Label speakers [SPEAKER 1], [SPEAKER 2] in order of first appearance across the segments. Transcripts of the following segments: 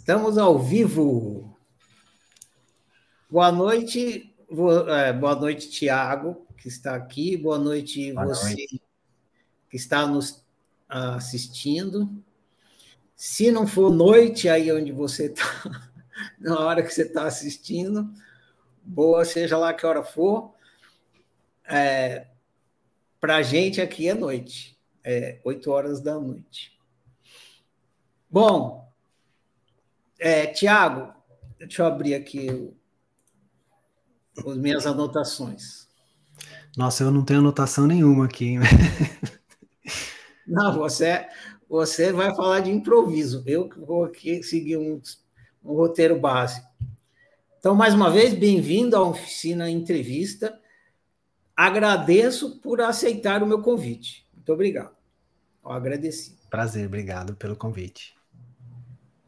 [SPEAKER 1] Estamos ao vivo. Boa noite, é, boa noite, Tiago, que está aqui. Boa noite, boa você noite. que está nos assistindo. Se não for noite aí onde você está, na hora que você está assistindo, boa, seja lá que hora for. É, Para a gente aqui é noite, é 8 horas da noite. Bom, é, Tiago, deixa eu abrir aqui as minhas anotações.
[SPEAKER 2] Nossa, eu não tenho anotação nenhuma aqui.
[SPEAKER 1] não, você, você vai falar de improviso. Eu vou aqui seguir um, um roteiro básico. Então, mais uma vez, bem-vindo à oficina entrevista. Agradeço por aceitar o meu convite. Muito obrigado. Eu agradeci.
[SPEAKER 2] Prazer, obrigado pelo convite.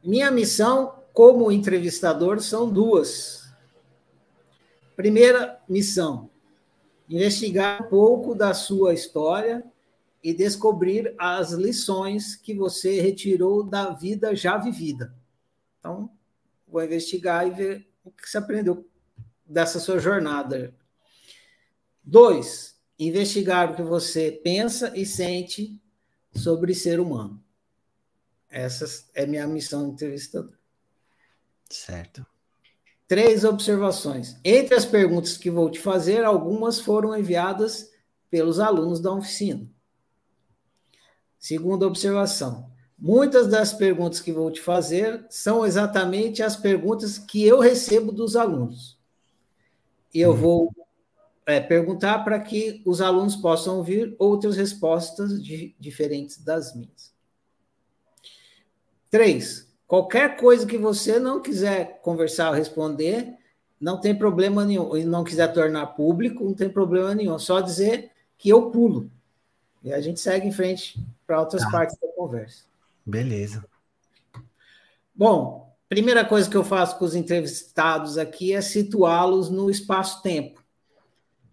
[SPEAKER 1] Minha missão como entrevistador são duas. Primeira missão: investigar um pouco da sua história e descobrir as lições que você retirou da vida já vivida. Então, vou investigar e ver o que você aprendeu dessa sua jornada. Dois, investigar o que você pensa e sente sobre ser humano. Essa é minha missão de entrevistador.
[SPEAKER 2] Certo.
[SPEAKER 1] Três observações. Entre as perguntas que vou te fazer, algumas foram enviadas pelos alunos da oficina. Segunda observação. Muitas das perguntas que vou te fazer são exatamente as perguntas que eu recebo dos alunos. E eu hum. vou é, perguntar para que os alunos possam ouvir outras respostas de, diferentes das minhas. Três, qualquer coisa que você não quiser conversar ou responder, não tem problema nenhum. E não quiser tornar público, não tem problema nenhum. Só dizer que eu pulo. E a gente segue em frente para outras tá. partes da conversa.
[SPEAKER 2] Beleza.
[SPEAKER 1] Bom, primeira coisa que eu faço com os entrevistados aqui é situá-los no espaço-tempo.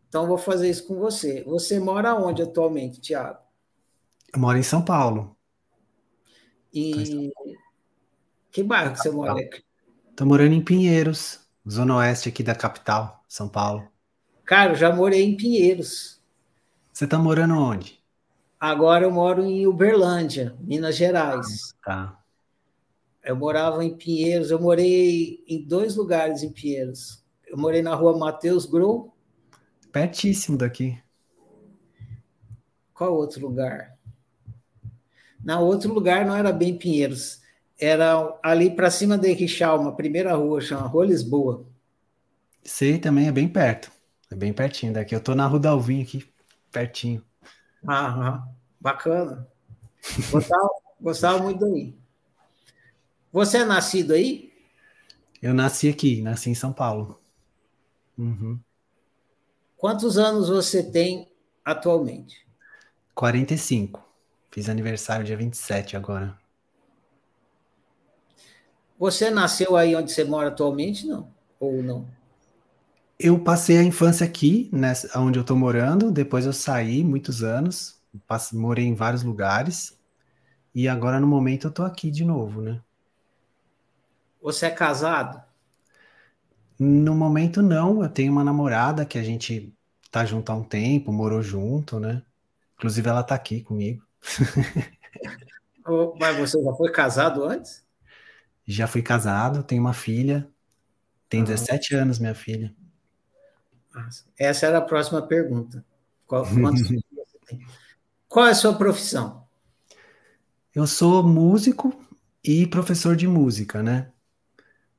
[SPEAKER 1] Então, vou fazer isso com você. Você mora onde atualmente, Tiago?
[SPEAKER 2] Eu moro em São Paulo.
[SPEAKER 1] E que bairro que você mora?
[SPEAKER 2] Estou morando em Pinheiros, zona oeste aqui da capital, São Paulo.
[SPEAKER 1] Cara, eu já morei em Pinheiros.
[SPEAKER 2] Você está morando onde?
[SPEAKER 1] Agora eu moro em Uberlândia, Minas Gerais.
[SPEAKER 2] Ah, tá.
[SPEAKER 1] Eu morava em Pinheiros, eu morei em dois lugares em Pinheiros. Eu morei na rua Matheus Grou.
[SPEAKER 2] Pertíssimo daqui.
[SPEAKER 1] Qual outro lugar? Na outro lugar não era bem Pinheiros, era ali para cima de Richalma, primeira rua, chama Rua Lisboa.
[SPEAKER 2] Sei, também é bem perto. É bem pertinho daqui. Eu tô na Rua Dalvin aqui, pertinho.
[SPEAKER 1] Ah, bacana. Gostava, gostava muito daí. Você é nascido aí?
[SPEAKER 2] Eu nasci aqui, nasci em São Paulo. Uhum.
[SPEAKER 1] Quantos anos você tem atualmente?
[SPEAKER 2] 45. Fiz aniversário dia 27 agora.
[SPEAKER 1] Você nasceu aí onde você mora atualmente, não? Ou não?
[SPEAKER 2] Eu passei a infância aqui, nessa, onde eu estou morando. Depois eu saí muitos anos, passei, morei em vários lugares. E agora, no momento, eu estou aqui de novo, né?
[SPEAKER 1] Você é casado?
[SPEAKER 2] No momento, não. Eu tenho uma namorada que a gente tá junto há um tempo, morou junto, né? Inclusive, ela tá aqui comigo.
[SPEAKER 1] Mas você já foi casado antes?
[SPEAKER 2] Já fui casado, tenho uma filha. Tem ah. 17 anos, minha filha.
[SPEAKER 1] Essa era a próxima pergunta. Qual, você tem? Qual é a sua profissão?
[SPEAKER 2] Eu sou músico e professor de música, né?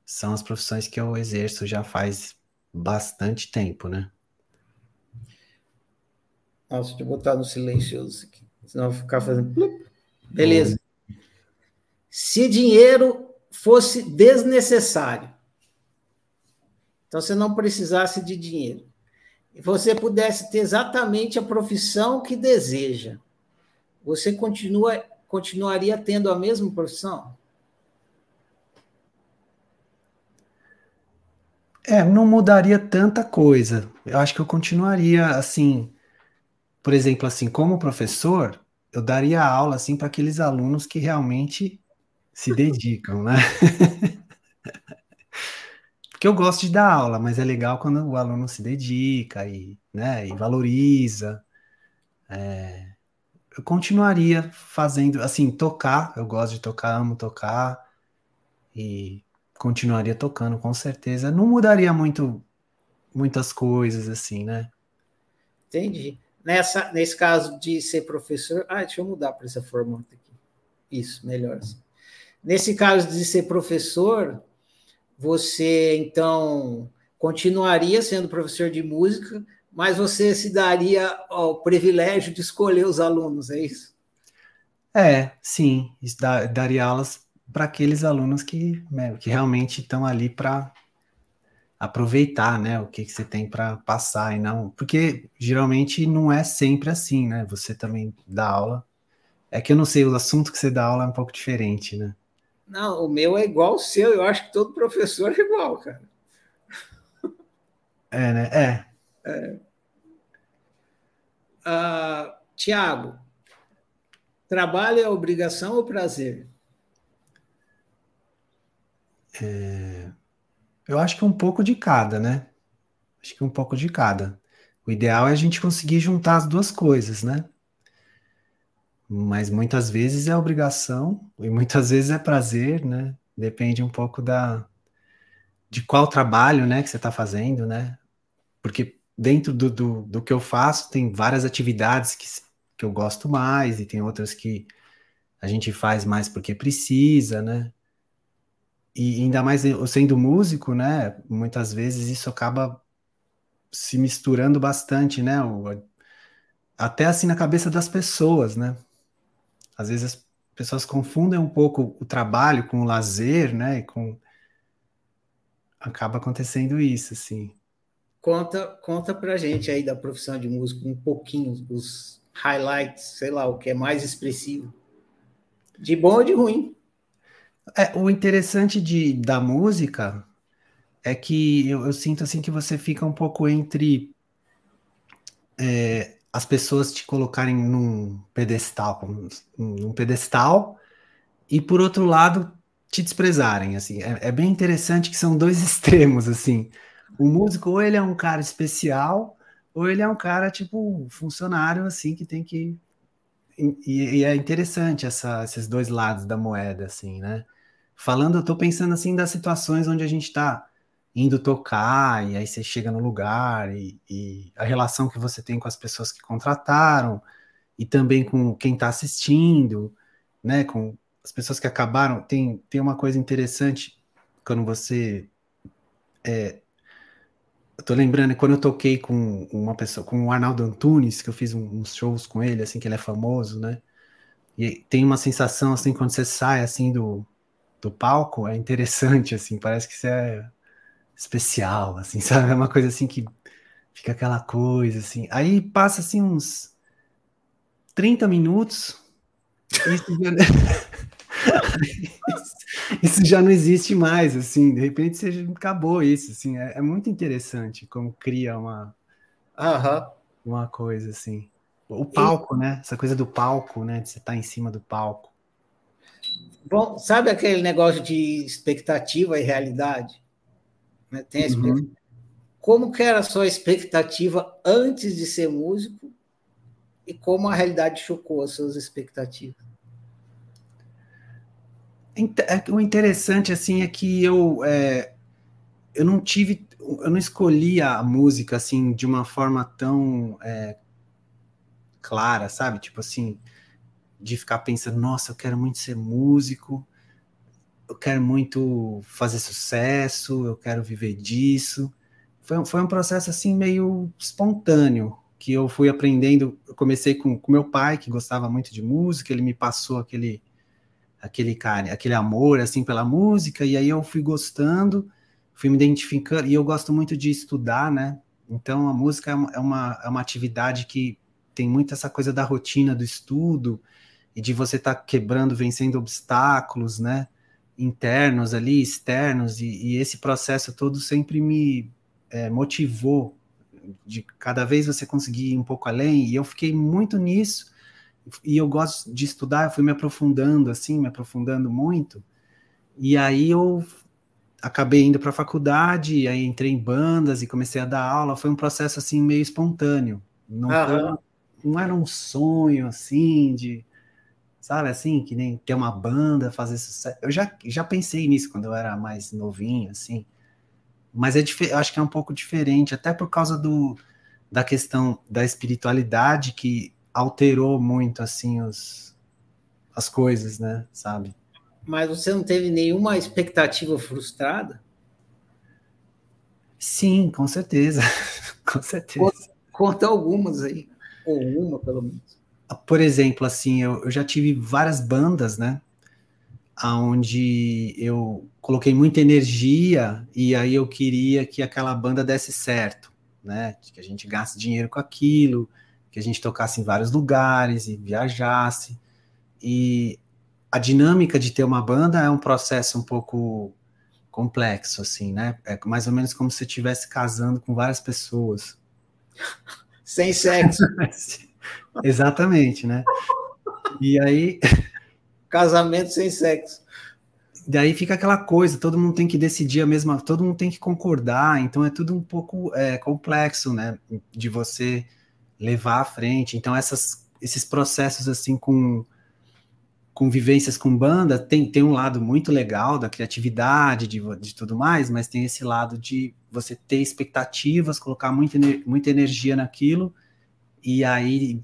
[SPEAKER 2] São as profissões que eu exerço já faz bastante tempo, né?
[SPEAKER 1] Nossa, deixa eu botar no silencioso aqui. Senão ficar fazendo. Beleza. Se dinheiro fosse desnecessário, então você não precisasse de dinheiro, e você pudesse ter exatamente a profissão que deseja, você continua, continuaria tendo a mesma profissão?
[SPEAKER 2] É, não mudaria tanta coisa. Eu acho que eu continuaria assim, por exemplo, assim, como professor, eu daria aula assim para aqueles alunos que realmente se dedicam, né? Porque eu gosto de dar aula, mas é legal quando o aluno se dedica e, né, e valoriza. É, eu continuaria fazendo, assim, tocar, eu gosto de tocar, amo tocar, e continuaria tocando, com certeza. Não mudaria muito muitas coisas, assim, né?
[SPEAKER 1] Entendi. Nessa, nesse caso de ser professor. Ah, deixa eu mudar para essa formato aqui. Isso, melhor assim. Nesse caso de ser professor, você então continuaria sendo professor de música, mas você se daria o privilégio de escolher os alunos, é isso?
[SPEAKER 2] É, sim, daria aulas para aqueles alunos que, né, que realmente estão ali para aproveitar, né, o que, que você tem para passar e não, porque geralmente não é sempre assim, né? Você também dá aula. É que eu não sei, o assunto que você dá aula é um pouco diferente, né?
[SPEAKER 1] Não, o meu é igual ao seu, eu acho que todo professor é igual, cara.
[SPEAKER 2] É, né? É.
[SPEAKER 1] é. Uh, Tiago, trabalho é obrigação ou prazer?
[SPEAKER 2] É, eu acho que um pouco de cada, né? Acho que um pouco de cada. O ideal é a gente conseguir juntar as duas coisas, né? Mas muitas vezes é obrigação e muitas vezes é prazer, né? Depende um pouco da de qual trabalho, né, que você está fazendo, né? Porque dentro do, do, do, que eu faço tem várias atividades que, que eu gosto mais e tem outras que a gente faz mais porque precisa, né? E ainda mais eu sendo músico, né? Muitas vezes isso acaba se misturando bastante, né? Até assim na cabeça das pessoas, né? Às vezes as pessoas confundem um pouco o trabalho com o lazer, né? E com acaba acontecendo isso, assim.
[SPEAKER 1] Conta, conta pra gente aí da profissão de músico um pouquinho, os highlights, sei lá, o que é mais expressivo. De bom ou de ruim?
[SPEAKER 2] É, o interessante de, da música é que eu, eu sinto assim que você fica um pouco entre é, as pessoas te colocarem num pedestal, num pedestal, e por outro lado te desprezarem, assim. É, é, bem interessante que são dois extremos, assim. O músico ou ele é um cara especial, ou ele é um cara tipo funcionário, assim, que tem que e, e é interessante essa, esses dois lados da moeda, assim, né? Falando, eu tô pensando assim das situações onde a gente está indo tocar, e aí você chega no lugar, e, e, a relação que você tem com as pessoas que contrataram, e também com quem está assistindo, né? Com as pessoas que acabaram. Tem, tem uma coisa interessante quando você. É, eu tô lembrando quando eu toquei com uma pessoa, com o Arnaldo Antunes, que eu fiz uns shows com ele, assim, que ele é famoso, né? E tem uma sensação assim quando você sai assim do, do palco é interessante, assim, parece que isso é especial, assim, sabe? É uma coisa assim que fica aquela coisa, assim. Aí passa, assim, uns 30 minutos, isso já, isso já não existe mais, assim, de repente você acabou isso, assim, é, é muito interessante como cria uma, uma coisa, assim. O palco, né? Essa coisa do palco, né? De você estar tá em cima do palco.
[SPEAKER 1] Bom, sabe aquele negócio de expectativa e realidade? Né? Tem uhum. Como que era a sua expectativa antes de ser músico e como a realidade chocou as suas expectativas?
[SPEAKER 2] É, o interessante assim é que eu é, eu não tive eu não escolhi a música assim de uma forma tão é, clara sabe tipo assim de ficar pensando, nossa, eu quero muito ser músico, eu quero muito fazer sucesso, eu quero viver disso. Foi, foi um processo assim meio espontâneo que eu fui aprendendo. Eu comecei com, com meu pai que gostava muito de música, ele me passou aquele aquele cara, aquele amor assim pela música e aí eu fui gostando, fui me identificando e eu gosto muito de estudar, né? Então a música é uma, é uma é atividade que tem muito essa coisa da rotina do estudo e de você estar tá quebrando, vencendo obstáculos, né? Internos ali, externos, e, e esse processo todo sempre me é, motivou de cada vez você conseguir ir um pouco além, e eu fiquei muito nisso, e eu gosto de estudar, eu fui me aprofundando assim, me aprofundando muito, E aí eu acabei indo para a faculdade, aí entrei em bandas e comecei a dar aula. Foi um processo assim meio espontâneo. Não, foi, não era um sonho assim de, sabe assim, que nem ter uma banda, fazer sucesso. Eu já, já pensei nisso quando eu era mais novinho, assim. Mas é eu acho que é um pouco diferente, até por causa do, da questão da espiritualidade que alterou muito assim os, as coisas, né? Sabe?
[SPEAKER 1] Mas você não teve nenhuma expectativa frustrada?
[SPEAKER 2] Sim, com certeza. com certeza.
[SPEAKER 1] Conta, conta, algumas aí, ou uma pelo menos.
[SPEAKER 2] Por exemplo, assim, eu, eu já tive várias bandas, né? Onde eu coloquei muita energia e aí eu queria que aquela banda desse certo, né? Que a gente gaste dinheiro com aquilo, que a gente tocasse em vários lugares e viajasse. E a dinâmica de ter uma banda é um processo um pouco complexo, assim, né? É mais ou menos como se estivesse casando com várias pessoas.
[SPEAKER 1] Sem sexo.
[SPEAKER 2] Exatamente, né? E aí.
[SPEAKER 1] Casamento sem sexo.
[SPEAKER 2] Daí fica aquela coisa, todo mundo tem que decidir a mesma, todo mundo tem que concordar, então é tudo um pouco é, complexo, né? De você levar à frente. Então essas, esses processos assim com convivências com banda tem, tem um lado muito legal da criatividade, de, de tudo mais, mas tem esse lado de você ter expectativas, colocar muita, muita energia naquilo e aí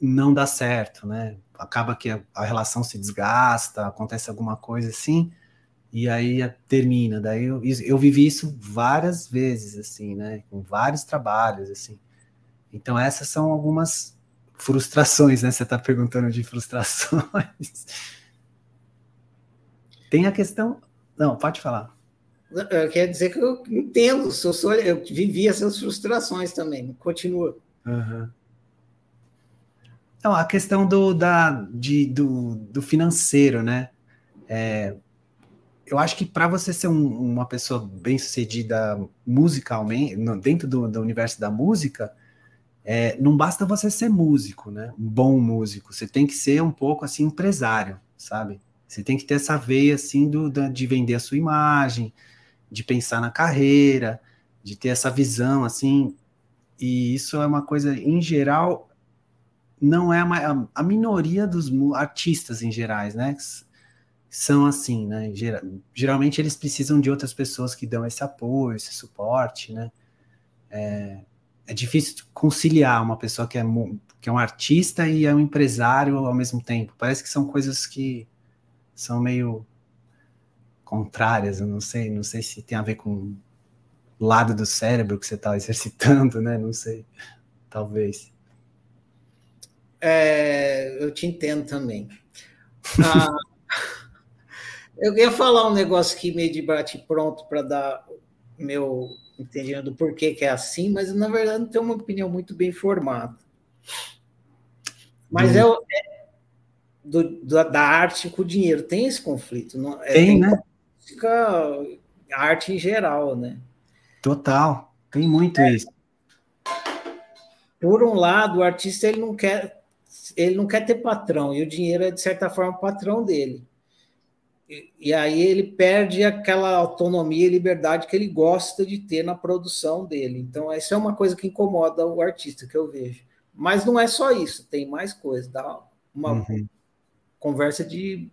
[SPEAKER 2] não dá certo, né? Acaba que a, a relação se desgasta, acontece alguma coisa assim, e aí termina. Daí eu, eu vivi isso várias vezes, assim, né? Com vários trabalhos, assim. Então essas são algumas frustrações, né? Você está perguntando de frustrações. Tem a questão. Não, pode falar.
[SPEAKER 1] Quer dizer que eu entendo, sou, sou, eu vivi essas frustrações também. Continua.
[SPEAKER 2] Uhum. Não, a questão do, da, de, do, do financeiro, né? É, eu acho que para você ser um, uma pessoa bem sucedida musicalmente, dentro do, do universo da música, é, não basta você ser músico, né? Um bom músico. Você tem que ser um pouco assim empresário, sabe? Você tem que ter essa veia assim do, de vender a sua imagem, de pensar na carreira, de ter essa visão assim. E isso é uma coisa, em geral, não é a, a minoria dos artistas em gerais, né? São assim, né? Geralmente eles precisam de outras pessoas que dão esse apoio, esse suporte, né? É, é difícil conciliar uma pessoa que é, que é um artista e é um empresário ao mesmo tempo. Parece que são coisas que são meio contrárias. Eu não sei, não sei se tem a ver com o lado do cérebro que você está exercitando, né? Não sei, talvez.
[SPEAKER 1] É, eu te entendo também. Ah, eu ia falar um negócio aqui meio de bate pronto para dar meu entendendo do porquê que é assim, mas na verdade não tem uma opinião muito bem formada. Mas hum. é, é do, da arte com o dinheiro, tem esse conflito. Não, é,
[SPEAKER 2] tem, tem, né?
[SPEAKER 1] Fica arte em geral, né?
[SPEAKER 2] Total, tem muito é. isso.
[SPEAKER 1] Por um lado, o artista ele não quer ele não quer ter patrão, e o dinheiro é, de certa forma, o patrão dele. E, aí ele perde aquela autonomia e liberdade que ele gosta de ter na produção dele. Então, essa é uma coisa que incomoda o artista que eu vejo. Mas não é só isso, tem mais coisa. Dá uma uhum. conversa de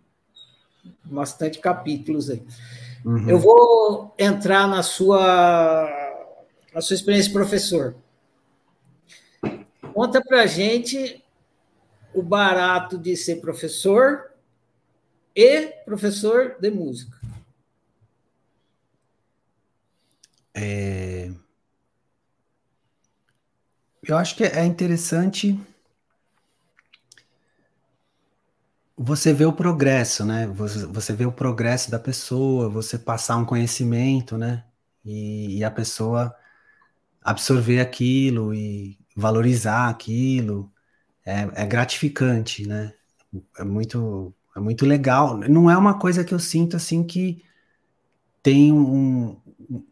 [SPEAKER 1] bastante capítulos aí. Uhum. Eu vou entrar na sua, na sua experiência professor. Conta para gente o barato de ser professor e professor de música.
[SPEAKER 2] É... Eu acho que é interessante você ver o progresso, né? Você, você vê o progresso da pessoa, você passar um conhecimento, né? E, e a pessoa absorver aquilo e valorizar aquilo. É, é gratificante, né? É muito é muito legal. Não é uma coisa que eu sinto assim que tem um, um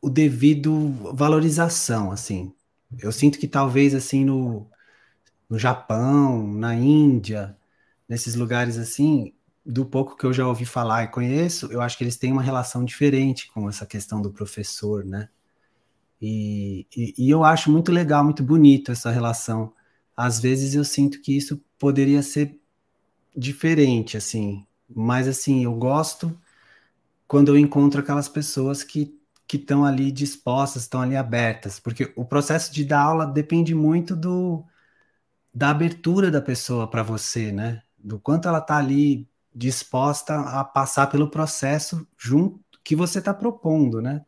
[SPEAKER 2] o devido valorização, assim. Eu sinto que talvez assim no, no Japão, na Índia, nesses lugares assim, do pouco que eu já ouvi falar e conheço, eu acho que eles têm uma relação diferente com essa questão do professor, né? E, e, e eu acho muito legal, muito bonito essa relação. Às vezes eu sinto que isso poderia ser diferente, assim, mas assim, eu gosto quando eu encontro aquelas pessoas que que estão ali dispostas, estão ali abertas, porque o processo de dar aula depende muito do da abertura da pessoa para você, né? Do quanto ela está ali disposta a passar pelo processo junto que você está propondo, né?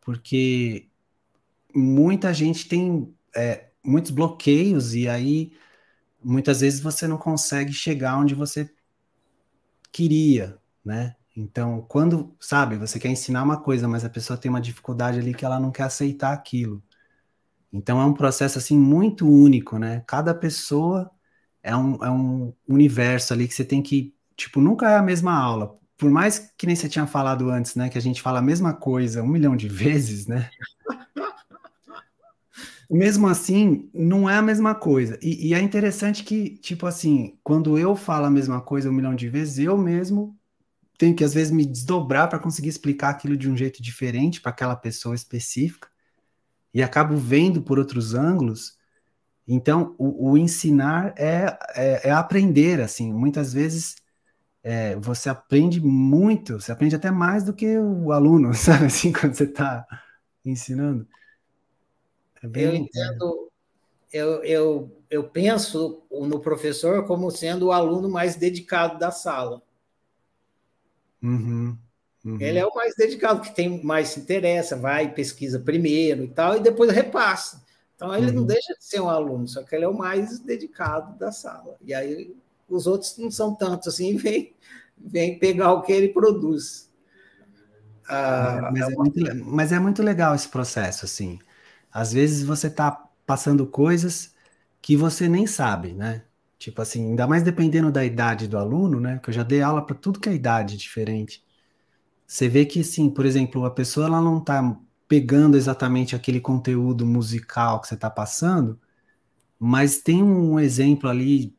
[SPEAKER 2] Porque muita gente tem é, muitos bloqueios e aí muitas vezes você não consegue chegar onde você queria, né? Então, quando, sabe, você quer ensinar uma coisa, mas a pessoa tem uma dificuldade ali que ela não quer aceitar aquilo. Então, é um processo, assim, muito único, né? Cada pessoa é um, é um universo ali que você tem que, tipo, nunca é a mesma aula. Por mais que nem você tinha falado antes, né? Que a gente fala a mesma coisa um milhão de vezes, né? Mesmo assim, não é a mesma coisa. E, e, é interessante que, tipo assim, quando eu falo a mesma coisa um milhão de vezes, eu mesmo tenho que às vezes me desdobrar para conseguir explicar aquilo de um jeito diferente para aquela pessoa específica e acabo vendo por outros ângulos. Então, o, o ensinar é, é, é, aprender, assim, muitas vezes é, você aprende muito, você aprende até mais do que o aluno, sabe, assim, quando você está ensinando.
[SPEAKER 1] É eu entendo, eu, eu, eu penso no professor como sendo o aluno mais dedicado da sala.
[SPEAKER 2] Uhum, uhum.
[SPEAKER 1] Ele é o mais dedicado, que tem mais se interessa, vai, pesquisa primeiro e tal, e depois repassa. Então ele uhum. não deixa de ser um aluno, só que ele é o mais dedicado da sala. E aí os outros não são tantos assim, vem, vem pegar o que ele produz.
[SPEAKER 2] Ah, mas, é muito, mas é muito legal esse processo, assim. Às vezes você está passando coisas que você nem sabe, né? Tipo assim, ainda mais dependendo da idade do aluno, né? Que eu já dei aula para tudo que é idade diferente. Você vê que, sim, por exemplo, a pessoa ela não está pegando exatamente aquele conteúdo musical que você está passando, mas tem um exemplo ali,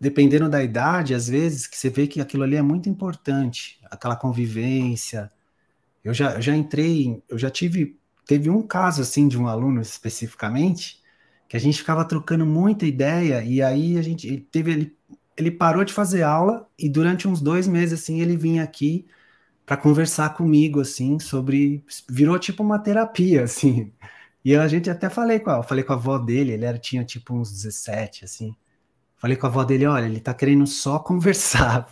[SPEAKER 2] dependendo da idade, às vezes, que você vê que aquilo ali é muito importante, aquela convivência. Eu já, eu já entrei, eu já tive, teve um caso assim de um aluno especificamente que a gente ficava trocando muita ideia e aí a gente ele teve ele, ele parou de fazer aula e durante uns dois meses assim ele vinha aqui para conversar comigo assim sobre virou tipo uma terapia assim. E a gente até falei com a, falei com a avó dele ele era tinha tipo uns 17 assim. Falei com a avó dele olha ele tá querendo só conversar.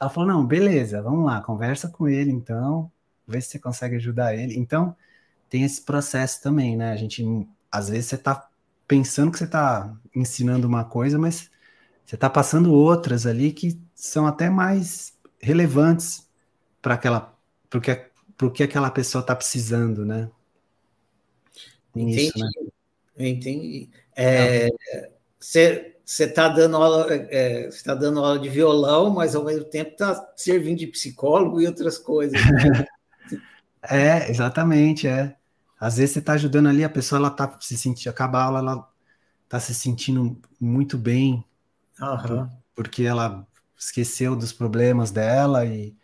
[SPEAKER 2] Ela falou não beleza vamos lá conversa com ele então vê se você consegue ajudar ele. Então tem esse processo também né a gente às vezes você tá pensando que você está ensinando uma coisa, mas você está passando outras ali que são até mais relevantes para aquela para que, aquela pessoa está precisando, né?
[SPEAKER 1] Entendi. Isso, né? Entendi. É, você está dando aula, é, está dando aula de violão, mas ao mesmo tempo está servindo de psicólogo e outras coisas. Né?
[SPEAKER 2] é, exatamente, é. Às vezes você está ajudando ali, a pessoa ela tá se sentindo, acaba a aula, ela está se sentindo muito bem,
[SPEAKER 1] uhum.
[SPEAKER 2] porque ela esqueceu dos problemas dela e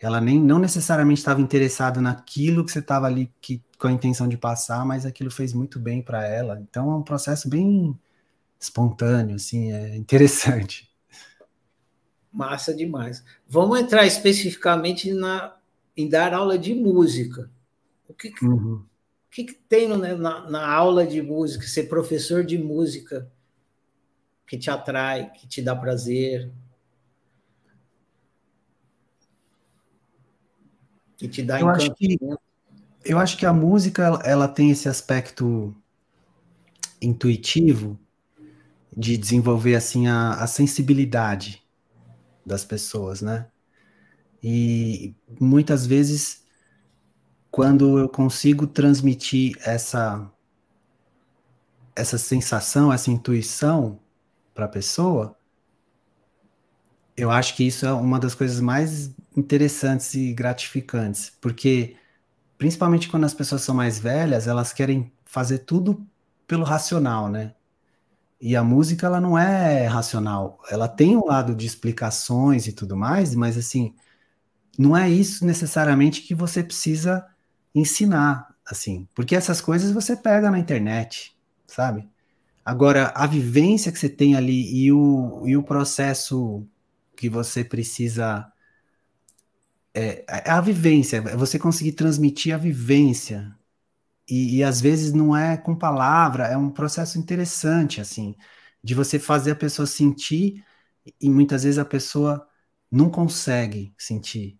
[SPEAKER 2] ela nem não necessariamente estava interessada naquilo que você estava ali que, com a intenção de passar, mas aquilo fez muito bem para ela. Então é um processo bem espontâneo, assim, é interessante.
[SPEAKER 1] Massa demais. Vamos entrar especificamente na, em dar aula de música. O que, uhum. O que, que tem né, na, na, aula de música, ser professor de música, que te atrai, que te dá prazer? Que te dá
[SPEAKER 2] eu acho que Eu acho que a música ela tem esse aspecto intuitivo de desenvolver assim a, a sensibilidade das pessoas, né? E muitas vezes quando eu consigo transmitir essa essa sensação, essa intuição para a pessoa, eu acho que isso é uma das coisas mais interessantes e gratificantes, porque principalmente quando as pessoas são mais velhas, elas querem fazer tudo pelo racional, né? E a música, ela não é racional. Ela tem um lado de explicações e tudo mais, mas assim, não é isso necessariamente que você precisa ensinar, assim. Porque essas coisas você pega na internet, sabe? Agora, a vivência que você tem ali e o, e o processo que você precisa. É, a vivência, é você conseguir transmitir a vivência e, e, às vezes não é com palavra, é um processo interessante, assim, de você fazer a pessoa sentir, e muitas vezes a pessoa não consegue sentir.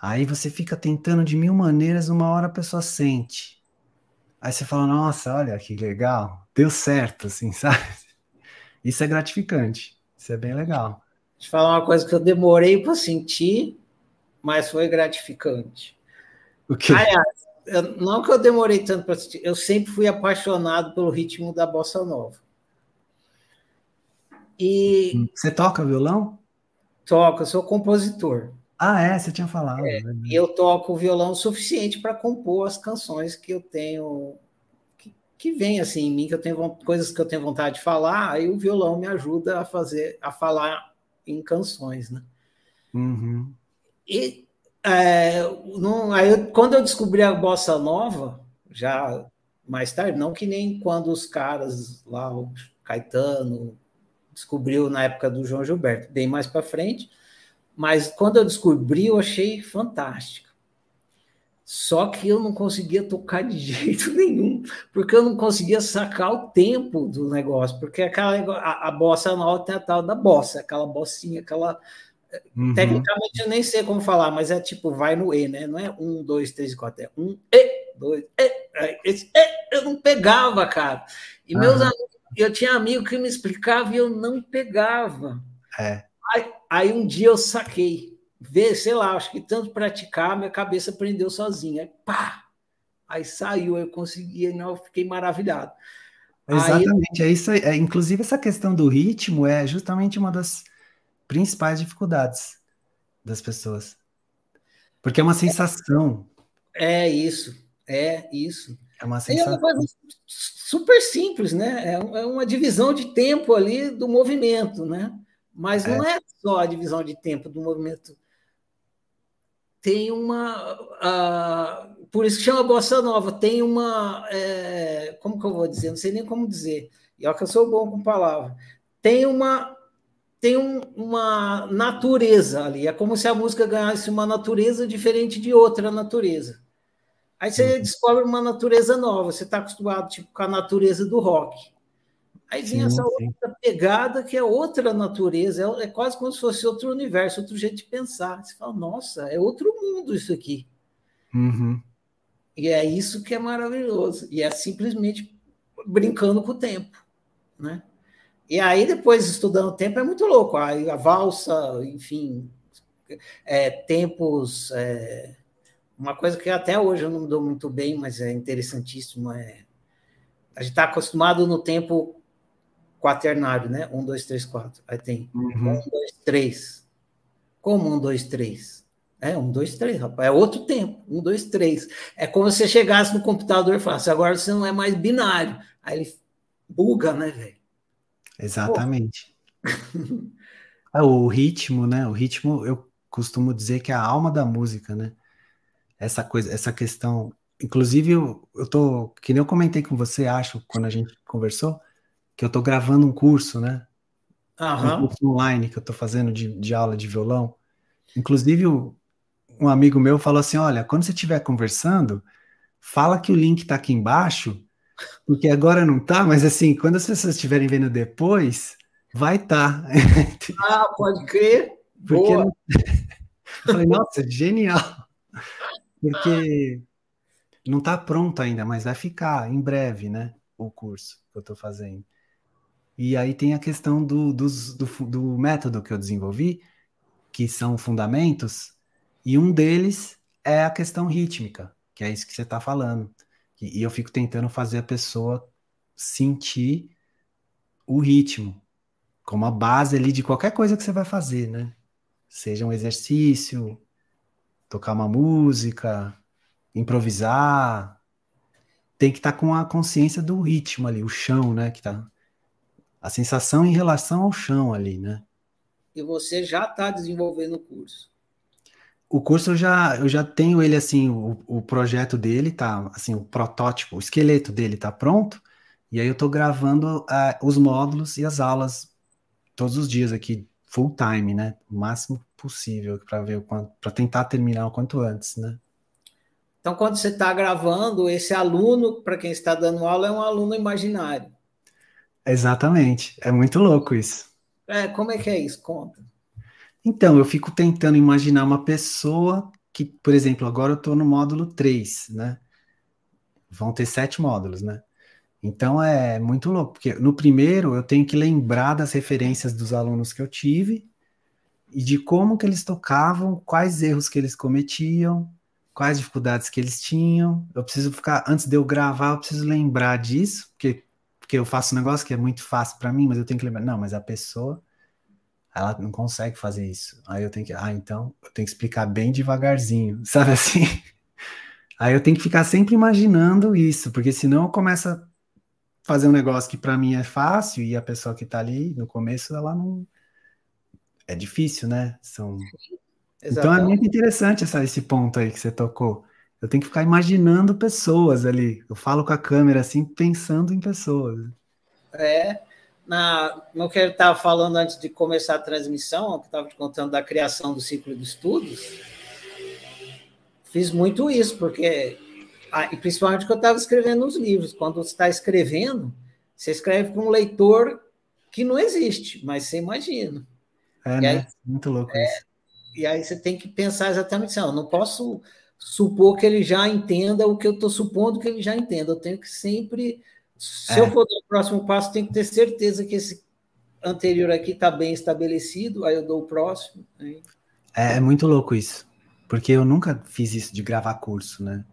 [SPEAKER 2] Aí você fica tentando de mil maneiras, uma hora a pessoa sente. Aí você fala, nossa, olha que legal, deu certo, assim, sabe? Isso é gratificante, isso é bem legal.
[SPEAKER 1] Deixa eu falar uma coisa que eu demorei para sentir, mas foi gratificante.
[SPEAKER 2] O quê?
[SPEAKER 1] Aliás, eu, não que eu demorei tanto para assistir, eu sempre fui apaixonado pelo ritmo da bossa nova.
[SPEAKER 2] E você toca violão?
[SPEAKER 1] Toco, eu sou compositor.
[SPEAKER 2] Ah, é, você tinha falado. É,
[SPEAKER 1] e eu toco violão o suficiente para compor as canções que eu tenho que, que vem assim em mim, que eu tenho coisas que eu tenho vontade de falar, aí o violão me ajuda a fazer a falar em canções, né?
[SPEAKER 2] Uhum.
[SPEAKER 1] E é, não, aí eu, quando eu descobri a bossa nova, já mais tarde, não que nem quando os caras lá, o Caetano, descobriu na época do João Gilberto, bem mais para frente, mas quando eu descobri, eu achei fantástica. Só que eu não conseguia tocar de jeito nenhum, porque eu não conseguia sacar o tempo do negócio, porque aquela a, a bossa nova tem a tal da bossa, aquela bossinha, aquela Uhum. Tecnicamente eu nem sei como falar, mas é tipo, vai no E, né? Não é um, dois, três, quatro, é um, E, dois, E. Esse E eu não pegava, cara. E uhum. meus amigos, eu tinha amigo que me explicava e eu não pegava.
[SPEAKER 2] É.
[SPEAKER 1] Aí, aí um dia eu saquei. Vê, sei lá, acho que tanto praticar, minha cabeça prendeu sozinha. Aí, pá! Aí saiu, eu consegui, e eu fiquei maravilhado.
[SPEAKER 2] Exatamente, aí, é isso. É, inclusive, essa questão do ritmo é justamente uma das principais dificuldades das pessoas. Porque é uma sensação.
[SPEAKER 1] É isso, é isso.
[SPEAKER 2] É uma sensação. É uma coisa
[SPEAKER 1] super simples, né? É, é uma divisão de tempo ali do movimento, né? Mas não é, é só a divisão de tempo do movimento. Tem uma. Uh, por isso que chama Bossa Nova. Tem uma. É, como que eu vou dizer? Não sei nem como dizer. E olha que eu sou bom com palavra. Tem uma tem um, uma natureza ali. É como se a música ganhasse uma natureza diferente de outra natureza. Aí você descobre uma natureza nova. Você está acostumado tipo, com a natureza do rock. Aí vem sim, essa sim. outra pegada que é outra natureza. É, é, quase como se fosse outro universo, outro jeito de pensar. Você fala, nossa, é outro mundo isso aqui.
[SPEAKER 2] Uhum.
[SPEAKER 1] E é isso que é maravilhoso. E é simplesmente brincando com o tempo, né? E aí, depois, estudando o tempo, é muito louco. Aí a valsa, enfim, é, tempos. É, uma coisa que até hoje eu não me dou muito bem, mas é interessantíssimo. É, a gente está acostumado no tempo quaternário, né? Um, dois, três, quatro. Aí tem uhum. um, dois, três. Como um, dois, três? É, um, dois, três, rapaz. É outro tempo. Um, dois, três. É como se você chegasse no computador e falasse, agora você não é mais binário. Aí ele buga, né, velho?
[SPEAKER 2] Exatamente. é, o ritmo, né? O ritmo, eu costumo dizer que é a alma da música, né? Essa coisa, essa questão. Inclusive, eu, eu tô, que nem eu comentei com você, acho, quando a gente conversou, que eu tô gravando um curso, né?
[SPEAKER 1] Uhum.
[SPEAKER 2] Um curso online que eu tô fazendo de, de aula de violão. Inclusive, um amigo meu falou assim: olha, quando você estiver conversando, fala que o link tá aqui embaixo porque agora não tá, mas assim, quando as pessoas estiverem vendo depois, vai estar. Tá.
[SPEAKER 1] Ah, pode crer.
[SPEAKER 2] Porque Boa. eu falei, nossa, genial. Porque não está pronto ainda, mas vai ficar em breve, né? O curso que eu estou fazendo. E aí tem a questão do, do, do método que eu desenvolvi, que são fundamentos, e um deles é a questão rítmica, que é isso que você está falando. E, eu fico tentando fazer a pessoa sentir o ritmo como a base ali de qualquer coisa que você vai fazer, né? Seja um exercício, tocar uma música, improvisar, tem que estar tá com a consciência do ritmo ali, o chão, né? Que tá. A sensação em relação ao chão ali, né?
[SPEAKER 1] E você já está desenvolvendo o curso.
[SPEAKER 2] O curso eu já, eu já tenho ele assim, o, o projeto dele tá, assim, o protótipo, o esqueleto dele tá pronto, e aí eu estou gravando uh, os módulos e as aulas todos os dias aqui, full time, né? O máximo possível para ver o quanto, para tentar terminar o quanto antes, né?
[SPEAKER 1] Então, quando você está gravando, esse aluno, para quem está dando aula, é um aluno imaginário.
[SPEAKER 2] Exatamente. É muito louco isso.
[SPEAKER 1] É, como é que é isso? Conta.
[SPEAKER 2] Então, eu fico tentando imaginar uma pessoa que, por exemplo, agora eu estou no módulo 3, né? Vão ter sete módulos, né? Então é muito louco, porque no primeiro eu tenho que lembrar das referências dos alunos que eu tive e de como que eles tocavam, quais erros que eles cometiam, quais dificuldades que eles tinham. Eu preciso ficar, antes de eu gravar, eu preciso lembrar disso, porque, porque eu faço um negócio que é muito fácil para mim, mas eu tenho que lembrar. Não, mas a pessoa, ela não consegue fazer isso. Aí eu tenho que, ah, então eu tenho que explicar bem devagarzinho, sabe assim? Aí eu tenho que ficar sempre imaginando isso, porque senão eu começo a fazer um negócio que para mim é fácil e a pessoa que está ali no começo, ela não. É difícil, né? São então é muito interessante essa, esse ponto aí que você tocou. Eu tenho que ficar imaginando pessoas ali. Eu falo com a câmera assim, pensando em pessoas.
[SPEAKER 1] É. Na, no que ele estava falando antes de começar a transmissão, que estava te contando da criação do ciclo de estudos, fiz muito isso, porque, e principalmente que eu estava escrevendo os livros. Quando você está escrevendo, você escreve para um leitor que não existe, mas você imagina.
[SPEAKER 2] É, e né? Aí, muito louco é, isso
[SPEAKER 1] e aí você tem que pensar exatamente assim, eu não posso supor que ele já entenda o que eu estou supondo que ele já entenda. Eu tenho que sempre, se é. eu for dar o próximo passo, tenho que ter certeza que esse anterior aqui está bem estabelecido, aí eu dou o próximo. Né?
[SPEAKER 2] É, é, muito louco isso, porque eu nunca fiz isso de gravar curso, né?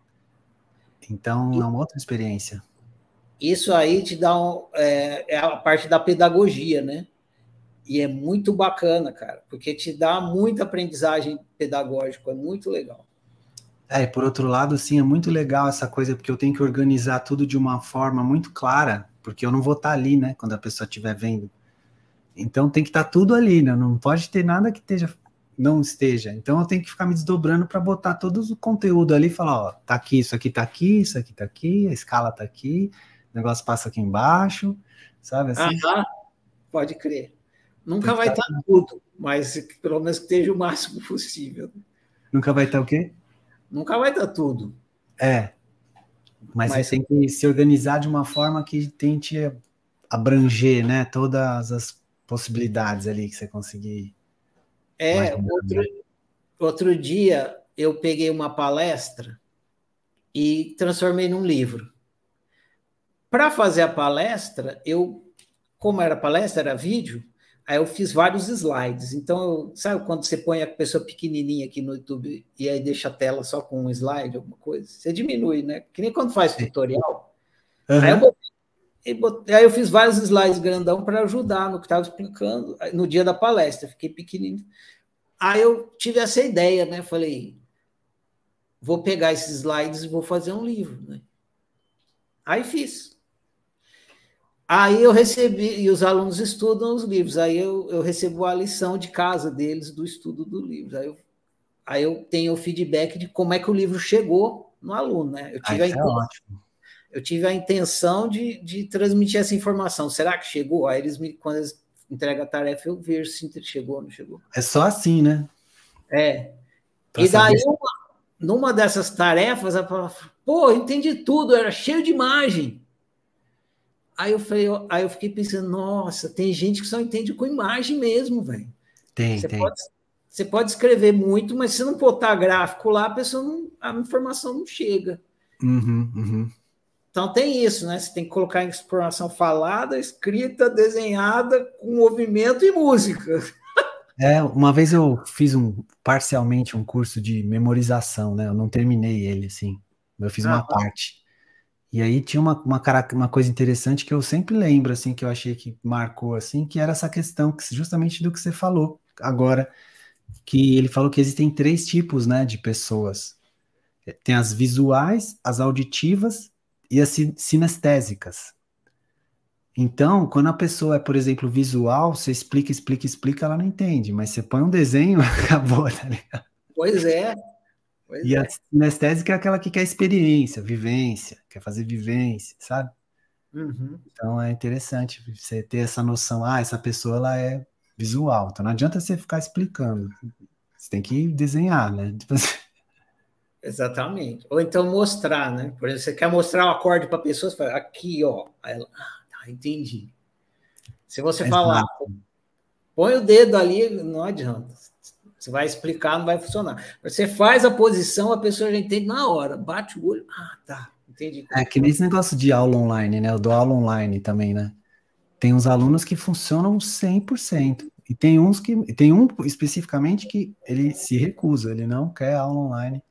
[SPEAKER 2] Então e, é uma outra experiência.
[SPEAKER 1] Isso aí te dá um, é, é a parte da pedagogia, né? E é muito bacana, cara, porque te dá muita aprendizagem pedagógica, é muito legal.
[SPEAKER 2] É, e por outro lado, sim, é muito legal essa coisa, porque eu tenho que organizar tudo de uma forma muito clara, porque eu não vou estar ali, né, quando a pessoa estiver vendo. Então tem que estar tudo ali, né? Não pode ter nada que esteja, não esteja. Então eu tenho que ficar me desdobrando para botar todo o conteúdo ali e falar, ó, tá aqui, isso aqui tá aqui, isso aqui tá aqui, a escala tá aqui, o negócio passa aqui embaixo, sabe assim?
[SPEAKER 1] Aham, pode crer. Nunca vai estar tá tudo, mas pelo menos que esteja o máximo possível.
[SPEAKER 2] Nunca vai estar tá o quê?
[SPEAKER 1] Nunca vai estar tá tudo.
[SPEAKER 2] É. Mas, mas, você tem que se organizar de uma forma que tente abranger, né, todas as possibilidades ali que você conseguir.
[SPEAKER 1] É, outro, outro dia eu peguei uma palestra e transformei num livro. Para fazer a palestra, eu, como era palestra, era vídeo, Aí eu fiz vários slides. Então, sabe quando você põe a pessoa pequenininha aqui no YouTube e aí deixa a tela só com um slide, alguma coisa? Você diminui, né? Que nem quando faz tutorial. Uhum. Aí, eu botei, botei, aí, eu fiz vários slides grandão para ajudar no que estava explicando no dia da palestra. Fiquei pequenininho. Aí eu tive essa ideia, né? Falei, vou pegar esses slides e vou fazer um livro, né? Aí fiz. Aí eu recebi, e os alunos estudam os livros, aí eu, eu recebo a lição de casa deles do estudo do livro. Aí eu, aí eu tenho o feedback de como é que o livro chegou no aluno, né? Eu tive, a, é intenção, eu tive a intenção de, de transmitir essa informação. Será que chegou? Aí eles me, quando eles entregam a tarefa, eu vejo se chegou ou não chegou.
[SPEAKER 2] É só assim, né?
[SPEAKER 1] É. Pra e daí, uma, numa dessas tarefas, ela fala, pô, entendi tudo, era cheio de imagem. Aí eu falei, aí eu fiquei pensando, nossa, tem gente que só entende com imagem mesmo, velho.
[SPEAKER 2] Tem, você tem.
[SPEAKER 1] Pode, você pode escrever muito, mas se não botar gráfico lá, a pessoa não, a informação não chega.
[SPEAKER 2] Uhum, uhum.
[SPEAKER 1] Então tem isso, né? Você tem que colocar informação falada, escrita, desenhada, com movimento e música.
[SPEAKER 2] É, uma vez eu fiz um parcialmente um curso de memorização, né? Eu não terminei ele, assim. Eu fiz uma parte. E aí tinha uma, uma, uma coisa interessante que eu sempre lembro, assim, que eu achei que marcou, assim, que era essa questão, que, justamente do que você falou agora, que ele falou que existem três tipos, né, de pessoas. É, tem as visuais, as auditivas e as sinestésicas. Então, quando a pessoa é, por exemplo, visual, você explica, explica, explica, ela não entende. Mas você põe um desenho, acabou, tá ligado?
[SPEAKER 1] Pois é. Pois
[SPEAKER 2] e
[SPEAKER 1] é.
[SPEAKER 2] a sinestésica é aquela que quer experiência, vivência, quer fazer vivência, sabe?
[SPEAKER 1] Uhum.
[SPEAKER 2] Então é interessante você ter essa noção, ah, essa pessoa ela é visual. Então não adianta você ficar explicando. Você tem que desenhar, né?
[SPEAKER 1] Exatamente. Ou então mostrar, né? Por exemplo, você quer mostrar o acorde para a pessoa, você fala, aqui, ó. Aí ela, ah, tá, entendi. Se você
[SPEAKER 2] Exato.
[SPEAKER 1] falar, põe o dedo ali, não adianta. Você vai explicar, não vai funcionar. Você faz a posição, a pessoa já entende na hora. Bate o olho, ah, tá, entendi.
[SPEAKER 2] É que nem esse negócio de aula online, né? Eu dou aula online também, né? Tem uns alunos que funcionam 100%. E tem uns que. Tem um especificamente que ele se recusa, ele não quer aula online.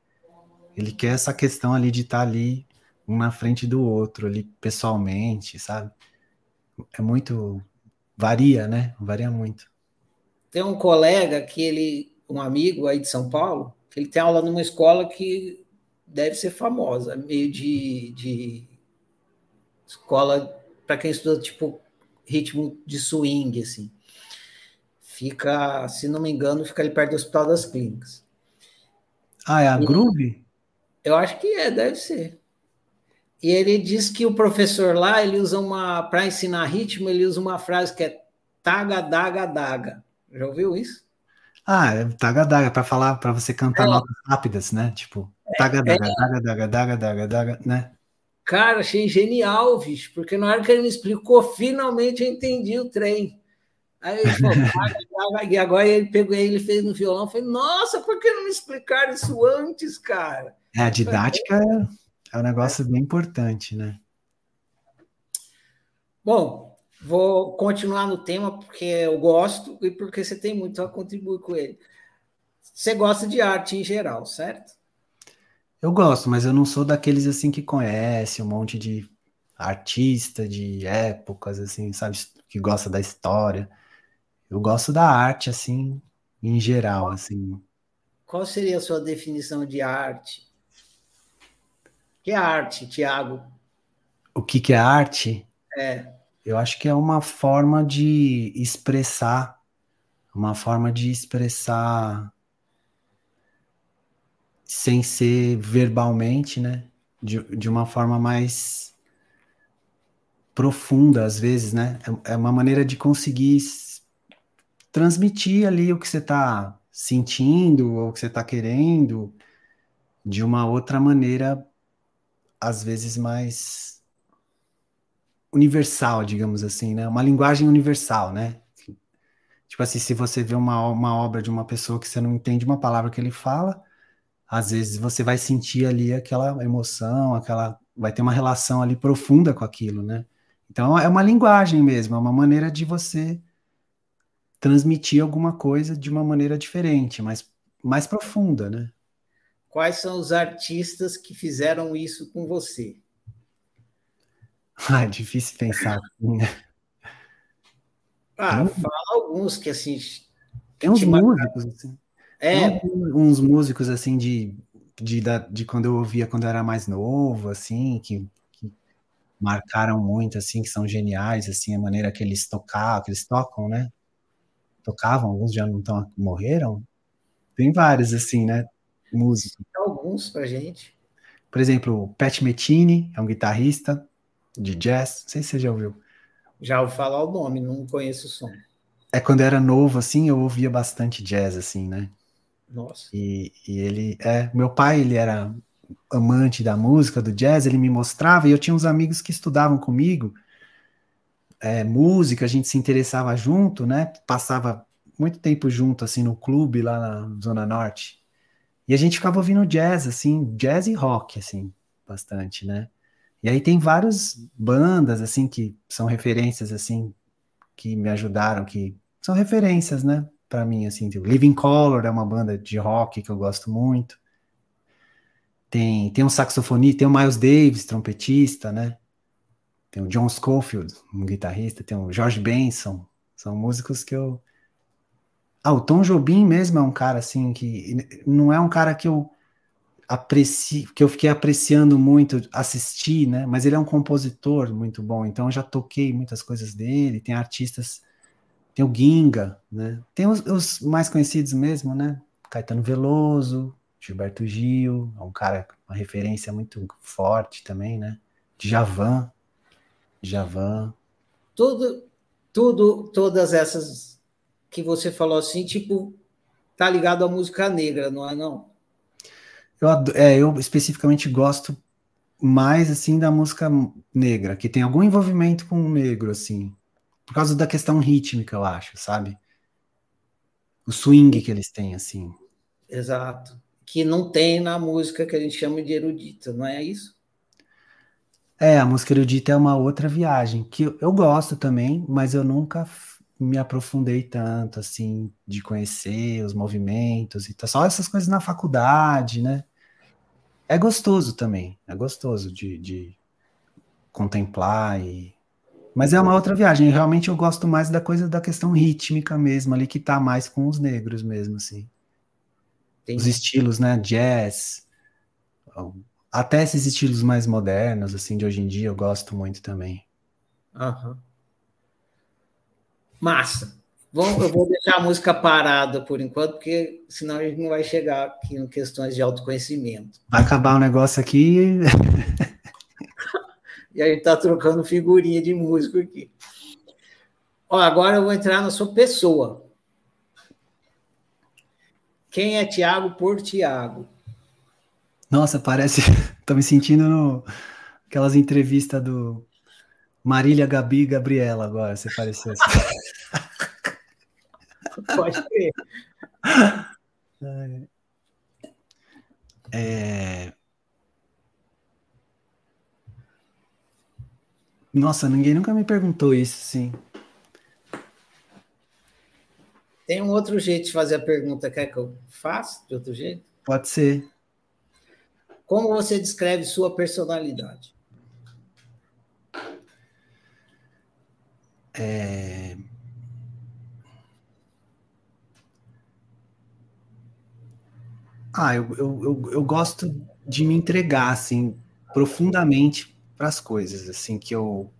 [SPEAKER 2] Ele quer essa questão ali de estar ali, um na frente do outro, ali pessoalmente, sabe? É muito. Varia, né? Varia muito.
[SPEAKER 1] Tem um colega que ele, um amigo aí de São Paulo, que ele tem aula numa escola que deve ser famosa, meio de, de escola para quem estuda tipo ritmo de swing, assim. Fica, se não me engano, fica ali perto do Hospital das Clínicas.
[SPEAKER 2] Ah, é a
[SPEAKER 1] E-
[SPEAKER 2] Groove?
[SPEAKER 1] Eu acho que é, deve ser. E ele diz que o professor lá, ele usa uma, para ensinar ritmo, ele usa uma frase que é taga, daga, daga. Já ouviu isso?
[SPEAKER 2] Ah, é taga-daga, para falar, para você cantar
[SPEAKER 1] É.
[SPEAKER 2] notas rápidas, né? Tipo, taga-daga, taga-daga, daga-daga, daga, né?
[SPEAKER 1] Cara, achei genial, bicho, porque na hora que ele me explicou, finalmente eu entendi o trem. Aí ele falou, e agora ele pegou ele fez no violão, eu falei, nossa, por que não me explicaram isso antes, cara?
[SPEAKER 2] É, a didática é, é um negócio bem importante, né?
[SPEAKER 1] Bom, vou continuar no tema porque eu gosto e porque você tem muito a contribuir com ele. Você gosta de arte em geral, certo?
[SPEAKER 2] Eu gosto, mas eu não sou daqueles assim que conhece um monte de artista de épocas, assim, sabe, que gosta da história. Eu gosto da arte, assim, em geral, assim.
[SPEAKER 1] Qual seria a sua definição de arte? O que é arte, Tiago?
[SPEAKER 2] O que que é arte?
[SPEAKER 1] É,
[SPEAKER 2] Eu acho que é uma forma de expressar, uma forma de expressar sem ser verbalmente, né? De, de uma forma mais profunda, às vezes, né? É, é uma maneira de conseguir transmitir ali o que você está sentindo ou o que você está querendo de uma outra maneira, às vezes mais universal, digamos assim, né? Uma linguagem universal, né? Tipo assim, se você vê uma, uma obra de uma pessoa que você não entende uma palavra que ele fala, às vezes você vai sentir ali aquela emoção, aquela vai ter uma relação ali profunda com aquilo, né? Então é uma linguagem mesmo, é uma maneira de você transmitir alguma coisa de uma maneira diferente, mas mais profunda, né?
[SPEAKER 1] quais são os artistas que fizeram isso com você?
[SPEAKER 2] Ah, é difícil pensar. assim, né?
[SPEAKER 1] Ah, fala alguns que assim.
[SPEAKER 2] Tem uns músicos, assim,
[SPEAKER 1] É,
[SPEAKER 2] Tem uns músicos assim de, de, de quando eu ouvia quando eu era mais novo, assim, que, que marcaram muito, assim, que são geniais, assim, a maneira que eles tocavam, que eles tocam, né? Tocavam, alguns já não estão, morreram. Tem vários, assim, né? Músicos.
[SPEAKER 1] alguns pra gente.
[SPEAKER 2] Por exemplo, o Pat Metheny é um guitarrista de jazz, não sei se você já ouviu.
[SPEAKER 1] Já ouvi falar o nome, não conheço o som.
[SPEAKER 2] É quando eu era novo, assim, eu ouvia bastante jazz, assim, né?
[SPEAKER 1] Nossa.
[SPEAKER 2] E, e ele é, meu pai, ele era amante da música, do jazz, ele me mostrava, e eu tinha uns amigos que estudavam comigo, é, música, a gente se interessava junto, né? Passava muito tempo junto, assim, no clube lá na Zona Norte. E a gente ficava ouvindo jazz, assim, jazz e rock, assim, bastante, né? E aí tem várias bandas, assim, que são referências, assim, que me ajudaram, que são referências, né? Pra mim, assim, tipo, Living Color é uma banda de rock que eu gosto muito. Tem, tem um saxofonista, tem o Miles Davis, trompetista, né? Tem o John Scofield, um guitarrista, tem o George Benson, são músicos que eu. Ah, o Tom Jobim mesmo é um cara assim que não é um cara que eu apreci, que eu fiquei apreciando muito assistir, né? Mas ele é um compositor muito bom, então eu já toquei muitas coisas dele. Tem artistas, tem o Ginga, né? Tem os, os mais conhecidos mesmo, né? Caetano Veloso, Gilberto Gil, é um cara, uma referência muito forte também, né? Djavan, Djavan.
[SPEAKER 1] Tudo, tudo, todas essas que você falou assim, tipo, tá ligado à música negra, não é não?
[SPEAKER 2] Eu, é, eu especificamente gosto mais assim da música negra, que tem algum envolvimento com o negro, assim, por causa da questão rítmica, eu acho, sabe? O swing que eles têm, assim.
[SPEAKER 1] Exato. Que não tem na música que a gente chama de erudita, não é isso?
[SPEAKER 2] É, a música erudita é uma outra viagem, que eu, eu gosto também, mas eu nunca me aprofundei tanto, assim, de conhecer os movimentos e tal. Só essas coisas na faculdade, né? É gostoso também, é gostoso de, de contemplar e... Mas é uma outra viagem, realmente eu gosto mais da coisa da questão rítmica mesmo, ali que tá mais com os negros mesmo, assim. Tem. Os estilos, né, jazz, até esses estilos mais modernos, assim, de hoje em dia, eu gosto muito também.
[SPEAKER 1] Aham. Massa. Bom, eu vou deixar a música parada por enquanto, porque senão a gente não vai chegar aqui em questões de autoconhecimento.
[SPEAKER 2] Vai acabar o negócio aqui.
[SPEAKER 1] e a gente está trocando figurinha de músico aqui. Ó, agora eu vou entrar na sua pessoa. Quem é Tiago por Tiago?
[SPEAKER 2] Nossa, parece. Tô me sentindo no... aquelas entrevistas do Marília, Gabi e Gabriela agora. Você pareceu assim.
[SPEAKER 1] Pode crer.
[SPEAKER 2] É... Nossa, ninguém nunca me perguntou isso, sim.
[SPEAKER 1] Tem um outro jeito de fazer a pergunta, quer que eu faça de outro jeito?
[SPEAKER 2] Pode ser.
[SPEAKER 1] Como você descreve sua personalidade?
[SPEAKER 2] É... Ah, eu, eu, eu, eu, gosto de me entregar, assim, profundamente para as coisas, assim, que eu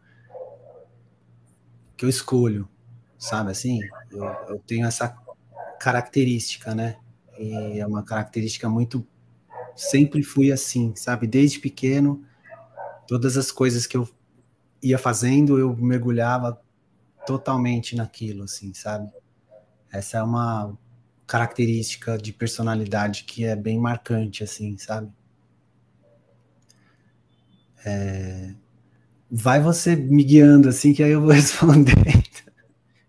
[SPEAKER 2] que eu escolho, sabe, assim? Eu, eu tenho essa característica, né? E é uma característica muito sempre fui assim, sabe? Desde pequeno, todas as coisas que eu ia fazendo, eu mergulhava totalmente naquilo, assim, sabe? Essa é uma característica de personalidade que é bem marcante, assim, sabe? É... Vai você me guiando, assim, que aí eu vou responder.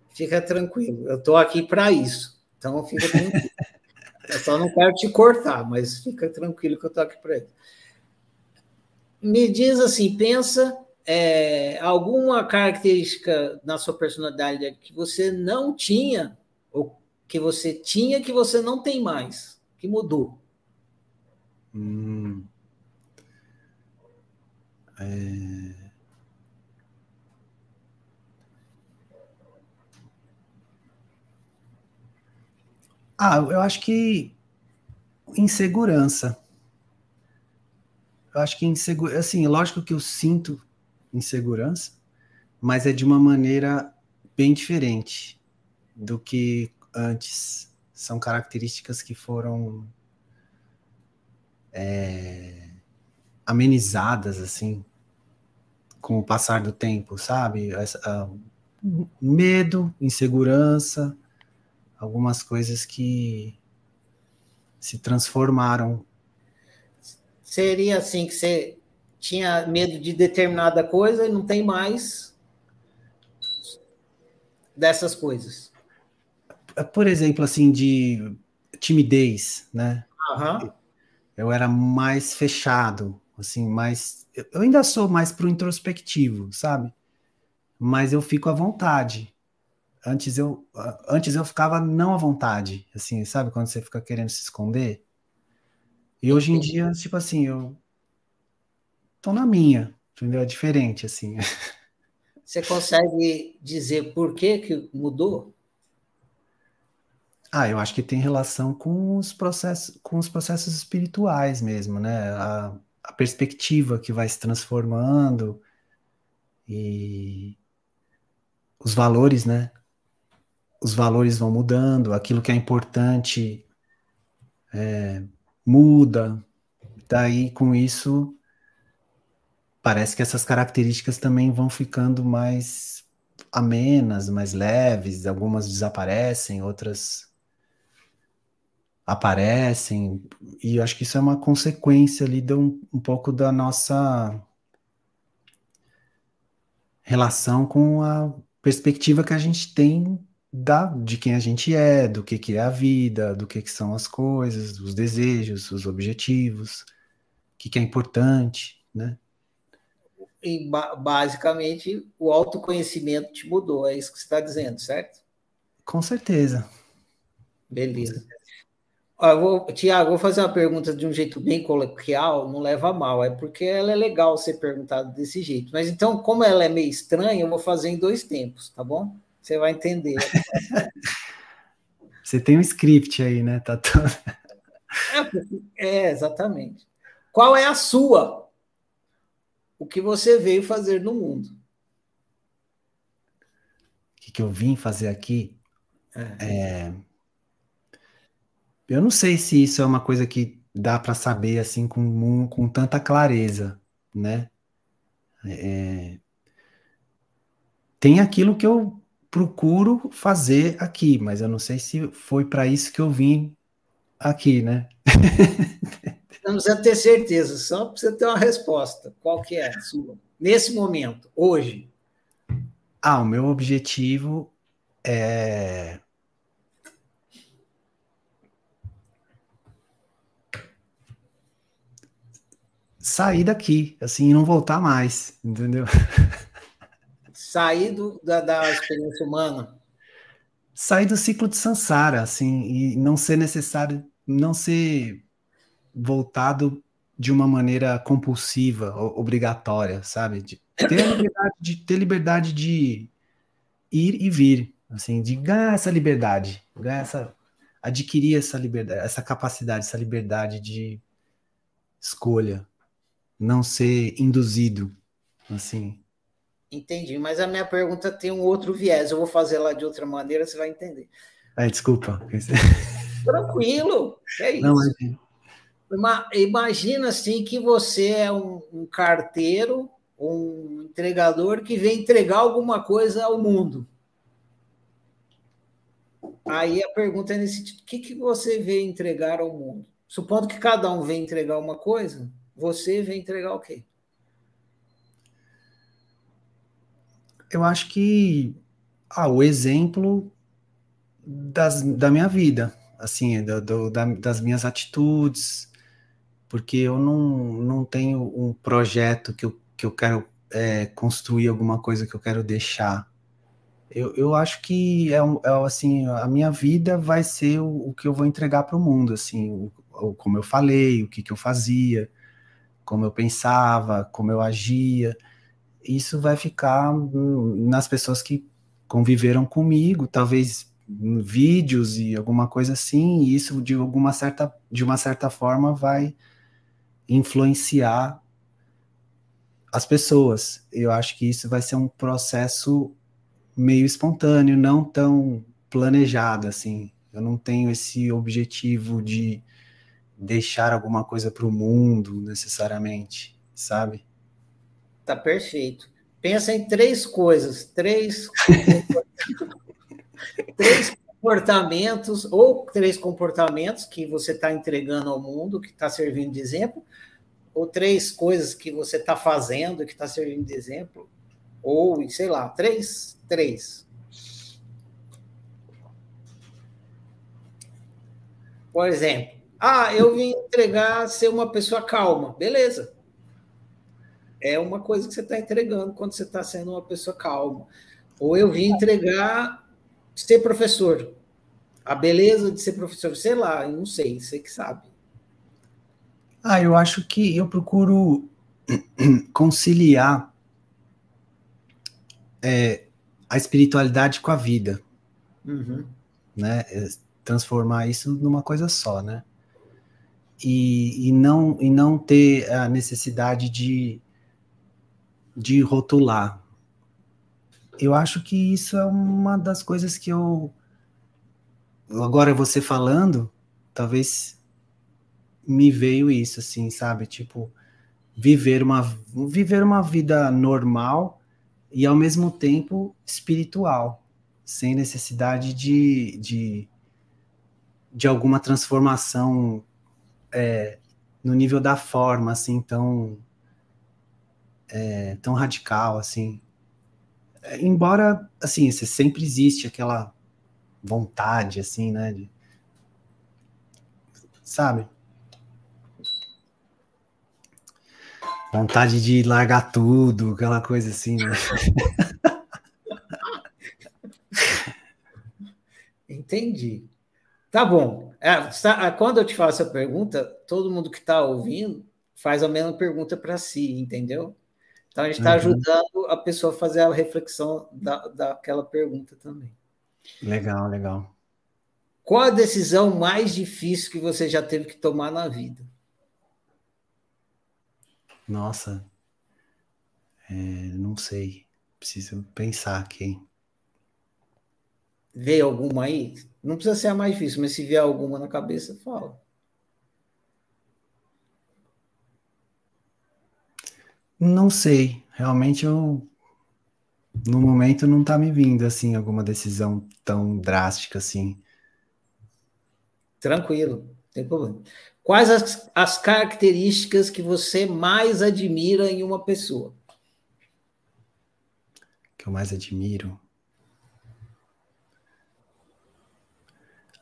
[SPEAKER 1] Fica tranquilo, eu tô aqui para isso, então fica tranquilo. Eu só não quero te cortar, mas fica tranquilo que eu estou aqui para isso. Me diz assim, pensa é, alguma característica na sua personalidade que você não tinha, ou que você tinha que você não tem mais, que mudou.
[SPEAKER 2] Hum. É... Ah, eu acho que insegurança. Eu acho que insegurança, assim, lógico que eu sinto insegurança, mas é de uma maneira bem diferente do que antes. São características que foram é, amenizadas, assim, com o passar do tempo, sabe? Essa, uh, medo, insegurança, algumas coisas que se transformaram.
[SPEAKER 1] Seria assim que você tinha medo de determinada coisa e não tem mais dessas coisas.
[SPEAKER 2] Por exemplo, assim, de timidez, né?
[SPEAKER 1] Uhum.
[SPEAKER 2] Eu era mais fechado, assim, mais. Eu ainda sou mais pro introspectivo, sabe? Mas eu fico à vontade antes eu antes eu ficava não à vontade, assim, sabe quando você fica querendo se esconder? E hoje em dia, tipo assim, eu tô na minha, entendeu? É diferente assim.
[SPEAKER 1] Você consegue dizer por que que mudou?
[SPEAKER 2] Ah, eu acho que tem relação com os processos, com os processos espirituais mesmo, né? A, a perspectiva que vai se transformando e os valores, né? Os valores vão mudando, aquilo que é importante é, muda. Daí, com isso, parece que essas características também vão ficando mais amenas, mais leves, algumas desaparecem, outras aparecem, e eu acho que isso é uma consequência ali de um, um pouco da nossa relação com a perspectiva que a gente tem da, de quem a gente é, do que, que é a vida, do que, que são as coisas, os desejos, os objetivos, o que, que é importante, né?
[SPEAKER 1] E basicamente o autoconhecimento te mudou, é isso que você está dizendo, certo?
[SPEAKER 2] Com certeza.
[SPEAKER 1] Beleza. Ó, Tiago, vou fazer uma pergunta de um jeito bem coloquial, não leva a mal, é porque ela é legal ser perguntada desse jeito. Mas então, como ela é meio estranha, eu vou fazer em dois tempos, tá bom? Você vai entender.
[SPEAKER 2] Você tem um script aí, né? Tá todo...
[SPEAKER 1] é, é, exatamente. Qual é a sua? O que você veio fazer no mundo?
[SPEAKER 2] O que, que eu vim fazer aqui? é... é eu não sei se isso é uma coisa que dá para saber assim com, com tanta clareza, né? É... Tem aquilo que eu procuro fazer aqui, mas eu não sei se foi para isso que eu vim aqui, né?
[SPEAKER 1] Não precisa ter certeza, só precisa ter uma resposta. Qual que é a sua? Nesse momento, hoje.
[SPEAKER 2] Ah, o meu objetivo é sair daqui, assim, e não voltar mais, entendeu?
[SPEAKER 1] Sair do, da, da experiência humana.
[SPEAKER 2] Sair do ciclo de Sansara, assim, e não ser necessário, não ser voltado de uma maneira compulsiva, obrigatória, sabe? De ter liberdade de ter liberdade de ir e vir, assim, de ganhar essa liberdade, ganhar essa adquirir essa liberdade, essa capacidade, essa liberdade de escolha, não ser induzido, assim.
[SPEAKER 1] Entendi, mas a minha pergunta tem um outro viés. Eu vou fazer lá de outra maneira, você vai entender.
[SPEAKER 2] Ah, desculpa.
[SPEAKER 1] Tranquilo, é isso. Não, mas... Imagina assim que você é um, um carteiro, um entregador que vem entregar alguma coisa ao mundo. Aí a pergunta é nesse tipo: o que, que você vem entregar ao mundo? Supondo que cada um vem entregar uma coisa, você vem entregar o quê?
[SPEAKER 2] Eu acho que ah, o exemplo das, da minha vida, assim, do, do, da, das minhas atitudes, porque eu não, não tenho um projeto que eu, que eu quero é, construir alguma coisa que eu quero deixar. Eu, eu acho que é, é assim a minha vida vai ser o, o que eu vou entregar para o mundo, assim, o, o, como eu falei, o que, que eu fazia, como eu pensava, como eu agia. Isso vai ficar nas pessoas que conviveram comigo, talvez vídeos e alguma coisa assim, e isso de alguma certa de uma certa forma vai influenciar as pessoas. Eu acho que isso vai ser um processo meio espontâneo, não tão planejado assim. Eu não tenho esse objetivo de deixar alguma coisa para o mundo necessariamente, sabe?
[SPEAKER 1] Tá perfeito. Pensa em três coisas, três, três comportamentos ou três comportamentos que você está entregando ao mundo, que está servindo de exemplo, ou três coisas que você está fazendo que está servindo de exemplo, ou sei lá, três, três. Por exemplo, ah, eu vim entregar ser uma pessoa calma. Beleza. É uma coisa que você está entregando quando você está sendo uma pessoa calma. Ou eu vim entregar ser professor. A beleza de ser professor, sei lá, eu não sei, você que sabe.
[SPEAKER 2] Ah, eu acho que eu procuro conciliar é, a espiritualidade com a vida. Uhum. Né? transformar isso numa coisa só, né? E, e, não, e não ter a necessidade de, de rotular. Eu acho que isso é uma das coisas que eu. Agora você falando, talvez me veio isso, assim, sabe? Tipo, viver uma, viver uma vida normal e ao mesmo tempo espiritual, sem necessidade de, de, de alguma transformação é, no nível da forma, assim, tão, é, tão radical, assim. É, embora, assim, sempre existe aquela vontade, assim, né, de, sabe? Vontade de largar tudo, aquela coisa assim, né?
[SPEAKER 1] Entendi. Tá bom. É, é, quando eu te faço a pergunta, todo mundo que está ouvindo faz a mesma pergunta para si, entendeu? Então a gente está uhum. ajudando a pessoa a fazer a reflexão da, daquela pergunta também.
[SPEAKER 2] Legal, legal.
[SPEAKER 1] Qual a decisão mais difícil que você já teve que tomar na vida?
[SPEAKER 2] Nossa, é, não sei. Preciso pensar aqui.
[SPEAKER 1] Vê alguma aí? Não precisa ser a mais difícil, mas se vier alguma na cabeça, fala.
[SPEAKER 2] Não sei. Realmente eu. No momento não tá me vindo assim alguma decisão tão drástica assim.
[SPEAKER 1] Tranquilo, tem problema. Quais as, as características que você mais admira em uma pessoa?
[SPEAKER 2] Que eu mais admiro?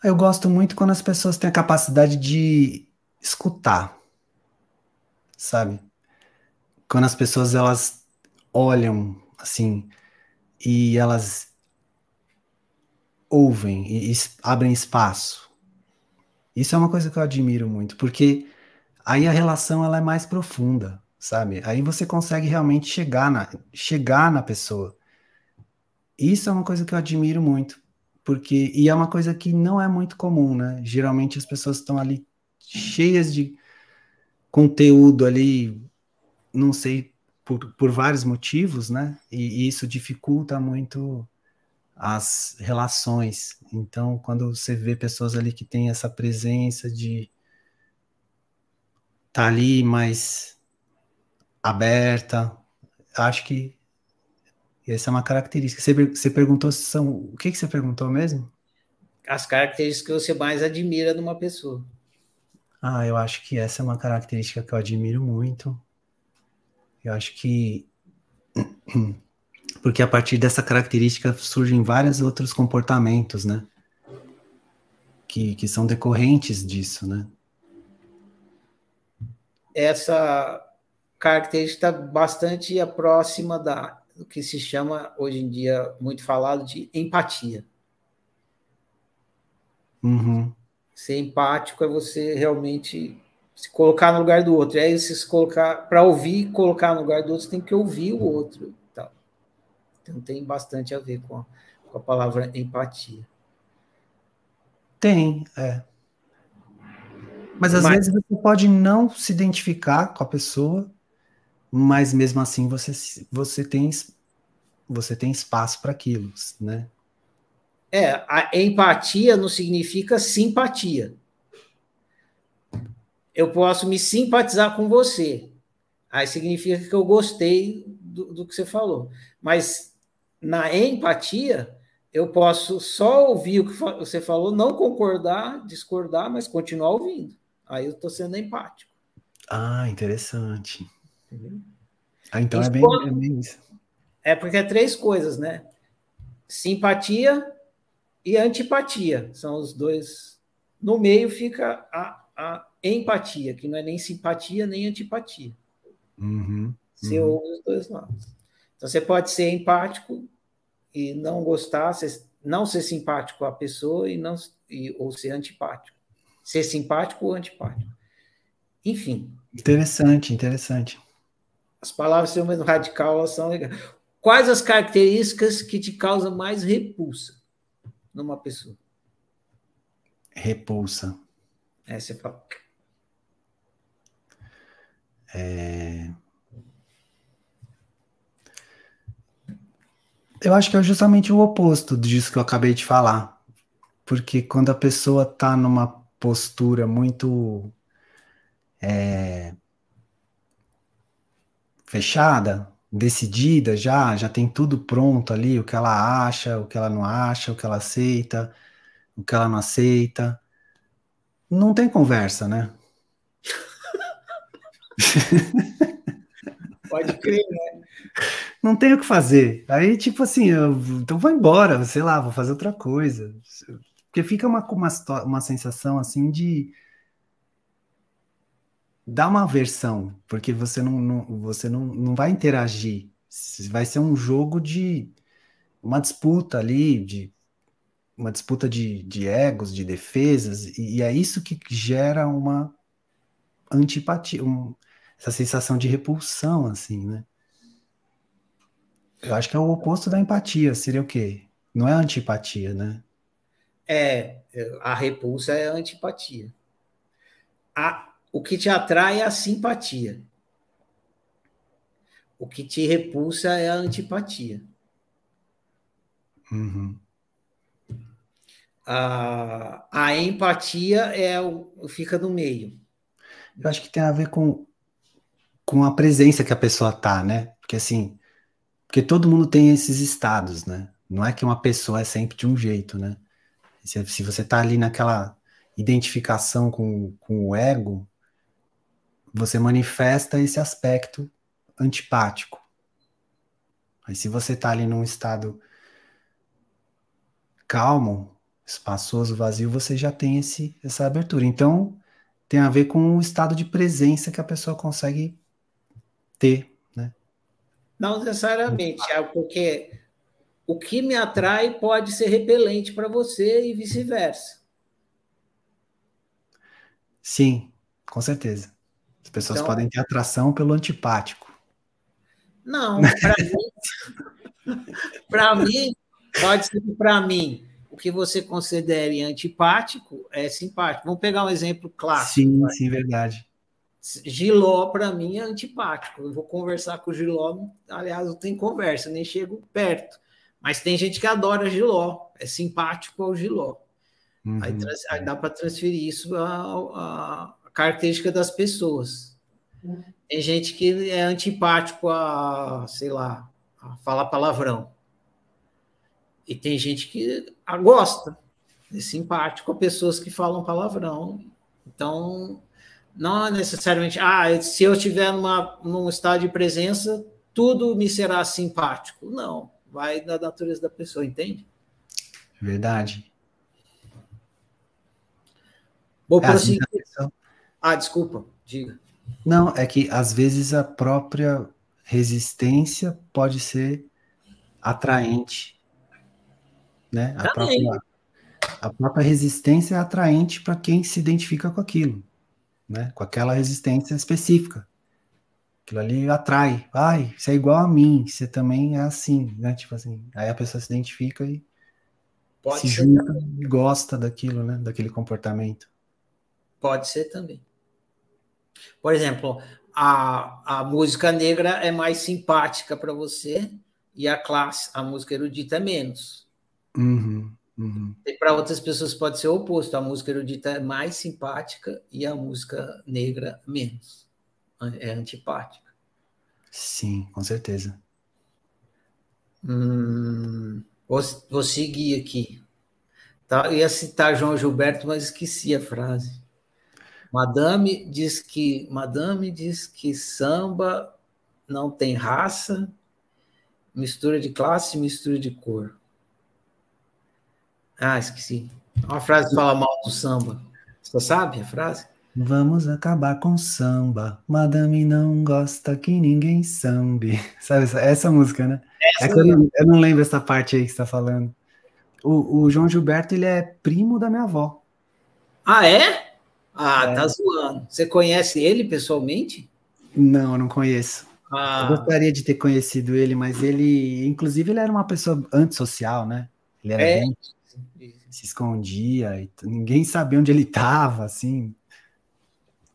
[SPEAKER 2] Eu gosto muito quando as pessoas têm a capacidade de escutar, sabe? Quando as pessoas elas olham assim e elas ouvem e, abrem espaço isso é uma coisa que eu admiro muito, porque aí a relação ela é mais profunda, sabe? Aí você consegue realmente chegar na, chegar na pessoa. Isso é uma coisa que eu admiro muito, porque e é uma coisa que não é muito comum, né? Geralmente as pessoas estão ali cheias de conteúdo ali, não sei por, por vários motivos, né? E, e isso dificulta muito as relações. Então, quando você vê pessoas ali que têm essa presença de tá ali mais aberta, acho que essa é uma característica. Você, você perguntou se são. O que, que você perguntou mesmo?
[SPEAKER 1] As características que você mais admira numa pessoa.
[SPEAKER 2] Ah, eu acho que essa é uma característica que eu admiro muito. Eu acho que porque a partir dessa característica surgem vários outros comportamentos, né? Que, que são decorrentes disso, né?
[SPEAKER 1] Essa característica está bastante próxima da do que se chama hoje em dia muito falado de empatia.
[SPEAKER 2] Uhum.
[SPEAKER 1] Ser empático é você realmente se colocar no lugar do outro. E aí, se colocar para ouvir, colocar no lugar do outro, você tem que ouvir o outro. Então tem bastante a ver com a, com a palavra empatia.
[SPEAKER 2] Tem, é. Mas às mas, vezes você pode não se identificar com a pessoa, mas mesmo assim você, você tem você tem espaço para aquilo, né?
[SPEAKER 1] É, a empatia não significa simpatia. Eu posso me simpatizar com você. Aí significa que eu gostei do, do que você falou. Mas na empatia, eu posso só ouvir o que você falou, não concordar, discordar, mas continuar ouvindo. Aí eu estou sendo empático.
[SPEAKER 2] Ah, interessante. Ah, então é bem, pode... é bem isso.
[SPEAKER 1] É porque é três coisas, né? Simpatia e antipatia. São os dois. No meio fica a, a empatia, que não é nem simpatia nem antipatia.
[SPEAKER 2] Uhum,
[SPEAKER 1] você
[SPEAKER 2] uhum.
[SPEAKER 1] ouve os dois lados. Então você pode ser empático e não gostar, não ser simpático à pessoa e não e, ou ser antipático. Ser simpático ou antipático. Enfim.
[SPEAKER 2] Interessante, interessante.
[SPEAKER 1] As palavras são menos radical, elas são legais. Quais as características que te causam mais repulsa numa pessoa?
[SPEAKER 2] Repulsa.
[SPEAKER 1] É, você fala.
[SPEAKER 2] É... Eu acho que é justamente o oposto disso que eu acabei de falar. Porque quando a pessoa está numa postura muito é, fechada, decidida já, já tem tudo pronto ali, o que ela acha, o que ela não acha, o que ela aceita, o que ela não aceita. Não tem conversa, né?
[SPEAKER 1] Pode crer, né?
[SPEAKER 2] Não tem o que fazer. Aí, tipo assim, eu, então vou embora, sei lá, vou fazer outra coisa. Porque fica uma, uma, uma sensação assim de dá uma aversão, porque você não, não, você não, não vai interagir. Vai ser um jogo de uma disputa ali, de uma disputa de, de egos, de defesas, e, e é isso que gera uma antipatia, um, essa sensação de repulsão, assim, né? Eu acho que é o oposto da empatia, seria o quê? Não é antipatia, né?
[SPEAKER 1] É, a repulsa é a antipatia. A, o que te atrai é a simpatia. O que te repulsa é a antipatia.
[SPEAKER 2] Uhum.
[SPEAKER 1] A, a empatia é o, fica no meio.
[SPEAKER 2] Eu acho que tem a ver com, com a presença que a pessoa tá, né? Porque assim, porque todo mundo tem esses estados, né? Não é que uma pessoa é sempre de um jeito, né? Se, se você tá ali naquela identificação com, com o ego, você manifesta esse aspecto antipático. Aí se você está ali num estado calmo, espaçoso, vazio, você já tem esse, essa abertura. Então, tem a ver com o estado de presença que a pessoa consegue ter, né?
[SPEAKER 1] Não necessariamente, é porque o que me atrai pode ser repelente para você e vice-versa.
[SPEAKER 2] Sim, com certeza. As pessoas então, podem ter atração pelo antipático.
[SPEAKER 1] Não, para mim, mim, pode ser para mim, o que você considere antipático é simpático. Vamos pegar um exemplo clássico.
[SPEAKER 2] Sim, sim, verdade.
[SPEAKER 1] Giló, para mim, é antipático. Eu vou conversar com o Giló, aliás, não tem conversa, nem chego perto. Mas tem gente que adora Giló, é simpático ao Giló. Uhum. Aí, aí, dá para transferir isso a, a, característica das pessoas. Tem gente que é antipático a, sei lá, a falar palavrão. E tem gente que gosta, é simpático a pessoas que falam palavrão. Então, não necessariamente, ah, se eu estiver numa, num estado de presença, tudo me será simpático. Não, vai da natureza da pessoa, entende?
[SPEAKER 2] Verdade.
[SPEAKER 1] Vou é, prosseguir. Ah, desculpa, diga.
[SPEAKER 2] Não, é que às vezes a própria resistência pode ser atraente, né? A, própria, a própria resistência é atraente para quem se identifica com aquilo, né? Com aquela resistência específica. Aquilo ali atrai. Ai, você é igual a mim, você também é assim, né? Tipo assim, aí a pessoa se identifica e pode se junta também. e gosta daquilo, né? Daquele comportamento.
[SPEAKER 1] Pode ser também. Por exemplo, a, a música negra é mais simpática para você e a classe, a música erudita é menos.
[SPEAKER 2] Uhum, uhum.
[SPEAKER 1] E para outras pessoas pode ser o oposto, a música erudita é mais simpática e a música negra menos. É antipática.
[SPEAKER 2] Sim, com certeza.
[SPEAKER 1] Hum, vou, vou seguir aqui. Tá, ia citar João Gilberto, mas esqueci a frase. Madame diz que Madame diz que samba não tem raça, mistura de classe, mistura de cor. Ah, esqueci. Uma frase que fala mal do samba. Você sabe a frase?
[SPEAKER 2] Vamos acabar com samba. Madame não gosta que ninguém sambe. Sabe essa, essa música, né? Essa é eu, não, eu, não, lembro essa parte aí que você está falando. O, o João Gilberto, ele é primo da minha avó.
[SPEAKER 1] Ah, é? Ah, é. tá zoando. Você conhece ele pessoalmente?
[SPEAKER 2] Não, não conheço. Ah. Eu gostaria de ter conhecido ele, mas ele, inclusive, ele era uma pessoa antissocial, né? Ele era
[SPEAKER 1] é.
[SPEAKER 2] Bem... se escondia, e ninguém sabia onde ele estava, assim.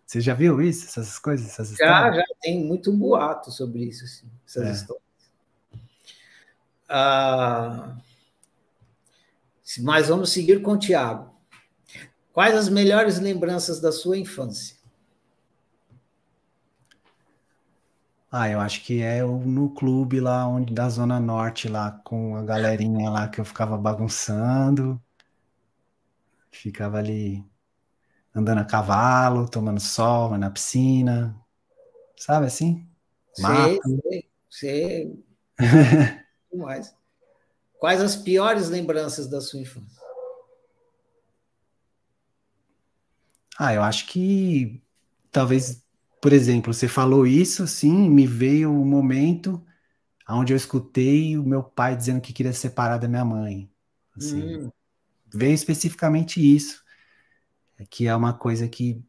[SPEAKER 2] Você já viu isso, essas coisas, essas
[SPEAKER 1] já, Já, tem muito boato sobre isso, assim, essas é. histórias. Ah, mas vamos seguir com o Tiago. Quais as melhores lembranças da sua infância?
[SPEAKER 2] Ah, eu acho que é no clube lá onde da Zona Norte, lá com a galerinha lá que eu ficava bagunçando. Ficava ali andando a cavalo, tomando sol na piscina. Sabe assim?
[SPEAKER 1] Mato. Sei, sei. mais. Quais as piores lembranças da sua infância?
[SPEAKER 2] Ah, eu acho que talvez por exemplo, você falou isso, assim, me veio o um momento onde eu escutei o meu pai dizendo que queria separar da minha mãe. Assim, hum. Veio especificamente isso, que é uma coisa que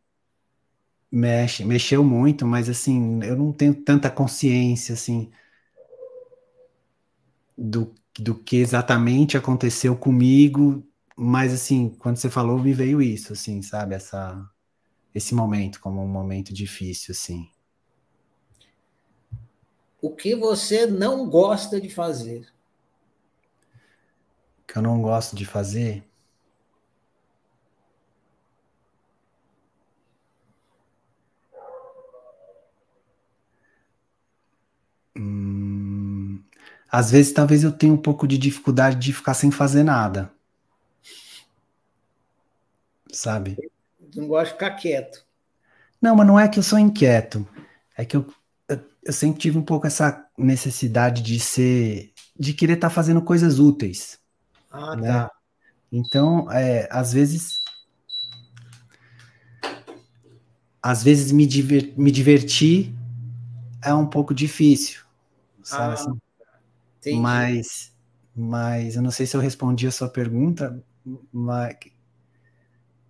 [SPEAKER 2] mexe, mexeu muito, mas assim, eu não tenho tanta consciência, assim, do, do que exatamente aconteceu comigo, mas assim, quando você falou, me veio isso, assim, sabe, essa esse momento como um momento difícil, assim?
[SPEAKER 1] O que você não gosta de fazer?
[SPEAKER 2] O que eu não gosto de fazer? Hum, às vezes, talvez eu tenha um pouco de dificuldade de ficar sem fazer nada. Sabe?
[SPEAKER 1] Não gosta de ficar quieto.
[SPEAKER 2] Não, mas não é que eu sou inquieto. É que eu, eu, sempre tive um pouco essa necessidade de ser. de querer estar tá fazendo coisas úteis.
[SPEAKER 1] Ah, né? tá.
[SPEAKER 2] Então, é, às vezes. Às vezes me, diver, me divertir é um pouco difícil. Sabe ah, assim? Mas, mas eu não sei se eu respondi a sua pergunta, mas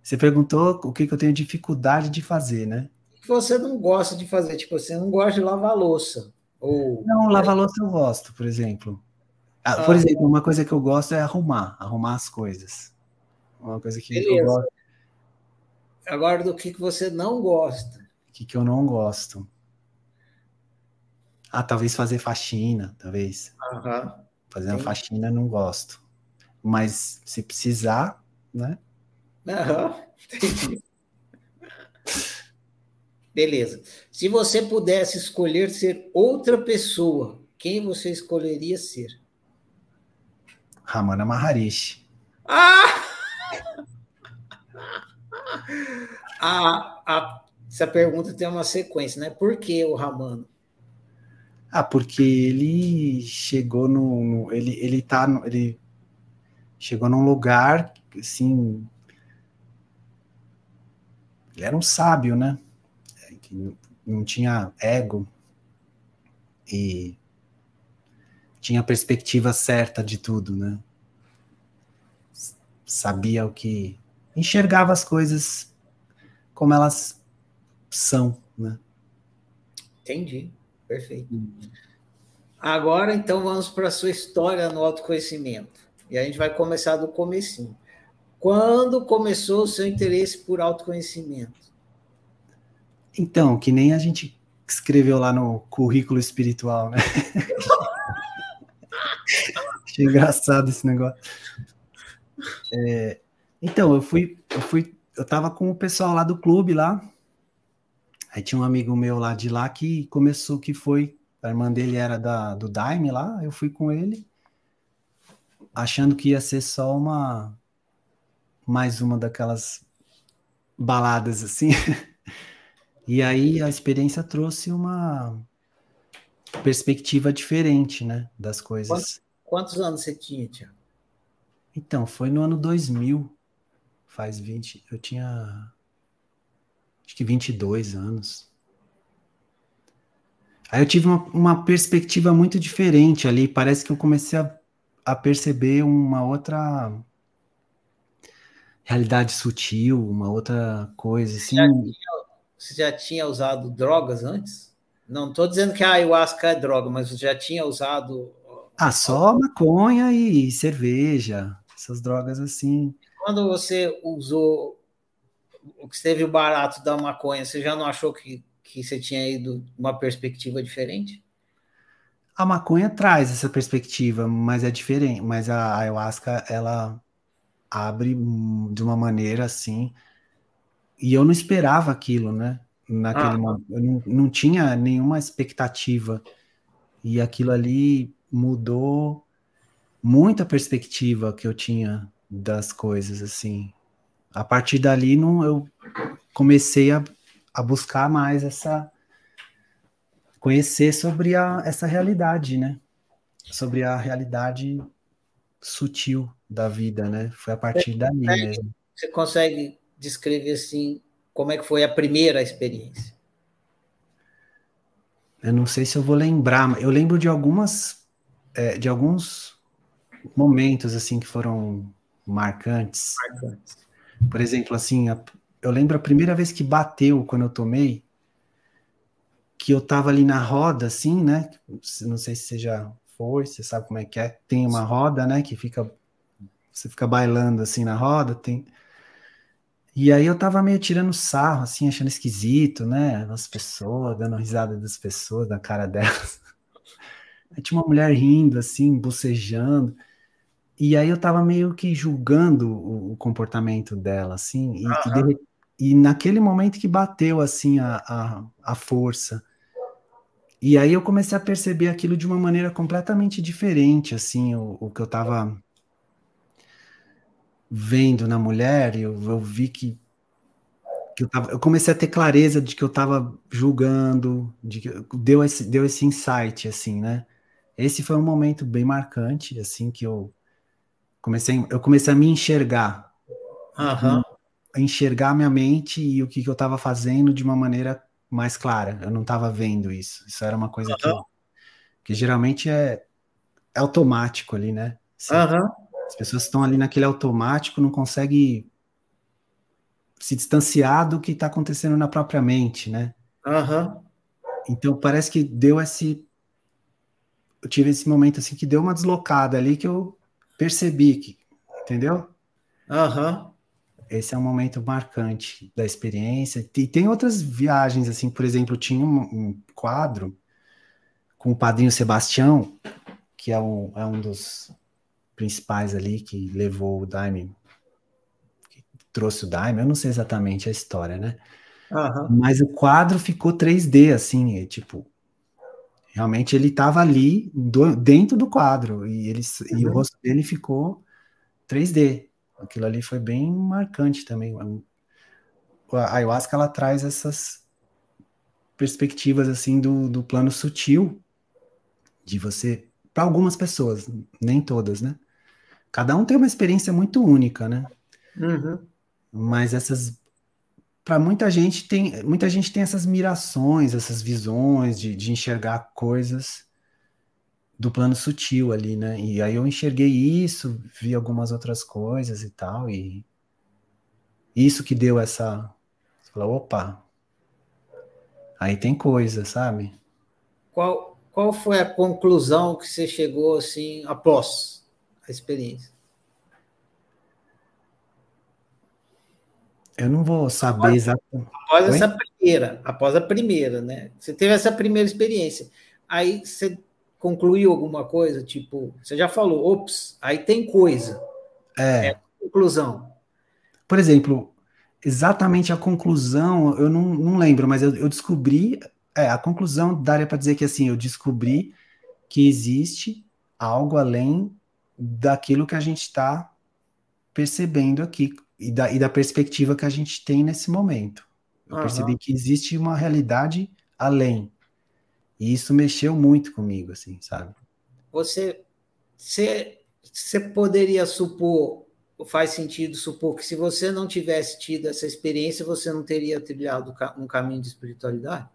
[SPEAKER 2] você perguntou o que, que eu tenho dificuldade de fazer, né?
[SPEAKER 1] O que você não gosta de fazer? Tipo, você não gosta de lavar louça. Ou...
[SPEAKER 2] Não, lavar louça eu gosto, por exemplo. Ah, ah, por exemplo, uma coisa que eu gosto é arrumar, arrumar as coisas. Uma coisa que Beleza. eu gosto.
[SPEAKER 1] Agora, do que, que você não gosta?
[SPEAKER 2] O que, que eu não gosto? Ah, talvez fazer faxina, talvez.
[SPEAKER 1] Uhum.
[SPEAKER 2] Fazer uma faxina não gosto. Mas se precisar, né?
[SPEAKER 1] Aham, entendi. Beleza. Se você pudesse escolher ser outra pessoa, quem você escolheria ser?
[SPEAKER 2] Ramana Maharishi.
[SPEAKER 1] Ah! a, a, essa pergunta tem uma sequência, né? Por que o Ramana?
[SPEAKER 2] Ah, porque ele chegou no, no ele ele tá no, ele chegou num lugar assim ele era um sábio, né? Que não tinha ego e tinha a perspectiva certa de tudo, né? Sabia o que. enxergava as coisas como elas são, né?
[SPEAKER 1] Entendi, perfeito. Agora, então, vamos para a sua história no autoconhecimento. E a gente vai começar do comecinho. Quando começou o seu interesse por autoconhecimento?
[SPEAKER 2] Então, que nem a gente escreveu lá no currículo espiritual, né? Achei engraçado esse negócio. É, então, eu fui, eu fui, eu tava com o pessoal lá do clube lá. Aí tinha um amigo meu lá de lá que começou, que foi, a irmã dele era da, do Daime lá, eu fui com ele, achando que ia ser só uma, mais uma daquelas baladas assim. e aí a experiência trouxe uma perspectiva diferente, né, das coisas.
[SPEAKER 1] Quantos, quantos anos você tinha, Tiago?
[SPEAKER 2] Então, foi no ano 2000, faz 20, eu tinha acho que 22 anos. Aí eu tive uma, uma perspectiva muito diferente ali, parece que eu comecei a, a perceber uma outra realidade sutil, uma outra coisa assim.
[SPEAKER 1] Você já tinha, você já tinha usado drogas antes? Não estou dizendo que a ayahuasca é droga, mas você já tinha usado.
[SPEAKER 2] Ah, só maconha e cerveja, essas drogas assim.
[SPEAKER 1] quando você usou, que teve o barato da maconha, você já não achou que, que você tinha ido uma perspectiva diferente?
[SPEAKER 2] A maconha traz essa perspectiva, mas é diferente. Mas a ayahuasca, ela abre de uma maneira assim. E eu não esperava aquilo, né? Naquele ah. momento. Eu não, não tinha nenhuma expectativa. E aquilo ali mudou muita perspectiva que eu tinha das coisas, assim. A partir dali, não, eu comecei a, a buscar mais essa. conhecer sobre a, essa realidade, né? Sobre a realidade sutil da vida, né? Foi a partir dali mesmo.
[SPEAKER 1] Você consegue descrever, assim, como é que foi a primeira experiência?
[SPEAKER 2] Eu não sei se eu vou lembrar, eu lembro de algumas, é, de alguns momentos assim que foram marcantes. marcantes. Por exemplo, assim, a, eu lembro a primeira vez que bateu quando eu tomei, que eu tava ali na roda, assim, né? Não sei se você já foi, você sabe como é que é. Tem uma roda, né? Que fica, você fica bailando assim na roda, tem. E aí eu tava meio tirando sarro, assim, achando esquisito, né? As pessoas, dando risada das pessoas, da cara delas. Aí tinha uma mulher rindo, assim, bocejando. E aí eu tava meio que julgando o, o comportamento dela, assim, e, uhum. e, e, naquele momento que bateu, assim, a, a, a força. E aí eu comecei a perceber aquilo de uma maneira completamente diferente, assim, o, o que eu tava vendo na mulher, eu, eu vi que, que eu, tava, eu comecei a ter clareza de que eu estava julgando, de que deu esse, deu esse insight, assim, né? Esse foi um momento bem marcante, assim, que eu comecei, eu comecei a me enxergar,
[SPEAKER 1] uhum.
[SPEAKER 2] enxergar minha mente e o que, que eu estava fazendo de uma maneira mais clara. Eu não estava vendo isso. Isso era uma coisa uhum. que, que geralmente é, é automático ali, né?
[SPEAKER 1] Assim, uhum.
[SPEAKER 2] As pessoas estão ali naquele automático, não conseguem se distanciar do que está acontecendo na própria mente, né?
[SPEAKER 1] Uhum.
[SPEAKER 2] Então parece que deu esse. Eu tive esse momento assim que deu uma deslocada ali que eu percebi que, entendeu?
[SPEAKER 1] Aham. Uhum.
[SPEAKER 2] Esse é um momento marcante da experiência. E tem outras viagens, assim, por exemplo, tinha um, um quadro com o padrinho Sebastião, que é um, é um dos principais ali que levou o Daime, que trouxe o Daime, eu não sei exatamente a história, né?
[SPEAKER 1] Uhum.
[SPEAKER 2] Mas o quadro ficou 3D, assim, é, tipo, realmente ele estava ali do, dentro do quadro e, ele, uhum. e o uhum. rosto dele ficou 3D. Aquilo ali foi bem marcante também. A ayahuasca ela traz essas perspectivas assim do, do plano sutil de você para algumas pessoas, nem todas, né? Cada um tem uma experiência muito única, né?
[SPEAKER 1] Uhum.
[SPEAKER 2] Mas essas, para muita gente tem, muita gente tem essas mirações, essas visões de, de enxergar coisas do plano sutil ali, né? E aí eu enxerguei isso, vi algumas outras coisas e tal, e isso que deu essa, você falou, opa, aí tem coisa, sabe?
[SPEAKER 1] Qual qual foi a conclusão que você chegou assim após a experiência?
[SPEAKER 2] Eu não vou saber
[SPEAKER 1] exatamente. Após Oi? essa primeira, após a primeira, né? Você teve essa primeira experiência. Aí você concluiu alguma coisa, tipo, você já falou, ops, aí tem coisa.
[SPEAKER 2] É.
[SPEAKER 1] é conclusão.
[SPEAKER 2] Por exemplo, exatamente a conclusão, eu não, não lembro, mas eu, eu descobri é, a conclusão daria para dizer que assim, eu descobri que existe algo além daquilo que a gente está percebendo aqui e da, e da perspectiva que a gente tem nesse momento. Eu uhum. percebi que existe uma realidade além. E isso mexeu muito comigo, assim, sabe?
[SPEAKER 1] Você, você, você poderia supor, faz sentido supor que se você não tivesse tido essa experiência, você não teria trilhado um caminho de espiritualidade?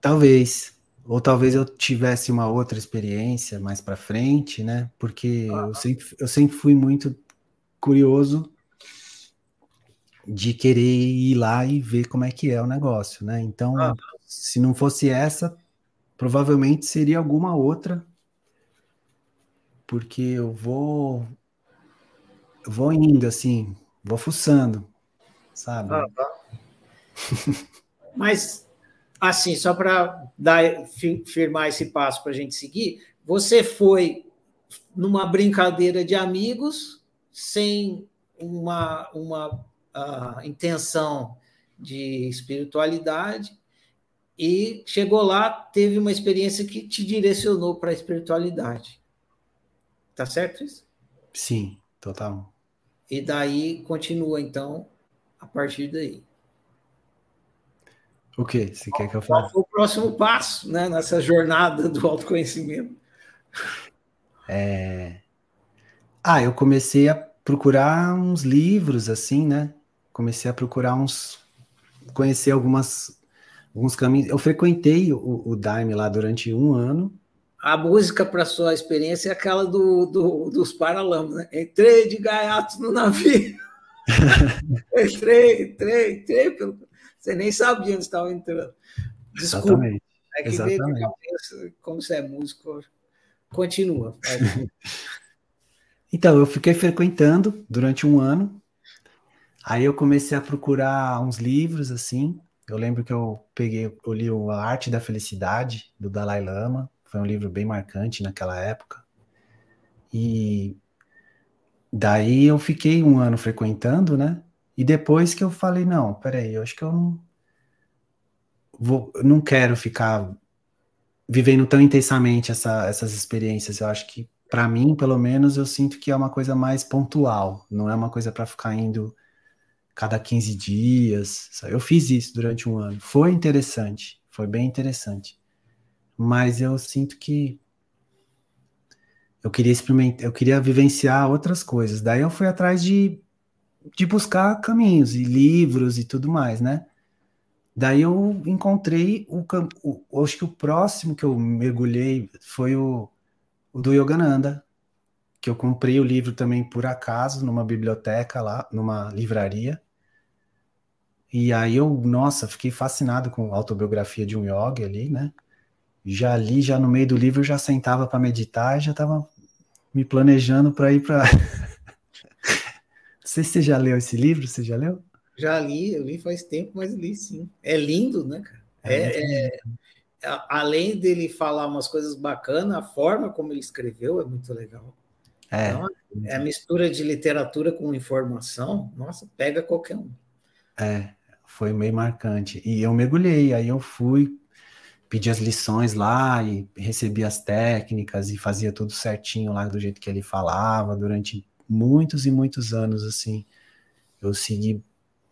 [SPEAKER 2] Talvez. Ou talvez eu tivesse uma outra experiência mais para frente, né? Porque ah. eu, sempre, eu sempre fui muito curioso de querer ir lá e ver como é que é o negócio, né? Então, ah. se não fosse essa, provavelmente seria alguma outra, porque eu vou vou indo assim, vou fuçando, sabe? Ah, tá.
[SPEAKER 1] Mas, assim, só para dar firmar esse passo para a gente seguir, você foi numa brincadeira de amigos, sem uma, uma uh, intenção de espiritualidade, e chegou lá, teve uma experiência que te direcionou para a espiritualidade. Tá certo isso?
[SPEAKER 2] Sim, total.
[SPEAKER 1] E daí continua, então, a partir daí.
[SPEAKER 2] O que? Você quer que eu fale? Qual
[SPEAKER 1] foi o próximo passo né, nessa jornada do autoconhecimento?
[SPEAKER 2] É... Ah, eu comecei a procurar uns livros, assim, né? Comecei a procurar uns. conhecer algumas, alguns caminhos. Eu frequentei o, o Daime lá durante um ano.
[SPEAKER 1] A música, para sua experiência, é aquela do, do dos Paralamas, né? Entrei de gaiato no navio. entrei, entrei, entrei. Pelo... Você nem sabia onde estava entrando. Desculpa. Exatamente. É que Exatamente. veio cabeça, como você é músico, Continua.
[SPEAKER 2] então, eu fiquei frequentando durante um ano. Aí eu comecei a procurar uns livros assim. Eu lembro que eu peguei, eu li A Arte da Felicidade do Dalai Lama. Foi um livro bem marcante naquela época. E daí eu fiquei um ano frequentando, né? E depois que eu falei, não, peraí, eu acho que eu não vou, não quero ficar vivendo tão intensamente essa, essas experiências. Eu acho que, para mim, pelo menos, eu sinto que é uma coisa mais pontual, não é uma coisa para ficar indo cada 15 dias. Eu fiz isso durante um ano. Foi interessante, foi bem interessante. Mas eu sinto que eu queria experimentar, eu queria vivenciar outras coisas. Daí eu fui atrás de, de buscar caminhos e livros e tudo mais, né? Daí eu encontrei o, o, acho que o próximo que eu mergulhei foi o, o do Yogananda, que eu comprei o livro também por acaso numa biblioteca lá, numa livraria. E aí eu, nossa, fiquei fascinado com a autobiografia de um yogi ali, né? Já li, já no meio do livro, já sentava para meditar, já estava me planejando para ir para. Não sei se você já leu esse livro, você já leu?
[SPEAKER 1] Já li, eu li faz tempo, mas li sim. É lindo, né, cara? É, é, é, além dele falar umas coisas bacanas, a forma como ele escreveu é muito legal. É. Então, é a mistura de literatura com informação, nossa, pega qualquer um.
[SPEAKER 2] É, foi meio marcante. E eu mergulhei, aí eu fui, pedi as lições lá e recebi as técnicas e fazia tudo certinho lá do jeito que ele falava durante muitos e muitos anos, assim. Eu segui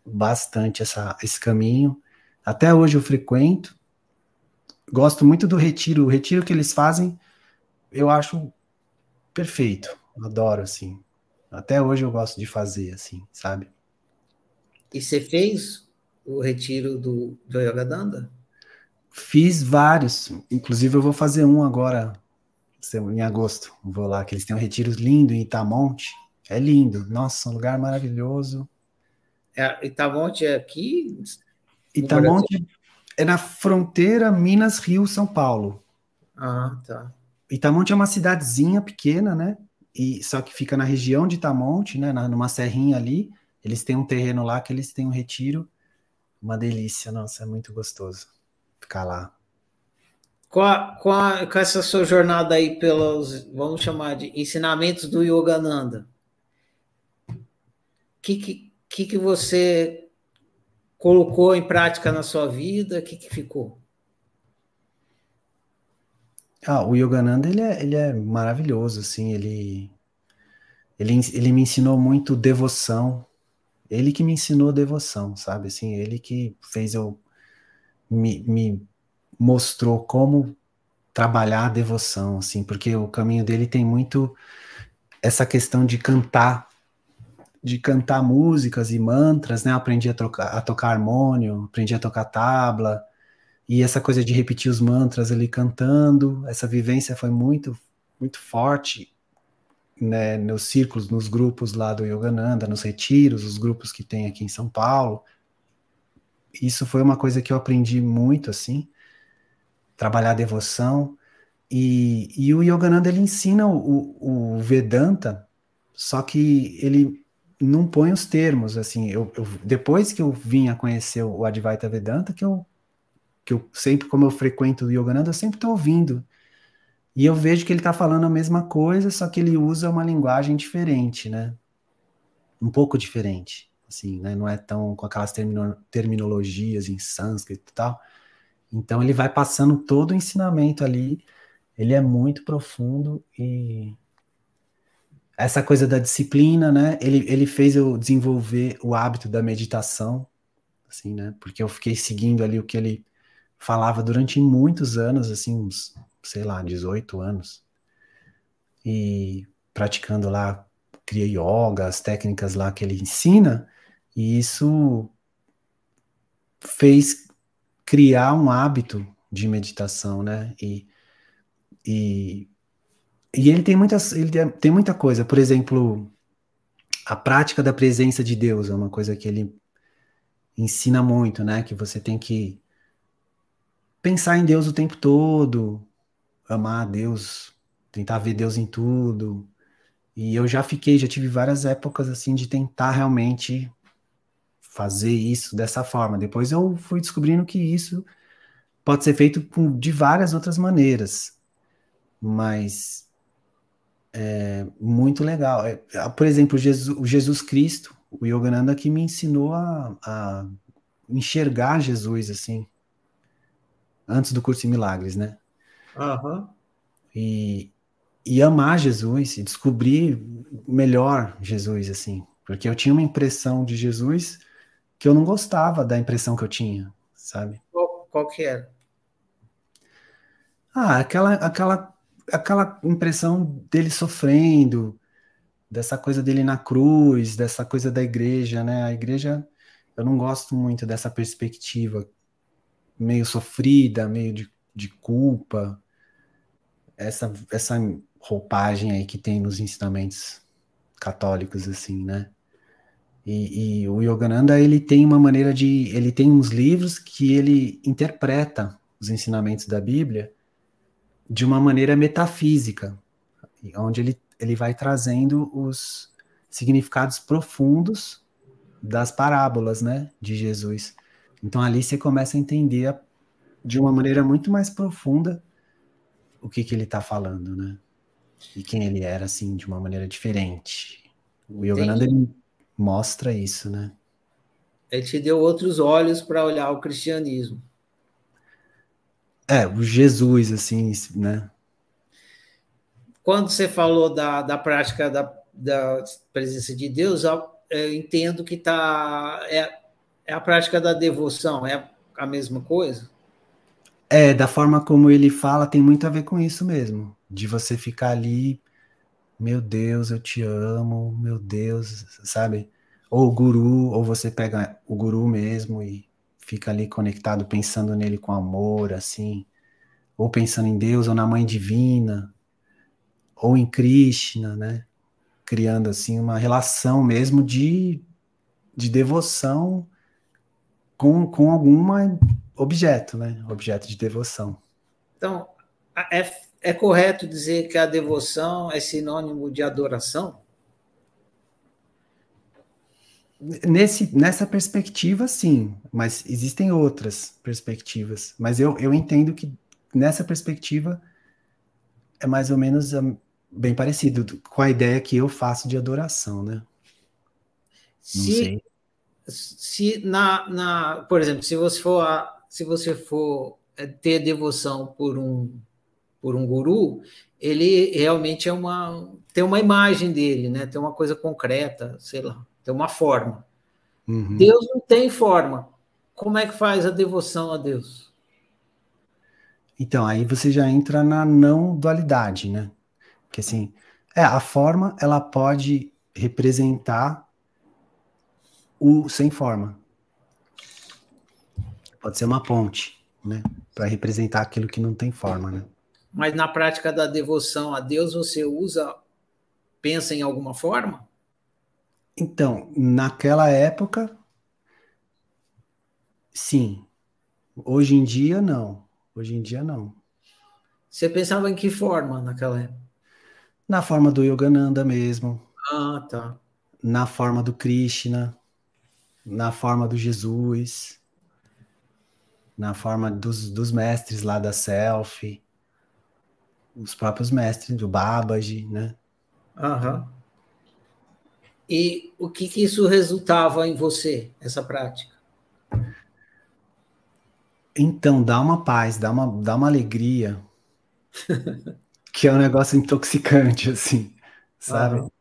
[SPEAKER 2] bastante essa, esse caminho. Até hoje eu frequento. Gosto muito do retiro. O retiro que eles fazem, eu acho perfeito. Adoro, assim. Até hoje eu gosto de fazer, assim, sabe?
[SPEAKER 1] E você fez o retiro do, do Yogadanda?
[SPEAKER 2] Fiz vários. Inclusive, eu vou fazer um agora, em agosto. Vou lá, que eles têm um retiro lindo em Itamonte. É lindo. Nossa, um lugar maravilhoso.
[SPEAKER 1] É, Itamonte é aqui?
[SPEAKER 2] Itamonte é na fronteira Minas, Rio, São Paulo.
[SPEAKER 1] Ah, tá.
[SPEAKER 2] Itamonte é uma cidadezinha pequena, né? E só que fica na região de Itamonte, né? Na, numa serrinha ali. Eles têm um terreno lá que eles têm um retiro. Uma delícia, nossa, é muito gostoso ficar lá.
[SPEAKER 1] Com, a, com, a, com essa sua jornada aí pelos, vamos chamar de ensinamentos do Yogananda, que, que, que, que você colocou em prática na sua vida? O que, que ficou?
[SPEAKER 2] Ah, o Yogananda ele é, ele é maravilhoso, assim, ele, ele, ele me ensinou muito devoção, ele que me ensinou devoção, sabe, assim, ele que fez eu, me, me mostrou como trabalhar a devoção, assim, porque o caminho dele tem muito essa questão de cantar de cantar músicas e mantras, né? Aprendi a, trocar, a tocar harmônio, aprendi a tocar tabla, e essa coisa de repetir os mantras ali cantando, essa vivência foi muito, muito forte, né? Nos círculos, nos grupos lá do Yogananda, nos retiros, os grupos que tem aqui em São Paulo. Isso foi uma coisa que eu aprendi muito, assim, trabalhar a devoção. E, e o Yogananda, ele ensina o, o Vedanta, só que ele não põe os termos, assim, eu, eu, depois que eu vim a conhecer o Advaita Vedanta, que eu, que eu sempre, como eu frequento o Yogananda, eu sempre estou ouvindo, e eu vejo que ele está falando a mesma coisa, só que ele usa uma linguagem diferente, né, um pouco diferente, assim, né, não é tão com aquelas termino, terminologias em sânscrito e tal, então ele vai passando todo o ensinamento ali, ele é muito profundo e essa coisa da disciplina, né? Ele, ele fez eu desenvolver o hábito da meditação, assim, né? Porque eu fiquei seguindo ali o que ele falava durante muitos anos, assim, uns, sei lá, 18 anos. E praticando lá, cria yoga, as técnicas lá que ele ensina, e isso fez criar um hábito de meditação, né? E, e e ele tem muitas, ele tem muita coisa. Por exemplo, a prática da presença de Deus é uma coisa que ele ensina muito, né? Que você tem que pensar em Deus o tempo todo, amar a Deus, tentar ver Deus em tudo. E eu já fiquei, já tive várias épocas assim de tentar realmente fazer isso dessa forma. Depois eu fui descobrindo que isso pode ser feito de várias outras maneiras. Mas é, muito legal. É, por exemplo, Jesus, o Jesus Cristo, o Yogananda que me ensinou a, a, enxergar Jesus assim, antes do curso de milagres, né?
[SPEAKER 1] Uhum.
[SPEAKER 2] E, e amar Jesus e descobrir melhor Jesus assim, porque eu tinha uma impressão de Jesus que eu não gostava da impressão que eu tinha, sabe?
[SPEAKER 1] Qual, qual que era?
[SPEAKER 2] Ah, aquela, aquela aquela impressão dele sofrendo, dessa coisa dele na cruz, dessa coisa da igreja, né? A igreja, eu não gosto muito dessa perspectiva meio sofrida, meio de, de culpa, essa, essa roupagem aí que tem nos ensinamentos católicos, assim, né? E, e, o Yogananda, ele tem uma maneira de... Ele tem uns livros que ele interpreta os ensinamentos da Bíblia de uma maneira metafísica, onde ele, ele vai trazendo os significados profundos das parábolas, né, de Jesus. Então ali você começa a entender de uma maneira muito mais profunda o que, que ele está falando, né? E quem ele era, assim, de uma maneira diferente. O Yogananda ele mostra isso, né?
[SPEAKER 1] Ele te deu outros olhos para olhar o cristianismo.
[SPEAKER 2] É, o Jesus, assim, né?
[SPEAKER 1] Quando você falou da, da prática da, da presença de Deus, eu entendo que tá, é, é a prática da devoção, é a mesma coisa?
[SPEAKER 2] É, da forma como ele fala, tem muito a ver com isso mesmo. De você ficar ali, meu Deus, eu te amo, meu Deus, sabe? Ou o guru, ou você pega o guru mesmo e fica ali conectado, pensando nele com amor, assim, ou pensando em Deus, ou na Mãe Divina, ou em Krishna, né? Criando, assim, uma relação mesmo de, de devoção com, com algum objeto, né? Objeto de devoção.
[SPEAKER 1] Então, é, é correto dizer que a devoção é sinônimo de adoração?
[SPEAKER 2] Nesse, nessa perspectiva, sim, mas existem outras perspectivas. Mas eu, eu entendo que nessa perspectiva é mais ou menos um, bem parecido com a ideia que eu faço de adoração, né?
[SPEAKER 1] Não se, sei. Se na, na, por exemplo, se você for a, se você for é, ter devoção por um por um guru, ele realmente é uma tem uma imagem dele, né? Tem uma coisa concreta, sei lá tem uma forma. Uhum. Deus não tem forma. Como é que faz a devoção a Deus?
[SPEAKER 2] Então, aí você já entra na não dualidade, né? Que assim, é, a forma ela pode representar o sem forma. Pode ser uma ponte, né? Para representar aquilo que não tem forma, né?
[SPEAKER 1] Mas na prática da devoção a Deus, você usa, pensa em alguma forma?
[SPEAKER 2] Então, naquela época, sim. Hoje em dia, não. Hoje em dia, não.
[SPEAKER 1] Você pensava em que forma naquela época?
[SPEAKER 2] Na forma do Yogananda mesmo.
[SPEAKER 1] Ah, tá.
[SPEAKER 2] na forma do Krishna, na forma do Jesus, na forma dos, dos mestres lá da Selfie, os próprios mestres do Babaji, né?
[SPEAKER 1] Aham. E o que, que isso resultava em você, essa prática?
[SPEAKER 2] Então, dá uma paz, dá uma, dá uma alegria, que é um negócio intoxicante, assim, sabe? Uhum.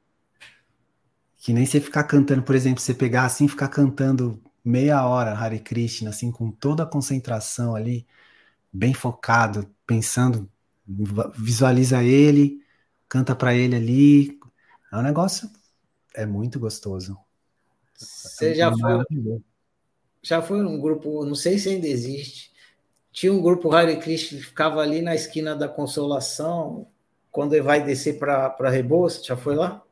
[SPEAKER 2] Que nem você ficar cantando, por exemplo, você pegar assim, ficar cantando meia hora Hare Krishna, assim, com toda a concentração ali, bem focado, pensando, visualiza ele, canta para ele ali. É um negócio, é muito gostoso.
[SPEAKER 1] Você é já foi, já foi num grupo, não sei se ainda existe, tinha um grupo Hare Krishna que ficava ali na esquina da Consolação, quando ele vai descer para Rebouça, já foi lá?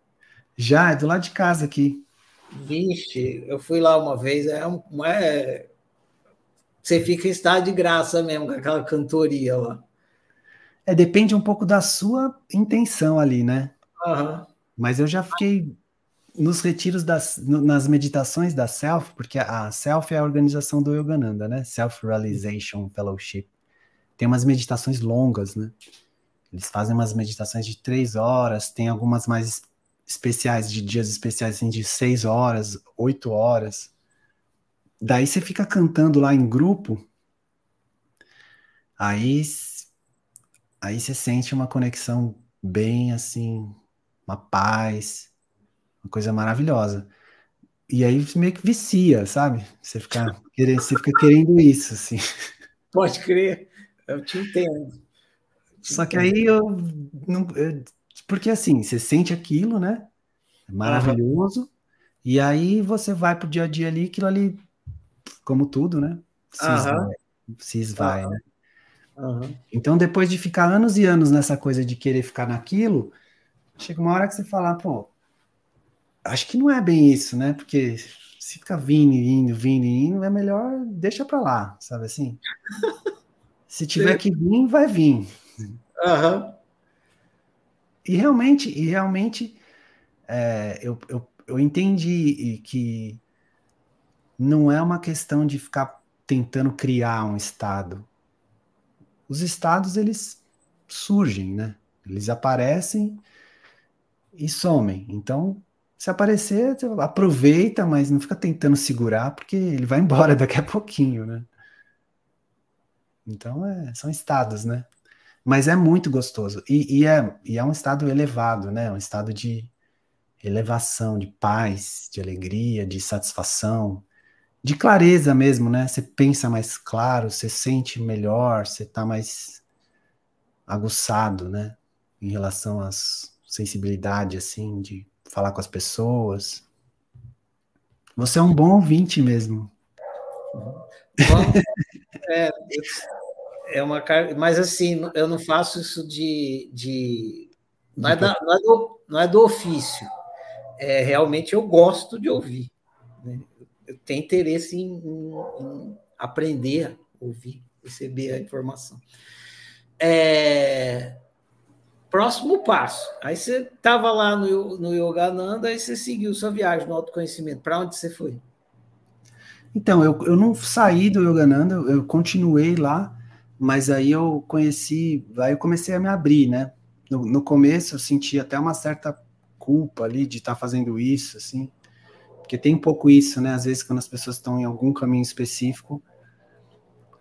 [SPEAKER 2] Já, é do lado de casa aqui.
[SPEAKER 1] Vixe, eu fui lá uma vez, é, um, é você fica em estado de graça mesmo com aquela cantoria lá.
[SPEAKER 2] É, depende um pouco da sua intenção ali, né?
[SPEAKER 1] Uhum.
[SPEAKER 2] Mas eu já fiquei nos retiros das, nas meditações da Self, porque a Self é a organização do Yogananda, né? Self Realization Fellowship. Tem umas meditações longas, né? Eles fazem umas meditações de três horas, tem algumas mais especiais, de dias especiais, assim, de seis horas, oito horas. Daí você fica cantando lá em grupo, aí, aí você sente uma conexão bem assim, uma paz, uma coisa maravilhosa. E aí meio que vicia, sabe? Você fica querendo, você fica querendo isso, assim.
[SPEAKER 1] Pode crer, eu te entendo.
[SPEAKER 2] Só que aí eu não. Eu, porque assim, você sente aquilo, né? É maravilhoso. Uhum. E aí você vai pro dia a dia ali, aquilo ali, como tudo, né? Se uhum. esvai, se esvai uhum. né? Então, depois de ficar anos e anos nessa coisa de querer ficar naquilo, chega uma hora que você fala, pô, acho que não é bem isso, né? Porque se ficar vindo, indo, vindo, indo, é melhor deixa para lá, sabe assim? Se tiver que vir, vai vir.
[SPEAKER 1] Uhum.
[SPEAKER 2] E realmente, e realmente é, eu, eu, eu entendi que não é uma questão de ficar tentando criar um estado. Os estados eles surgem, né? Eles aparecem e somem. Então se aparecer, aproveita, mas não fica tentando segurar, porque ele vai embora daqui a pouquinho, né? Então, é, são estados, né? Mas é muito gostoso. E, e, é, e é um estado elevado, né? Um estado de elevação, de paz, de alegria, de satisfação, de clareza mesmo, né? Você pensa mais claro, você sente melhor, você está mais aguçado, né? Em relação às sensibilidade, assim, de falar com as pessoas. Você é um bom ouvinte mesmo.
[SPEAKER 1] Bom, é, é uma mas assim, eu não faço isso de, de não, é da, não, é do, não é do ofício. É, realmente eu gosto de ouvir. Né? Eu tenho interesse em, em, em, aprender a ouvir, receber a informação. É, próximo passo. Aí você estava lá no, no Yogananda, aí você seguiu sua viagem no autoconhecimento. Para onde você foi?
[SPEAKER 2] Então, eu, eu não saí do Yogananda, eu continuei lá, mas aí eu conheci, aí eu comecei a me abrir, né? No, no começo eu senti até uma certa culpa ali de estar tá fazendo isso, assim, porque tem um pouco isso, né? Às vezes quando as pessoas estão em algum caminho específico,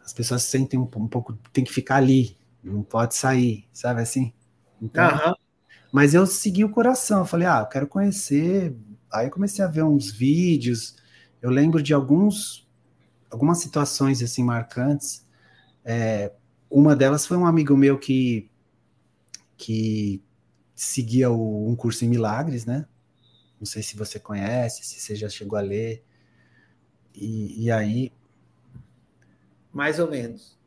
[SPEAKER 2] as pessoas sentem um, um pouco, tem que ficar ali, não pode sair, sabe assim? Então, uhum. Mas eu segui o coração, eu falei, ah, eu quero conhecer. Aí eu comecei a ver uns vídeos. Eu lembro de alguns, algumas situações assim marcantes. É, uma delas foi um amigo meu que, que seguia o, um curso em milagres, né? Não sei se você conhece, se você já chegou a ler. E, e aí.
[SPEAKER 1] Mais ou menos.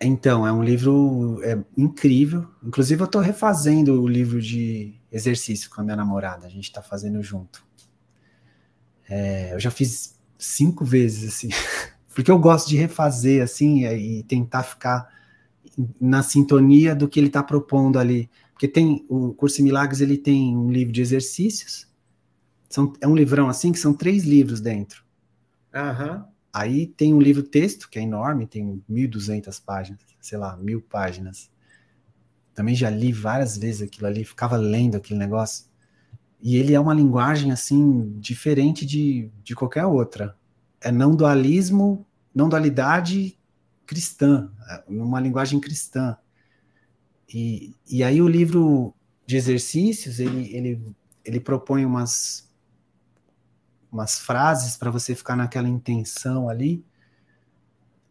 [SPEAKER 2] Então, é um livro é, incrível. Inclusive, eu estou refazendo o livro de exercício com a minha namorada. A gente está fazendo junto. É, eu já fiz cinco vezes, assim, porque eu gosto de refazer, assim, e tentar ficar na sintonia do que ele está propondo ali. Porque tem o Curso em Milagres, ele tem um livro de exercícios, São, é um livrão assim que são três livros dentro.
[SPEAKER 1] Aham.
[SPEAKER 2] Aí tem um livro texto, que é enorme, tem 1.200 páginas, sei lá, mil páginas. Também já li várias vezes aquilo ali, ficava lendo aquele negócio. E ele é uma linguagem, assim, diferente de, de qualquer outra. É não dualismo, não dualidade cristã, é uma linguagem cristã. E, e aí o livro de exercícios, ele, ele, ele propõe umas umas frases para você ficar naquela intenção ali,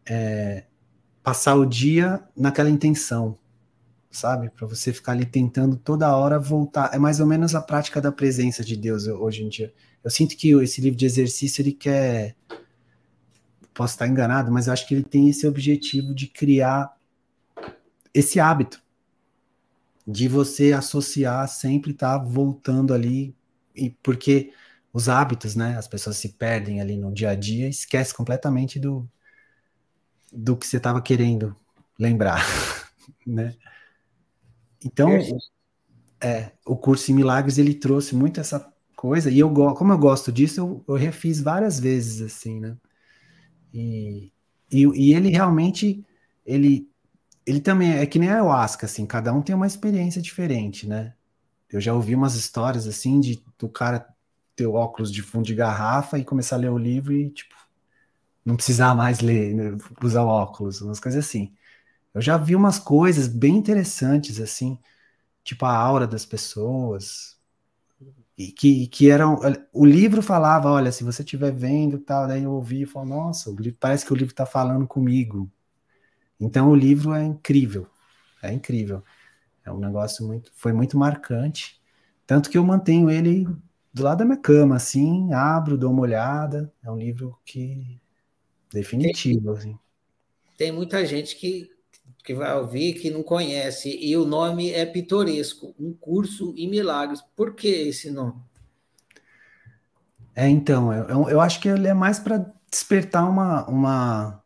[SPEAKER 2] é, passar o dia naquela intenção, sabe? Para você ficar ali tentando toda hora voltar. É mais ou menos a prática da presença de Deus hoje em dia. Eu sinto que esse livro de exercício ele quer. Posso estar enganado, mas acho que ele tem esse objetivo de criar esse hábito de você associar sempre estar tá voltando ali, e porque os hábitos, né? As pessoas se perdem ali no dia a dia, esquece completamente do do que você estava querendo lembrar, né? Então, é, o curso em milagres ele trouxe muito essa coisa e eu como eu gosto disso, eu, eu refiz várias vezes assim, né? E, e, e, ele realmente ele ele também é que nem a ayahuasca, assim, cada um tem uma experiência diferente, né? Eu já ouvi umas histórias assim de do cara ter óculos de fundo de garrafa e começar a ler o livro e, tipo, não precisar mais ler, né, usar óculos, umas coisas assim. Eu já vi umas coisas bem interessantes, assim, tipo a aura das pessoas, e que, que eram. O livro falava: olha, se você estiver vendo tal, daí eu ouvi e falo, nossa, livro, parece que o livro está falando comigo. Então o livro é incrível, é incrível. É um negócio muito. Foi muito marcante. Tanto que eu mantenho ele do lado da minha cama, assim, abro, dou uma olhada. É um livro que definitivo,
[SPEAKER 1] tem,
[SPEAKER 2] assim.
[SPEAKER 1] Tem muita gente que, que vai ouvir que não conhece e o nome é pitoresco, um curso em milagres. Por que esse nome?
[SPEAKER 2] É, então, eu, eu acho que ele é mais para despertar uma, uma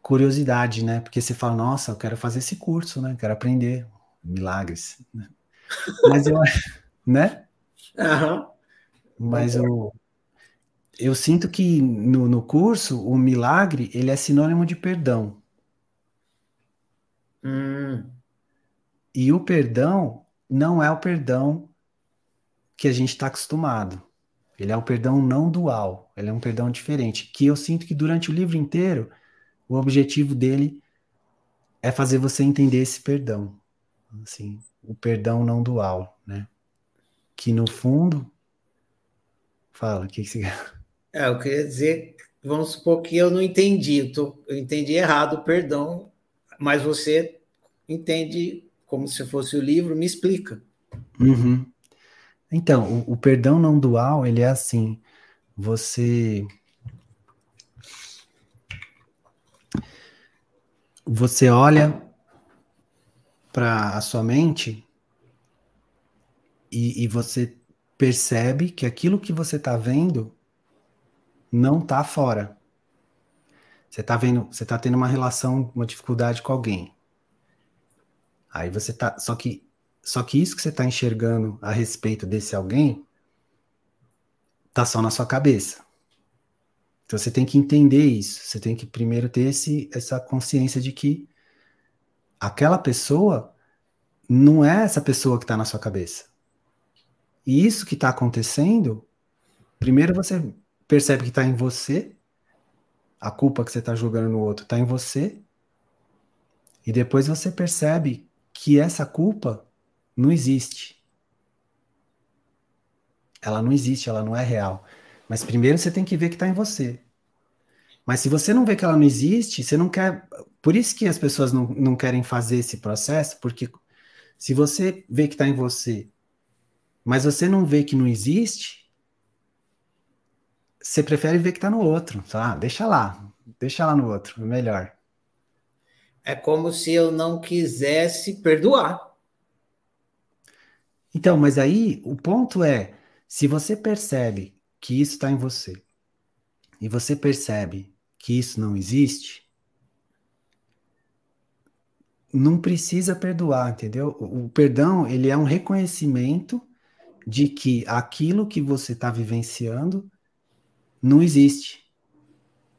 [SPEAKER 2] curiosidade, né? Porque você fala, nossa, eu quero fazer esse curso, né? Quero aprender milagres. Mas eu, né?
[SPEAKER 1] Uhum.
[SPEAKER 2] Mas eu, eu sinto que no, no curso o milagre ele é sinônimo de perdão.
[SPEAKER 1] Hum.
[SPEAKER 2] E o perdão não é o perdão que a gente está acostumado. Ele é um perdão não dual, ele é um perdão diferente. Que eu sinto que durante o livro inteiro, o objetivo dele é fazer você entender esse perdão. Assim, o perdão não dual, né? que no fundo. Fala, o que, que você quer?
[SPEAKER 1] É, eu queria dizer, vamos supor que eu não entendi, eu, tô, eu entendi errado, perdão, mas você entende como se fosse o livro, me explica.
[SPEAKER 2] Uhum. Então, o, o, perdão não dual, ele é assim, você... Você olha para a sua mente e, e você percebe que aquilo que você está vendo não está fora. Você está vendo, você está tendo uma relação, uma dificuldade com alguém. Aí você tá, só que só que isso que você está enxergando a respeito desse alguém tá só na sua cabeça. Então você tem que entender isso. Você tem que primeiro ter esse, essa consciência de que aquela pessoa não é essa pessoa que está na sua cabeça. E isso que está acontecendo, primeiro você percebe que está em você, a culpa que você está jogando no outro está em você, e depois você percebe que essa culpa não existe. Ela não existe, ela não é real. Mas primeiro você tem que ver que está em você. Mas se você não vê que ela não existe, você não quer. Por isso que as pessoas não, não querem fazer esse processo, porque se você vê que está em você mas você não vê que não existe, você prefere ver que está no outro. Tá? Deixa lá, deixa lá no outro, melhor.
[SPEAKER 1] É como se eu não quisesse perdoar.
[SPEAKER 2] Então, mas aí o ponto é: se você percebe que isso está em você, e você percebe que isso não existe, não precisa perdoar, entendeu? O, o perdão, ele é um reconhecimento de que aquilo que você está vivenciando não existe.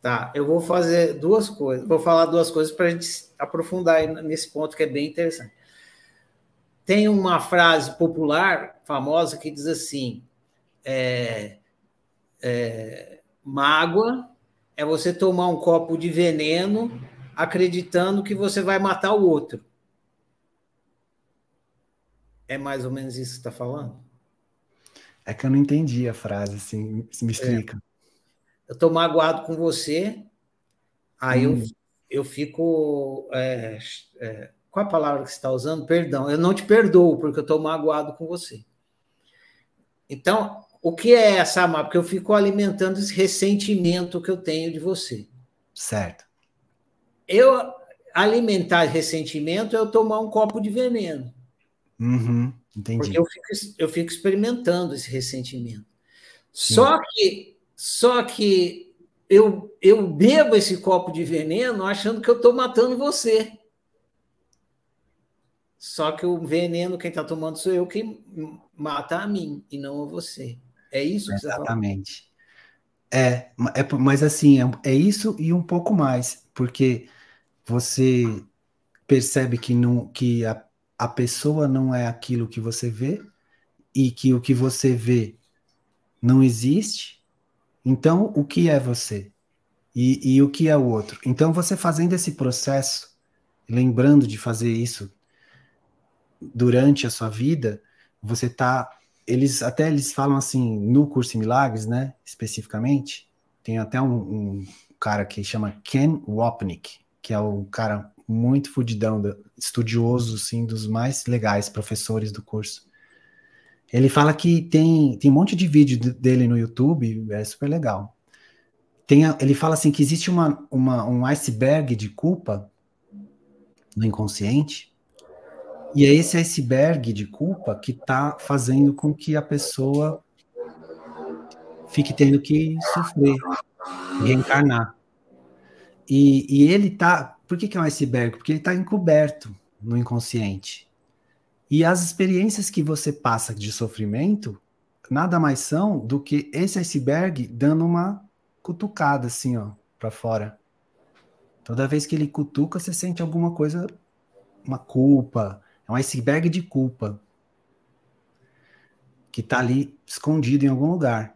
[SPEAKER 1] Tá, eu vou fazer duas coisas, vou falar duas coisas para a gente aprofundar nesse ponto que é bem interessante. Tem uma frase popular famosa que diz assim: é, é, mágoa é você tomar um copo de veneno acreditando que você vai matar o outro. É mais ou menos isso que você está falando?
[SPEAKER 2] É que eu não entendi a frase, assim, me explica.
[SPEAKER 1] É. Eu estou magoado com você, aí hum. eu, eu fico. É, é, qual a palavra que você está usando? Perdão, eu não te perdoo, porque eu estou magoado com você. Então, o que é essa mágoa? Porque eu fico alimentando esse ressentimento que eu tenho de você.
[SPEAKER 2] Certo.
[SPEAKER 1] Eu alimentar ressentimento é eu tomar um copo de veneno.
[SPEAKER 2] Uhum, entendi.
[SPEAKER 1] Porque eu fico, eu fico experimentando esse ressentimento. Sim. Só que, só que eu, eu bebo esse copo de veneno achando que eu estou matando você. Só que o veneno, quem está tomando sou eu, quem mata a mim e não a você. É isso que
[SPEAKER 2] Exatamente. É, é, mas assim, é, é isso e um pouco mais, porque você percebe que, não, que a, a pessoa não é aquilo que você vê e que o que você vê não existe. Então, o que é você? E, e o que é o outro? Então, você fazendo esse processo, lembrando de fazer isso durante a sua vida, você está eles até eles falam assim no curso em milagres, né? Especificamente, tem até um, um cara que chama Ken Wapnick, que é um cara muito fudidão, estudioso, assim, dos mais legais professores do curso. Ele fala que tem, tem um monte de vídeo dele no YouTube, é super legal. Tem, ele fala assim que existe uma, uma, um iceberg de culpa no inconsciente, e é esse iceberg de culpa que está fazendo com que a pessoa fique tendo que sofrer, reencarnar. E, e ele tá. Por que, que é um iceberg? Porque ele está encoberto no inconsciente. E as experiências que você passa de sofrimento nada mais são do que esse iceberg dando uma cutucada assim, ó, para fora. Toda vez que ele cutuca, você sente alguma coisa, uma culpa, é um iceberg de culpa que está ali escondido em algum lugar.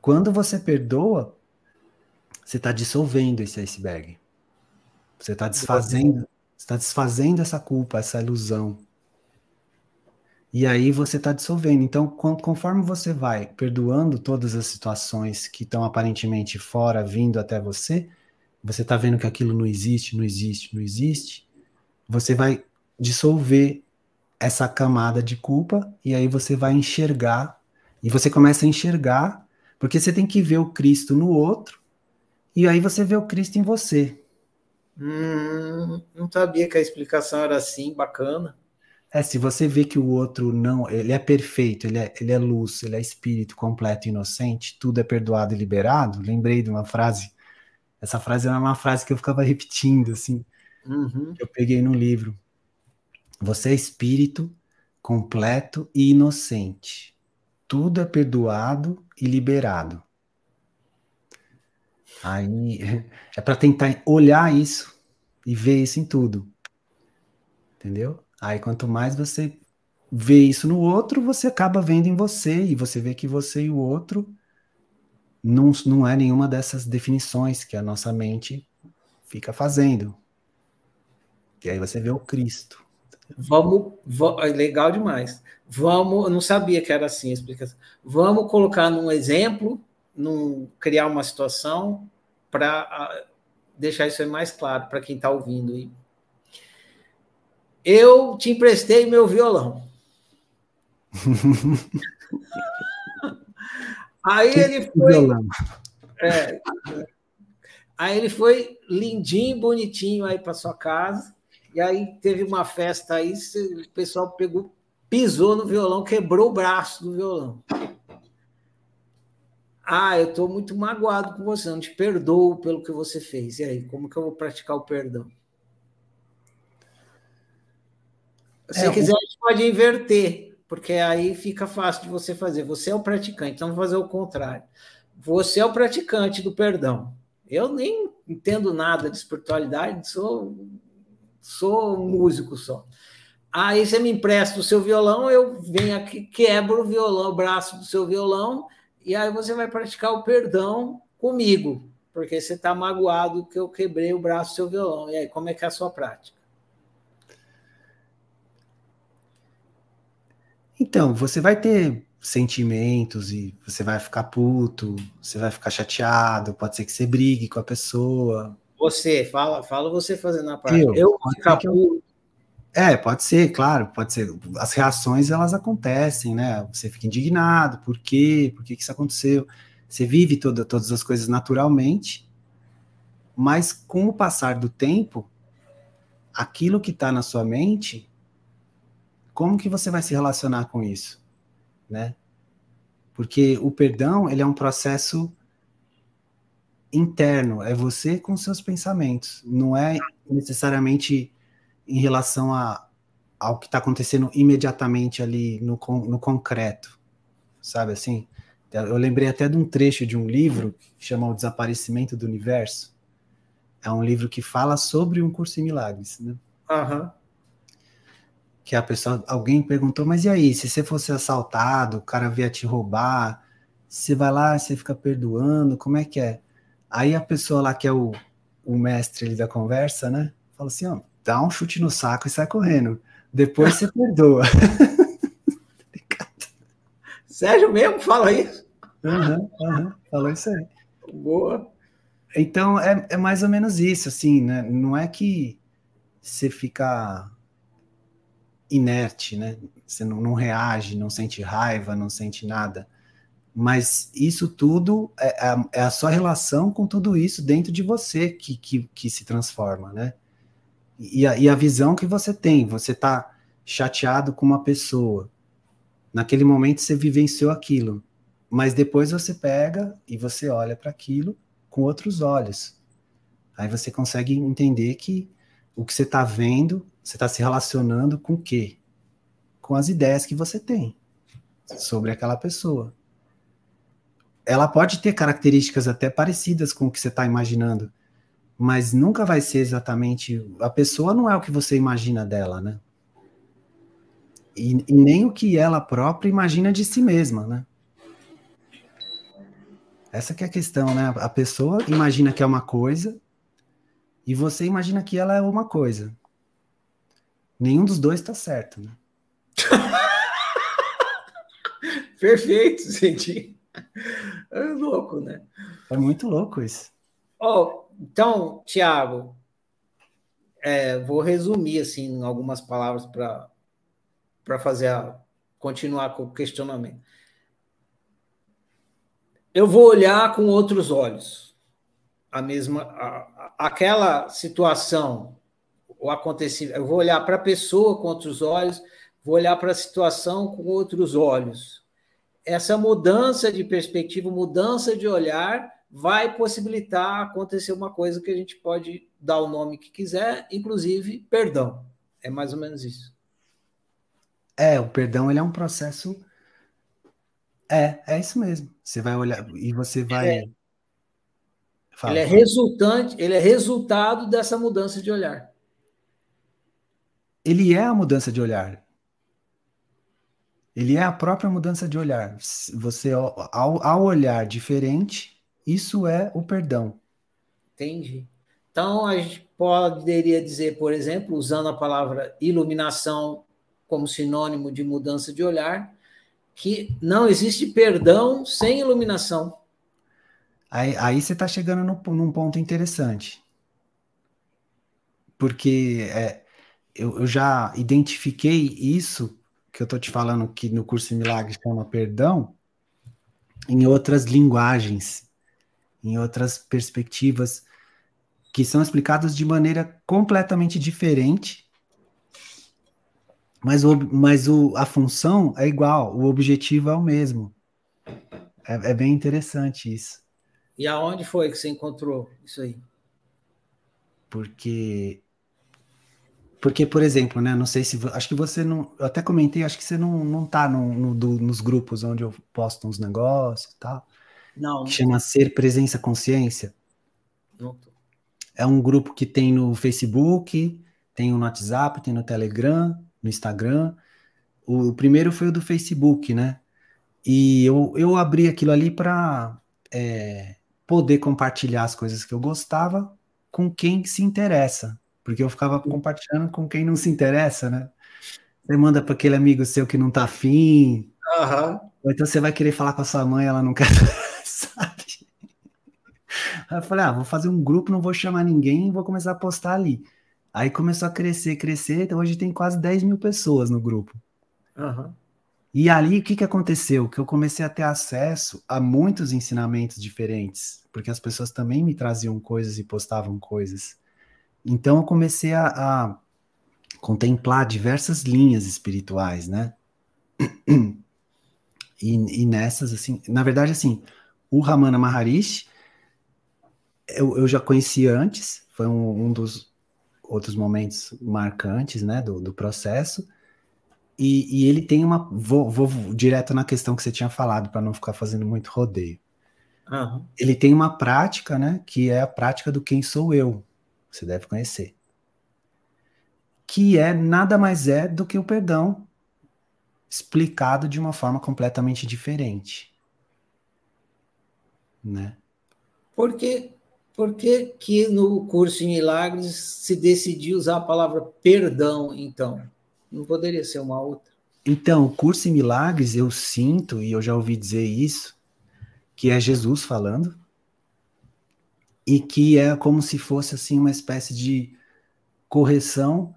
[SPEAKER 2] Quando você perdoa, você está dissolvendo esse iceberg. Você está desfazendo, está desfazendo essa culpa, essa ilusão. E aí você está dissolvendo. Então, conforme você vai perdoando todas as situações que estão aparentemente fora, vindo até você, você está vendo que aquilo não existe, não existe, não existe. Você vai dissolver essa camada de culpa e aí você vai enxergar e você começa a enxergar porque você tem que ver o Cristo no outro e aí você vê o Cristo em você.
[SPEAKER 1] Hum, não sabia que a explicação era assim, bacana.
[SPEAKER 2] É, se você vê que o outro não, ele é perfeito, ele é, ele é luz, ele é espírito completo e inocente, tudo é perdoado e liberado. Lembrei de uma frase, essa frase era uma frase que eu ficava repetindo, assim, uhum. eu peguei no livro. Você é espírito completo e inocente. Tudo é perdoado e liberado. Aí é para tentar olhar isso e ver isso em tudo. Entendeu? Aí quanto mais você vê isso no outro, você acaba vendo em você e você vê que você e o outro não, não é nenhuma dessas definições que a nossa mente fica fazendo. E aí você vê o Cristo.
[SPEAKER 1] Vamos, vamos, legal demais. Vamos, eu não sabia que era assim a explicação. Vamos colocar num exemplo, num, criar uma situação para deixar isso aí mais claro para quem está ouvindo aí. Eu te emprestei meu violão. aí ele foi. É, aí ele foi lindinho, bonitinho aí para sua casa. E aí teve uma festa aí, o pessoal pegou, pisou no violão, quebrou o braço do violão. Ah, eu estou muito magoado com você, não te perdoo pelo que você fez. E aí, como que eu vou praticar o perdão? Se é, quiser, o... a gente pode inverter. porque aí fica fácil de você fazer. Você é o praticante, então vamos fazer o contrário. Você é o praticante do perdão. Eu nem entendo nada de espiritualidade, sou, sou músico só. Aí você me empresta o seu violão, eu venho aqui, quebro o violão, o braço do seu violão, e aí você vai praticar o perdão comigo, porque você está magoado que eu quebrei o braço do seu violão. E aí, como é que é a sua prática?
[SPEAKER 2] Então, você vai ter sentimentos e você vai ficar puto, você vai ficar chateado, pode ser que você brigue com a pessoa.
[SPEAKER 1] Você, fala, fala você fazendo a prática. Eu, eu vou ficar
[SPEAKER 2] puto. É, pode ser, claro, pode ser. As reações elas acontecem, né? Você fica indignado, por quê? Por que, que isso aconteceu? Você vive toda, todas as coisas naturalmente, mas com o passar do tempo, aquilo que está na sua mente, como que você vai se relacionar com isso, né? Porque o perdão ele é um processo interno, é você com seus pensamentos, não é necessariamente em relação a, ao que está acontecendo imediatamente ali no, no concreto, sabe assim? Eu lembrei até de um trecho de um livro que chama O Desaparecimento do Universo. É um livro que fala sobre um curso em milagres, né?
[SPEAKER 1] Uhum.
[SPEAKER 2] Que a pessoa, alguém perguntou, mas e aí, se você fosse assaltado, o cara vier te roubar, você vai lá, você fica perdoando, como é que é? Aí a pessoa lá que é o, o mestre ali da conversa, né? Fala assim, ó, dá um chute no saco e sai correndo. Depois você perdoa.
[SPEAKER 1] Sérgio mesmo fala isso?
[SPEAKER 2] Uhum, uhum, falou isso aí.
[SPEAKER 1] Boa.
[SPEAKER 2] Então é, é mais ou menos isso, assim, né? Não é que você fica inerte, né? Você não, não reage, não sente raiva, não sente nada. Mas isso tudo é, é, é a sua relação com tudo isso dentro de você que, que, que se transforma, né? e a, e a visão que você tem. Você está chateado com uma pessoa. Naquele momento você vivenciou aquilo, mas depois você pega e você olha para aquilo com outros olhos. Aí você consegue entender que o que você está vendo, você está se relacionando com o quê? Com as ideias que você tem sobre aquela pessoa. Ela pode ter características até parecidas com o que você está imaginando, mas nunca vai ser exatamente. A pessoa não é o que você imagina dela, né? E, e, nem o que ela própria imagina de si mesma, né? Essa que é a questão, né? A pessoa imagina que é uma coisa e você imagina que ela é uma coisa. Nenhum dos dois está certo, né?
[SPEAKER 1] Perfeito, senti. É louco, né?
[SPEAKER 2] É muito louco isso.
[SPEAKER 1] Oh, então, Tiago, é, vou resumir assim em algumas palavras para para fazer a, continuar com o questionamento. Eu vou olhar com outros olhos a mesma a, aquela situação o acontecimento. Eu vou olhar para a pessoa com outros olhos, vou olhar para a situação com outros olhos. Essa mudança de perspectiva, mudança de olhar vai possibilitar acontecer uma coisa que a gente pode dar o nome que quiser, inclusive perdão. É mais ou menos isso.
[SPEAKER 2] É, o perdão ele é um processo. É, é isso mesmo. Você vai olhar e você vai.
[SPEAKER 1] É. Ele é resultante, ele é resultado dessa mudança de olhar.
[SPEAKER 2] Ele é a mudança de olhar. Ele é a própria mudança de olhar. Você, ao, ao olhar diferente, isso é o perdão.
[SPEAKER 1] Entendi. Então, a gente poderia dizer, por exemplo, usando a palavra iluminação como sinônimo de mudança de olhar, que não existe perdão sem iluminação.
[SPEAKER 2] Aí, aí você está chegando no, num ponto interessante. Porque é, eu, eu, já identifiquei isso que eu estou te falando que no curso de milagres chama perdão em outras linguagens em outras perspectivas que são explicadas de maneira completamente diferente, mas, o, mas o, a função é igual, o objetivo é o mesmo. É, é bem interessante isso.
[SPEAKER 1] E aonde foi que você encontrou isso aí?
[SPEAKER 2] Porque Porque, por exemplo, né? Não sei se. Acho que você não. Eu até comentei, acho que você não, não tá no, no do, nos grupos onde eu posto uns negócios e tal.
[SPEAKER 1] Não.
[SPEAKER 2] Que chama Ser Presença Consciência.
[SPEAKER 1] Não tô.
[SPEAKER 2] É um grupo que tem no Facebook, tem no WhatsApp, tem no Telegram, no Instagram. O, o primeiro foi o do Facebook, né? E eu, eu abri aquilo ali para é, poder compartilhar as coisas que eu gostava com quem se interessa. Porque eu ficava compartilhando com quem não se interessa, né? Você manda para aquele amigo seu que não tá afim.
[SPEAKER 1] Uhum.
[SPEAKER 2] Ou então você vai querer falar com a sua mãe, ela não quer, sabe? Aí eu falei, ah, vou fazer um grupo, não vou chamar ninguém, vou começar a postar ali. Aí começou a crescer, crescer, então hoje tem quase 10 mil pessoas no grupo.
[SPEAKER 1] Uhum.
[SPEAKER 2] E ali, o que, que aconteceu? Que eu comecei a ter acesso a muitos ensinamentos diferentes, porque as pessoas também me traziam coisas e postavam coisas. Então eu comecei a, a contemplar diversas linhas espirituais, né? E, e, nessas, assim, na verdade, assim, o Ramana Maharishi, eu, eu já conhecia antes, foi um, um dos outros momentos marcantes, né, do, do processo, e, e, ele tem uma. Vou, vou, direto na questão que você tinha falado, para não ficar fazendo muito rodeio.
[SPEAKER 1] Uhum.
[SPEAKER 2] Ele tem uma prática, né? Que é a prática do quem sou eu. Você deve conhecer. Que é nada mais é do que o perdão explicado de uma forma completamente diferente. Né?
[SPEAKER 1] Por que, por que, que no curso em Milagres se decidiu usar a palavra perdão, então? Não poderia ser uma outra.
[SPEAKER 2] Então, o curso em milagres, eu sinto, e eu já ouvi dizer isso, que é Jesus falando, e que é como se fosse assim uma espécie de correção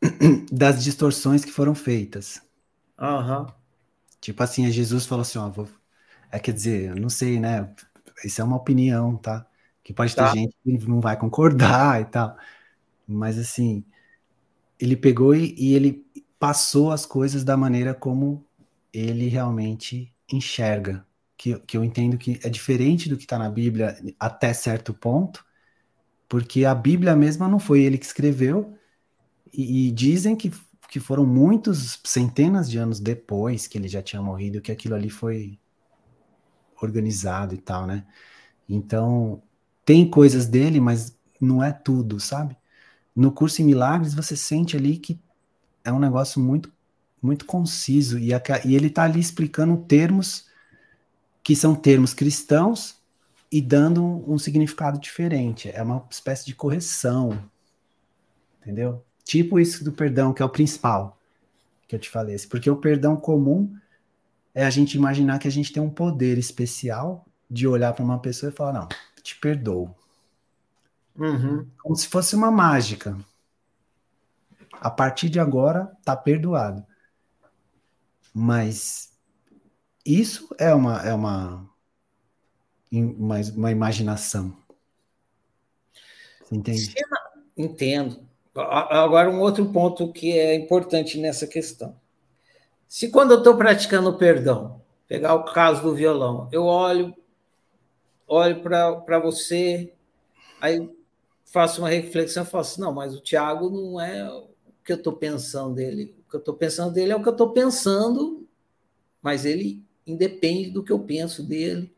[SPEAKER 2] das distorções que foram feitas.
[SPEAKER 1] Uhum.
[SPEAKER 2] Tipo assim, Jesus falou assim, ó, vou... é quer dizer, eu não sei, né? Isso é uma opinião, tá? Que pode tá. ter gente que não vai concordar e tal. Mas assim, ele pegou e, e ele passou as coisas da maneira como ele realmente enxerga. Que, que eu entendo que é diferente do que está na Bíblia até certo ponto, porque a Bíblia mesma não foi ele que escreveu, e, e, dizem que, que foram muitos, centenas de anos depois que ele já tinha morrido, que aquilo ali foi organizado e tal, né? Então, tem coisas dele, mas não é tudo, sabe? No curso em milagres, você sente ali que é um negócio muito, muito conciso e, a, e ele está ali explicando termos que são termos cristãos e dando um, um significado diferente. É uma espécie de correção, entendeu? Tipo isso do perdão, que é o principal que eu te falei. Porque o perdão comum é a gente imaginar que a gente tem um poder especial de olhar para uma pessoa e falar: não, te perdoo.
[SPEAKER 1] Uhum.
[SPEAKER 2] Como se fosse uma mágica. A partir de agora, tá perdoado. Mas isso é uma, é uma, uma, uma imaginação. Entende?
[SPEAKER 1] Entendo. Agora, um outro ponto que é importante nessa questão. Se quando eu estou praticando o perdão, pegar o caso do violão, eu olho, olho para você, aí faço uma reflexão e falo assim, não, mas o Tiago não é o que eu estou pensando dele. O que eu estou pensando dele é o que eu estou pensando, mas ele independe do que eu penso dele.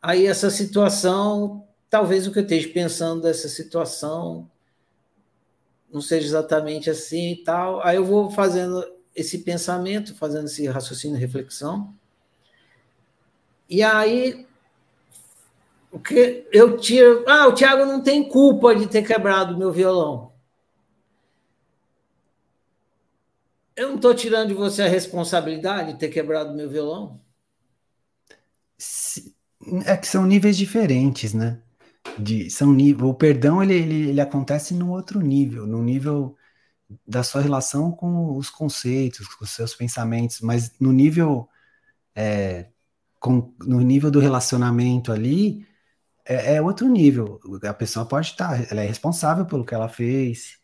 [SPEAKER 1] Aí essa situação, talvez o que eu esteja pensando dessa situação não seja exatamente assim e tal. Aí eu vou fazendo esse pensamento, fazendo esse raciocínio, reflexão. E aí porque eu tiro. Ah, o Thiago não tem culpa de ter quebrado meu violão. Eu não estou tirando de você a responsabilidade de ter quebrado meu violão?
[SPEAKER 2] É que são níveis diferentes, né? De, são nível, o perdão ele, ele, ele acontece num outro nível, no nível da sua relação com os conceitos, com os seus pensamentos, mas no nível é, com, no nível do relacionamento ali, é, é, outro nível. A pessoa pode estar, ela é responsável pelo que ela fez.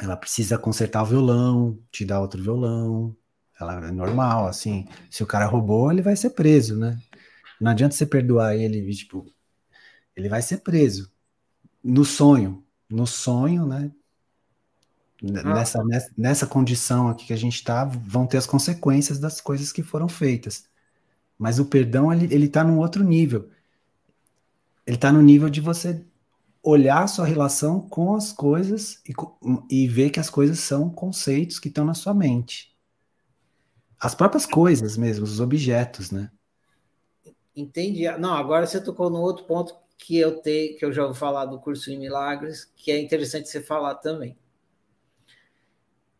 [SPEAKER 2] Ela precisa consertar o violão, te dar outro violão. Ela é normal, assim. Se o cara roubou, ele vai ser preso, né? Não adianta você perdoar ele, tipo, ele vai ser preso. No sonho, no sonho, né? Nessa, nessa, nessa condição aqui que a gente está, vão ter as consequências das coisas que foram feitas. Mas o perdão, ele, ele tá num outro nível. Ele está no nível de você olhar a sua relação com as coisas e, e ver que as coisas são conceitos que estão na sua mente. As próprias coisas mesmo, os objetos, né?
[SPEAKER 1] Entendi. Não, agora você tocou no outro ponto que eu tenho, que eu já vou falar do curso em milagres, que é interessante você falar também.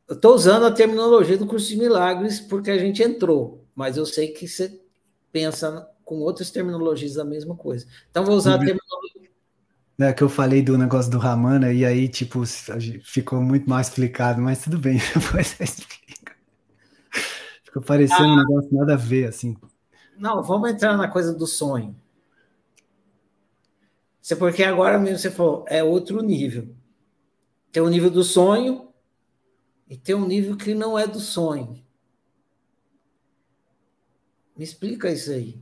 [SPEAKER 1] Eu estou usando a terminologia do curso de milagres porque a gente entrou, mas eu sei que você pensa com outras terminologias a mesma coisa. Então vou usar a terminologia
[SPEAKER 2] né, que eu falei do negócio do Ramana, e aí, tipo, ficou muito mais explicado, mas tudo bem, depois explica. Ficou parecendo ah, um negócio nada a ver, assim.
[SPEAKER 1] Não, vamos entrar na coisa do sonho. É porque agora mesmo você falou, é outro nível. Tem o nível do sonho e tem um nível que não é do sonho. Me explica isso aí.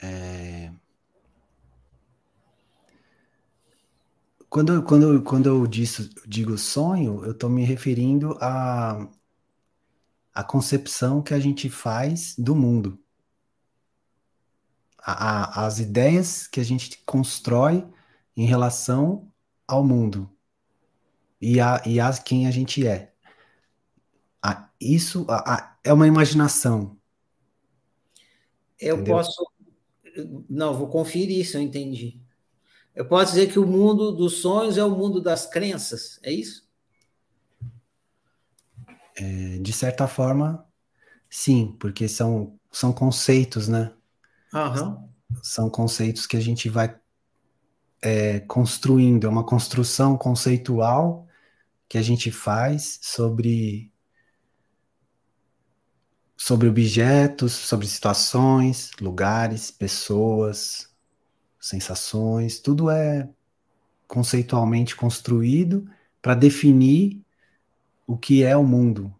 [SPEAKER 2] É... Quando, quando, quando eu digo sonho, eu estou me referindo à, à concepção que a gente faz do mundo. A, a, as ideias que a gente constrói em relação ao mundo e a, e a quem a gente é. A, isso a, é uma imaginação.
[SPEAKER 1] Eu entendeu? posso. Não, vou conferir isso, eu entendi. Eu posso dizer que o mundo dos sonhos é o mundo das crenças, é isso?
[SPEAKER 2] É, de certa forma, sim, porque são, são conceitos, né?
[SPEAKER 1] Uhum.
[SPEAKER 2] São conceitos que a gente vai é, construindo, é uma construção conceitual que a gente faz sobre sobre objetos, sobre situações, lugares, pessoas, sensações, tudo é conceitualmente construído para definir o que é o mundo,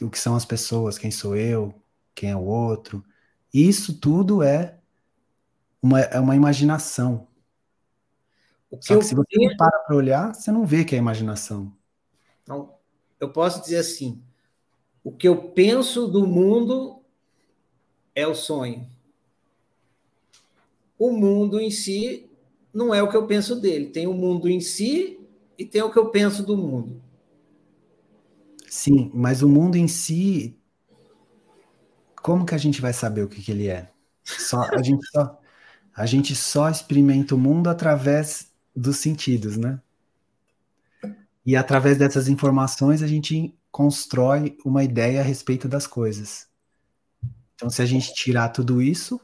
[SPEAKER 2] o que são as pessoas, quem sou eu, quem é o outro. Isso tudo é uma, é uma imaginação. Só que se você não para para olhar, você não vê que é imaginação.
[SPEAKER 1] Então, eu posso dizer assim: o que eu penso do mundo é o sonho o mundo em si não é o que eu penso dele. Tem o mundo em si e tem o que eu penso do mundo.
[SPEAKER 2] Sim, mas o mundo em si, como que a gente vai saber o que, que ele é? Só, a, gente só, a gente só experimenta o mundo através dos sentidos, né? E através dessas informações a gente constrói uma ideia a respeito das coisas. Então, se a gente tirar tudo isso,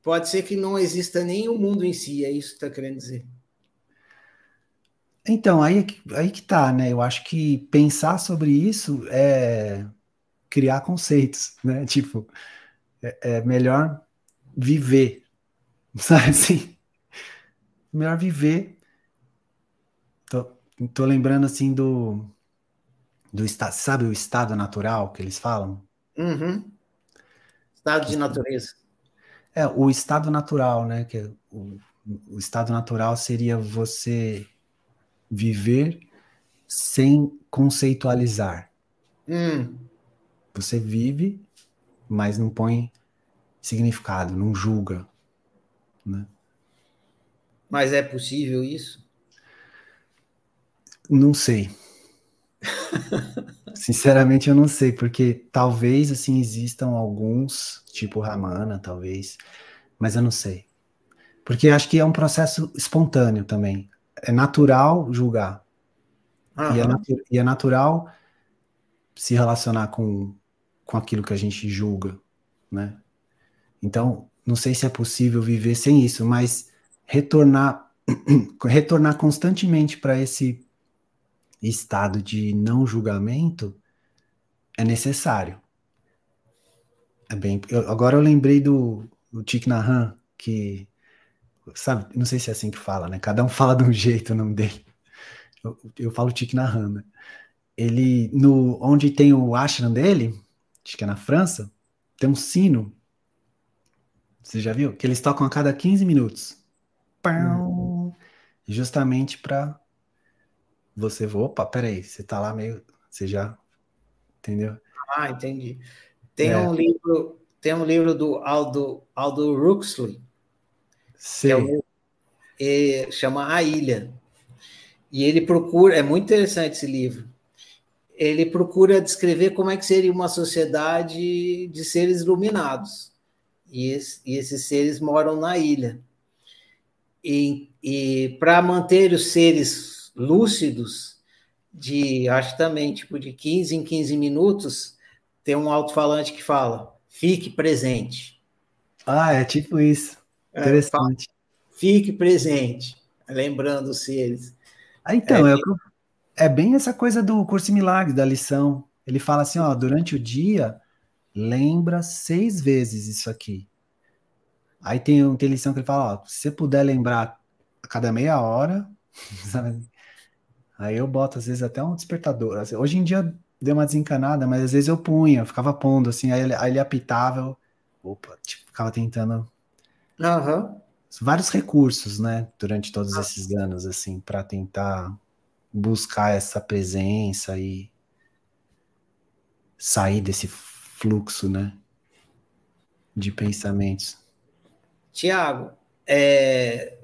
[SPEAKER 1] pode ser que não exista nem o mundo em si, é isso que está querendo dizer.
[SPEAKER 2] Então, aí, aí que tá, né? Eu acho que pensar sobre isso é criar conceitos, né? Tipo, é, é melhor viver, sabe assim? Melhor viver. Tô, tô lembrando assim do, do sabe o estado natural que eles falam?
[SPEAKER 1] Uhum. Estado de natureza.
[SPEAKER 2] É, o estado natural, né? Que é o, o estado natural seria você viver sem conceitualizar.
[SPEAKER 1] Hum.
[SPEAKER 2] Você vive, mas não põe significado, não julga. Né?
[SPEAKER 1] Mas é possível isso?
[SPEAKER 2] Não sei. Sinceramente, eu não sei, porque talvez assim existam alguns, tipo Ramana, talvez, mas eu não sei. Porque acho que é um processo espontâneo também. É natural julgar. E é, natu e é, natural se relacionar com, com aquilo que a gente julga, né? Então, não sei se é possível viver sem isso, mas retornar retornar constantemente para esse estado de não julgamento é necessário. É bem. Eu, agora eu lembrei do, do Thich Nhat que sabe, não sei se é assim que fala, né? Cada um fala de um jeito o nome dele. Eu, eu falo Thich Nhat, né? Ele no onde tem o ashram dele, acho que é na França, tem um sino. Você já viu? Que eles tocam a cada 15 minutos. Hum. justamente para você, opa, peraí, você tá lá meio, você já, entendeu?
[SPEAKER 1] Ah, entendi. Tem é. um livro, tem um livro do Aldo, Aldo Ruxley,
[SPEAKER 2] Sim. É
[SPEAKER 1] é, chama A Ilha. E ele procura, é muito interessante esse livro. Ele procura descrever como é que seria uma sociedade de seres iluminados. E, esse, e esses seres moram na ilha. E, e para manter os seres lúcidos, de acho também tipo de 15 em 15 minutos, tem um alto-falante que fala: fique presente.
[SPEAKER 2] Ah, é tipo isso. É, Interessante.
[SPEAKER 1] É, fique presente, lembrando os seres.
[SPEAKER 2] Ah, então, é, é, é bem essa coisa do curso milagre, da lição. Ele fala assim: ó, durante o dia, lembra seis vezes isso aqui. Aí tem, tem lição que ele fala: ó, se você puder lembrar a cada meia hora, sabe? Aí eu boto, às vezes, até um despertador. Hoje em dia deu uma desencanada, mas às vezes eu punha, eu ficava pondo, assim, aí ele, aí ele apitava, eu, opa, tipo, ficava tentando.
[SPEAKER 1] Uhum.
[SPEAKER 2] Vários recursos, né, durante todos esses anos, assim, para tentar buscar essa presença e sair desse fluxo, né, de pensamentos.
[SPEAKER 1] Tiago, é,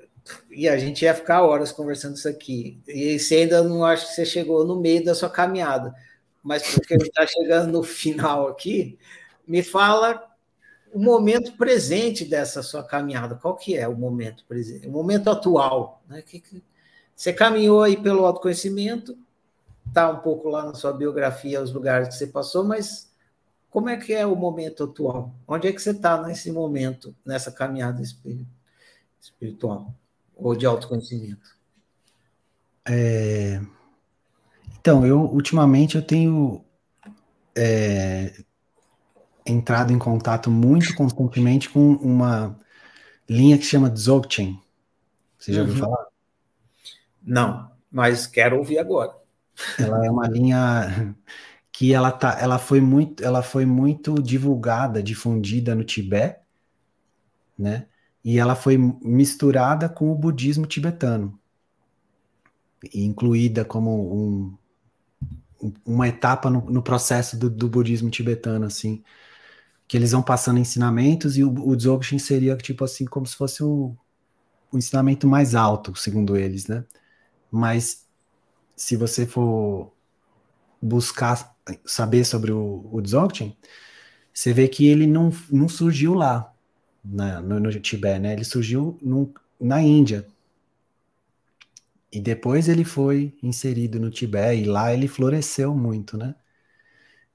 [SPEAKER 1] e a gente ia ficar horas conversando isso aqui. E você ainda não acha que você chegou no meio da sua caminhada, mas porque a gente está chegando no final aqui, me fala o momento presente dessa sua caminhada. Qual que é o momento presente? O momento atual, né? Que, que você caminhou aí pelo autoconhecimento, está um pouco lá na sua biografia os lugares que você passou, mas como é que é o momento atual? Onde é que você está nesse momento, nessa caminhada espiritual? ou de autoconhecimento?
[SPEAKER 2] É... Então, eu ultimamente eu tenho é, entrado em contato muito constantemente com uma linha que chama Dzogchen. Você já uhum. ouviu falar?
[SPEAKER 1] Não, mas quero ouvir agora.
[SPEAKER 2] Ela é uma linha que ela tá, ela foi muito, ela foi muito divulgada, difundida no Tibete, né? e ela foi misturada com o budismo tibetano, incluída como um, uma etapa no, no processo do, do, budismo tibetano, assim, que eles vão passando ensinamentos e o, o Dzogchen seria tipo assim como se fosse o, o ensinamento mais alto, segundo eles, né? Mas se você for buscar saber sobre o, o Dzogchen, você vê que ele não, não surgiu lá na, no, no Tibete, né? Ele surgiu na Índia. E depois ele foi inserido no Tibete e lá ele floresceu muito, né?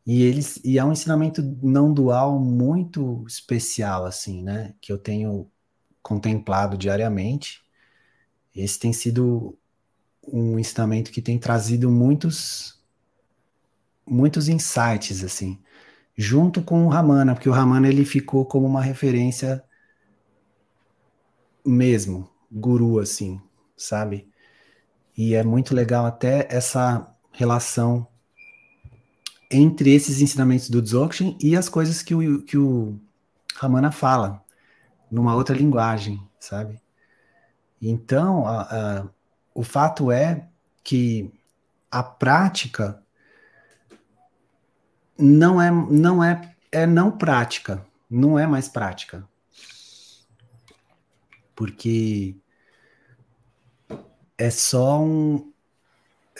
[SPEAKER 2] E eles e é um ensinamento não dual muito especial assim, né? Que eu tenho contemplado diariamente. Esse tem sido um ensinamento que tem trazido muitos muitos insights assim junto com o Ramana, porque o Ramana ele ficou como uma referência mesmo, guru assim, sabe? E é muito legal até essa relação entre esses ensinamentos do Dzogchen e as coisas que o, que o Ramana fala, numa outra linguagem, sabe? Então, a, a, o fato é que a prática não é não é é não prática, não é mais prática. Porque é só um,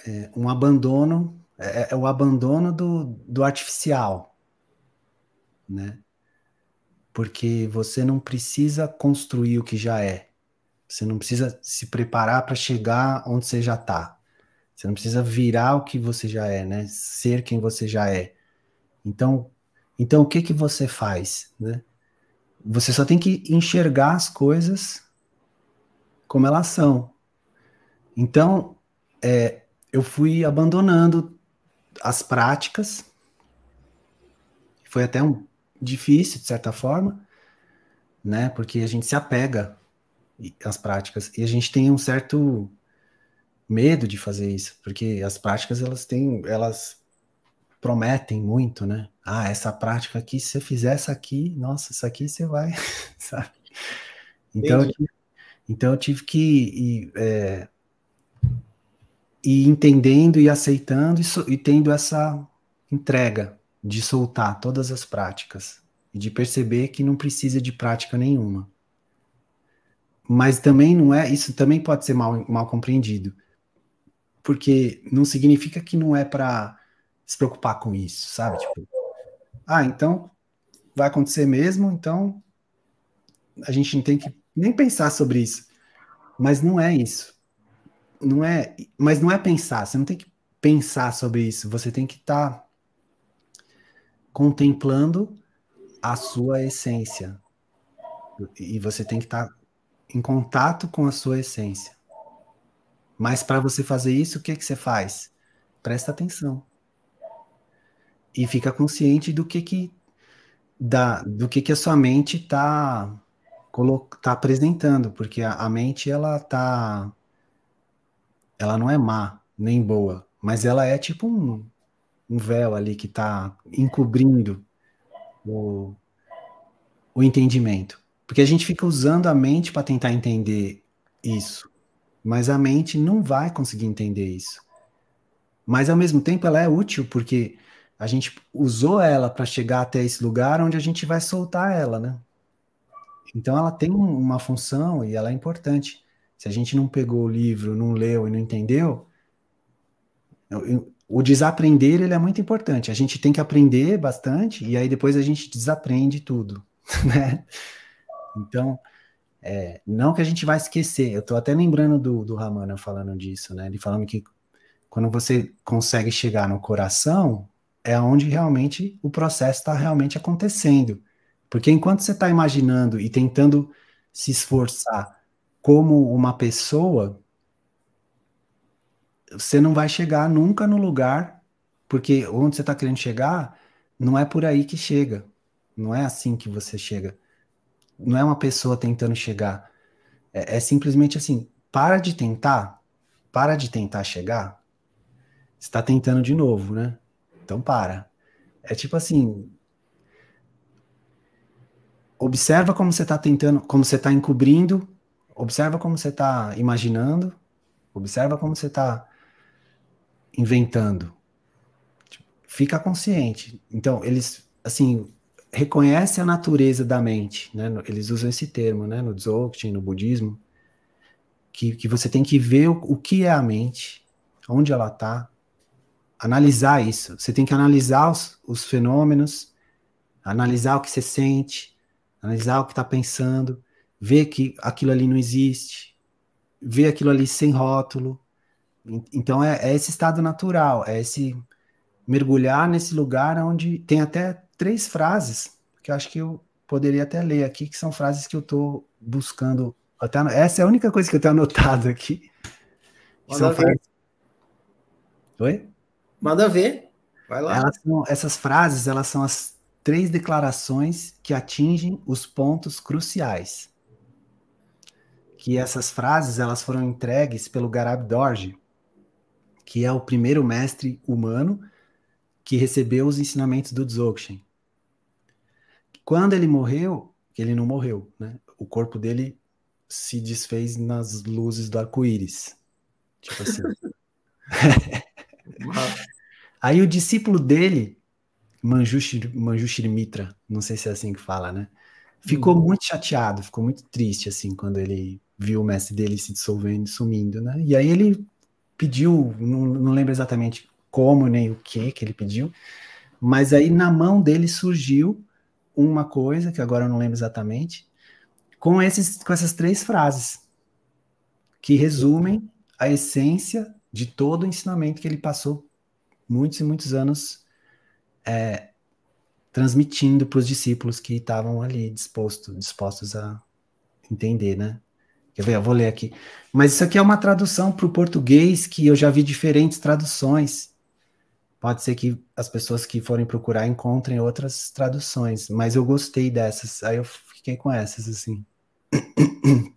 [SPEAKER 2] é, um abandono, é, é, o abandono do, do artificial, né? Porque você não precisa construir o que já é. Você não precisa se preparar para chegar onde você já está. Você não precisa virar o que você já é, né? Ser quem você já é. Então, então o que que você faz, né? Você só tem que enxergar as coisas como elas são. Então, é, eu fui abandonando as práticas. Foi até um difícil, de certa forma, né? Porque a gente se apega às práticas e a gente tem um certo medo de fazer isso, porque as práticas elas têm, elas prometem muito, né? Ah, essa prática aqui, se você fizer essa aqui, nossa, isso aqui você vai, sabe? Então eu, tive, então eu tive que é, e entendendo e aceitando e, so, e tendo essa entrega de soltar todas as práticas e de perceber que não precisa de prática nenhuma. Mas também não é, isso também pode ser mal, mal compreendido. Porque não significa que não é para se preocupar com isso, sabe? Tipo, ah, então vai acontecer mesmo, então a gente não tem que nem pensar sobre isso. Mas não é isso. Não é, mas não é pensar, você não tem que pensar sobre isso, você tem que estar tá contemplando a sua essência. E você tem que estar tá em contato com a sua essência. Mas para você fazer isso, o que, que você faz? Presta atenção. E fica consciente do que que da, do que que a sua mente está tá apresentando, porque a, a mente ela tá ela não é má nem boa, mas ela é tipo um, um véu ali que está encobrindo o, o entendimento. Porque a gente fica usando a mente para tentar entender isso, mas a mente não vai conseguir entender isso. Mas ao mesmo tempo ela é útil porque a gente usou ela para chegar até esse lugar onde a gente vai soltar ela, né? Então ela tem uma função e ela é importante. Se a gente não pegou o livro, não leu e não entendeu, o desaprender ele é muito importante. A gente tem que aprender bastante e aí depois a gente desaprende tudo, né? Então, é, não que a gente vai esquecer. Eu estou até lembrando do, do Ramana falando disso, né? Ele falando que quando você consegue chegar no coração, é onde realmente o processo está realmente acontecendo. Porque enquanto você está imaginando e tentando se esforçar como uma pessoa, você não vai chegar nunca no lugar, porque onde você está querendo chegar, não é por aí que chega. Não é assim que você chega. Não é uma pessoa tentando chegar. É, é simplesmente assim: para de tentar, para de tentar chegar. Está tentando de novo, né? Então para. É tipo assim. Observa como você está tentando, como você está encobrindo, observa como você está imaginando, observa como você está inventando. Fica consciente. Então, eles, assim, reconhece a natureza da mente, né? Eles usam esse termo, né? No Dzogchen, no budismo, que, que você tem que ver o, o que é a mente, onde ela está, analisar isso. Você tem que analisar os, os fenômenos, analisar o que você sente, analisar o que está pensando, ver que aquilo ali não existe, ver aquilo ali sem rótulo, então é, é, esse estado natural, é esse mergulhar nesse lugar onde tem até três frases que eu acho que eu poderia até ler aqui, que são frases que eu estou buscando. Até, essa é a única coisa que eu tenho anotado aqui.
[SPEAKER 1] Manda ver. Frases... Oi? Manda ver. Vai lá.
[SPEAKER 2] São, essas frases, elas são as três declarações que atingem os pontos cruciais. Que essas frases, elas foram entregues pelo Garab Dorje, que é o primeiro mestre humano que recebeu os ensinamentos do Dzogchen. Quando ele morreu, ele não morreu, né? O corpo dele se desfez nas luzes do arco-íris. Tipo assim. Aí o discípulo dele, Manjushri, Mitra, não sei se é assim que fala, né? Ficou hum. muito chateado, ficou muito triste, assim, quando ele viu o mestre dele se dissolvendo, sumindo, né? E aí ele pediu, não, não lembro exatamente como nem o que que ele pediu, mas aí na mão dele surgiu uma coisa que agora eu não lembro exatamente, com esses com essas três frases que resumem a essência de todo o ensinamento que ele passou muitos e muitos anos é, transmitindo para os discípulos que estavam ali disposto, dispostos a entender, né? Quer ver? Eu vou ler aqui. Mas isso aqui é uma tradução para o português que eu já vi diferentes traduções. Pode ser que as pessoas que forem procurar encontrem outras traduções, mas eu gostei dessas. Aí eu fiquei com essas, assim.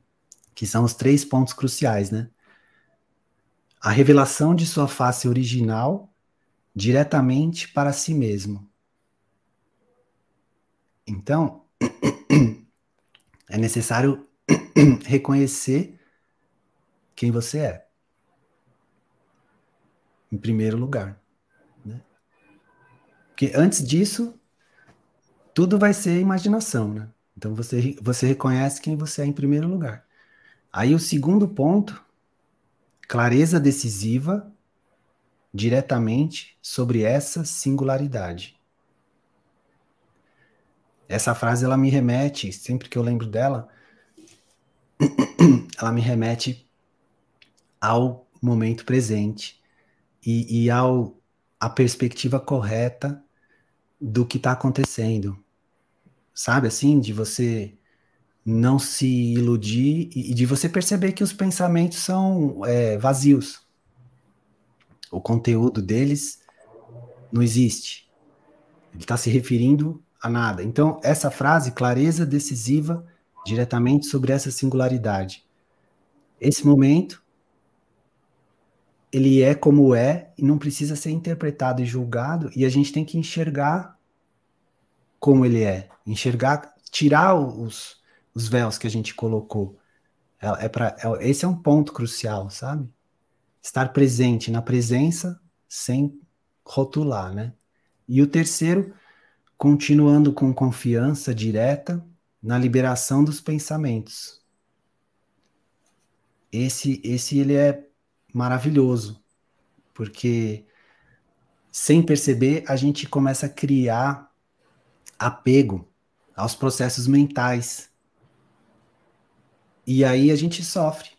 [SPEAKER 2] que são os três pontos cruciais, né? A revelação de sua face original diretamente para si mesmo. Então, é necessário reconhecer quem você é. em primeiro lugar. Né? Porque antes disso, tudo vai ser imaginação, né? Então você, você reconhece quem você é em primeiro lugar. Aí o segundo ponto, clareza decisiva diretamente sobre essa singularidade. Essa frase ela me remete, sempre que eu lembro dela, ela me remete ao momento presente e, e ao a perspectiva correta do que está acontecendo, sabe? Assim, de você não se iludir e, de você perceber que os pensamentos são é, vazios. O conteúdo deles não existe. Ele está se referindo a nada. Então, essa frase, clareza decisiva, diretamente sobre essa singularidade. Esse momento, ele é como é e não precisa ser interpretado e julgado, e a gente tem que enxergar como ele é, enxergar, tirar os, os véus que a gente colocou. É, é pra, é, esse é um ponto crucial, sabe? Estar presente na presença sem rotular, né? E o terceiro, continuando com confiança direta na liberação dos pensamentos. Esse, esse ele é maravilhoso, porque sem perceber a gente começa a criar apego aos processos mentais. E aí a gente sofre.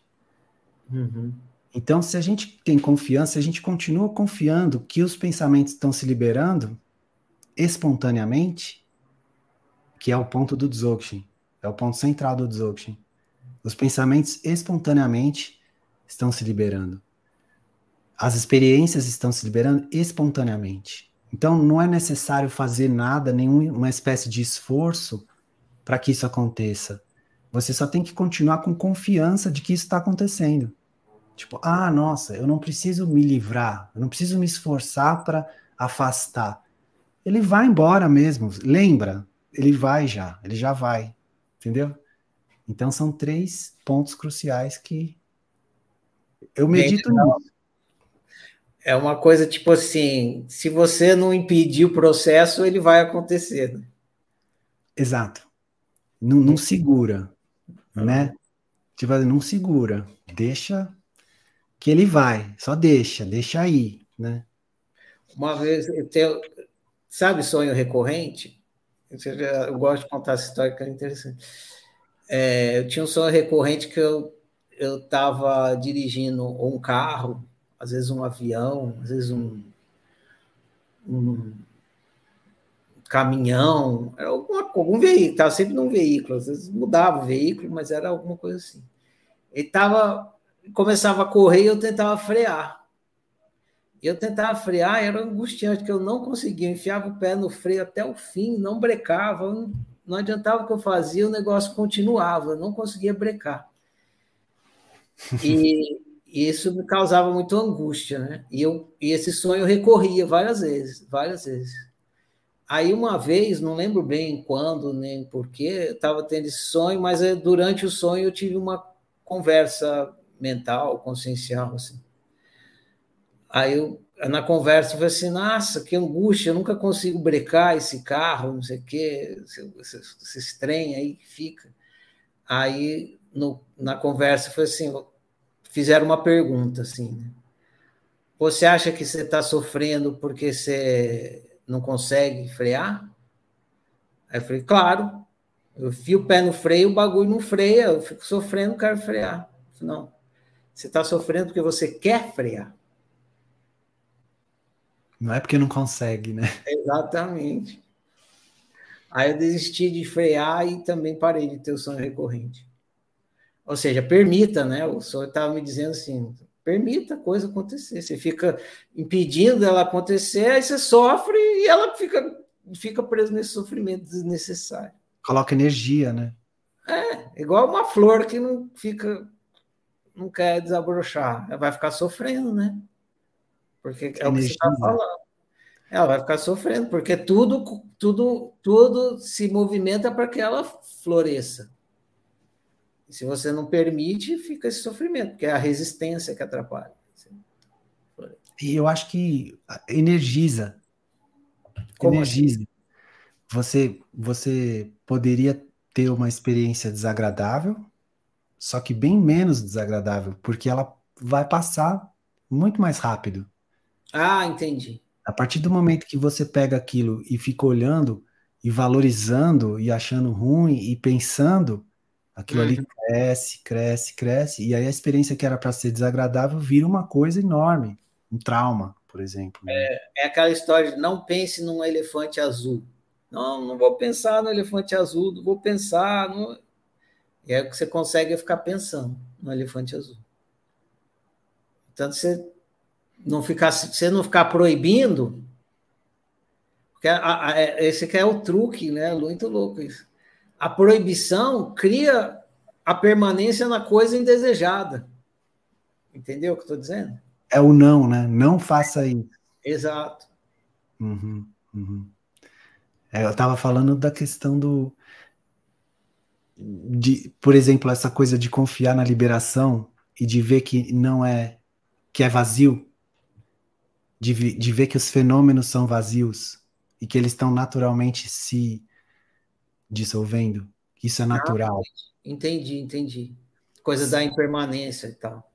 [SPEAKER 2] Uhum. Então, se a gente tem confiança, se a gente continua confiando que os pensamentos estão se liberando, espontaneamente, que é o ponto do Dzogchen, é o ponto central do Dzogchen. Os pensamentos espontaneamente estão se liberando. As experiências estão se liberando espontaneamente. Então não é necessário fazer nada, nenhuma espécie de esforço para que isso aconteça. Você só tem que continuar com confiança de que isso está acontecendo. Tipo, ah, nossa, eu não preciso me livrar, eu não preciso me esforçar para afastar ele vai embora mesmo. Lembra? Ele vai já, ele já vai. Entendeu? Então são três pontos cruciais que eu medito Gente, nisso.
[SPEAKER 1] É uma coisa tipo assim: se você não impedir o processo, ele vai acontecer. Né?
[SPEAKER 2] Exato. Não, não segura, né? Tipo, não segura, deixa que ele vai, só deixa, deixa aí, né?
[SPEAKER 1] Uma vez eu tenho, Sabe sonho recorrente? Eu gosto de contar essa história que é interessante. É, eu tinha um sonho recorrente que eu eu estava dirigindo um carro, às vezes um avião, às vezes um, um caminhão, alguma, algum veículo, estava sempre num veículo, às vezes mudava o veículo, mas era alguma coisa assim. Ele tava, começava a correr e eu tentava frear eu tentava frear, era angustiante, que eu não conseguia, eu enfiava o pé no freio até o fim, não brecava, não, não adiantava o que eu fazia, o negócio continuava, eu não conseguia brecar. E, e isso me causava muito angústia, né? E, eu, e esse sonho eu recorria várias vezes, várias vezes. Aí uma vez, não lembro bem quando, nem porquê, eu estava tendo esse sonho, mas eh, durante o sonho eu tive uma conversa mental, consciencial, assim Aí eu, na conversa, eu falei assim: nossa, que angústia, eu nunca consigo brecar esse carro, não sei o quê, esse, esse, esse trem aí que fica. Aí, no, na conversa, foi assim: fizeram uma pergunta assim, né? Você acha que você está sofrendo porque você não consegue frear? Aí eu falei, claro. Eu fio o pé no freio, o bagulho não freia, eu fico sofrendo, quero frear. Falei, não, você está sofrendo porque você quer frear.
[SPEAKER 2] Não é porque não consegue, né?
[SPEAKER 1] Exatamente. Aí eu desisti de frear e também parei de ter o sonho recorrente. Ou seja, permita, né? O sonho estava me dizendo assim: permita a coisa acontecer. Você fica impedindo ela acontecer, aí você sofre e ela fica, fica presa nesse sofrimento desnecessário.
[SPEAKER 2] Coloca energia, né?
[SPEAKER 1] É, igual uma flor que não fica, não quer desabrochar, ela vai ficar sofrendo, né? Porque é o que você está falando. Ela vai ficar sofrendo, porque tudo, tudo, tudo se movimenta para que ela floresça. E se você não permite, fica esse sofrimento, porque é a resistência que atrapalha.
[SPEAKER 2] E eu acho que energiza. Como energiza. Assim? Você, você poderia ter uma experiência desagradável, só que bem menos desagradável, porque ela vai passar muito mais rápido.
[SPEAKER 1] Ah, entendi.
[SPEAKER 2] A partir do momento que você pega aquilo e fica olhando e valorizando e achando ruim e pensando, aquilo uhum. ali cresce, cresce, cresce, e aí a experiência que era para ser desagradável vira uma coisa enorme, um trauma, por exemplo.
[SPEAKER 1] Né? É, é aquela história de não pense num elefante azul. Não, não vou pensar no elefante azul, não vou pensar no. E aí você consegue ficar pensando no elefante azul. Tanto você não ficar, você não ficar proibindo, porque a, a, é, esse que é o truque, né? Muito louco isso. A proibição cria a permanência na coisa indesejada. Entendeu o que eu estou dizendo?
[SPEAKER 2] É o não, né? Não faça isso.
[SPEAKER 1] Exato.
[SPEAKER 2] Uhum, uhum. É, eu estava falando da questão do. De, por exemplo, essa coisa de confiar na liberação e de ver que não é. que é vazio. De, de ver que os fenômenos são vazios e que eles estão naturalmente se dissolvendo. Isso é natural.
[SPEAKER 1] entendi, entendi. Coisa da impermanência e tal.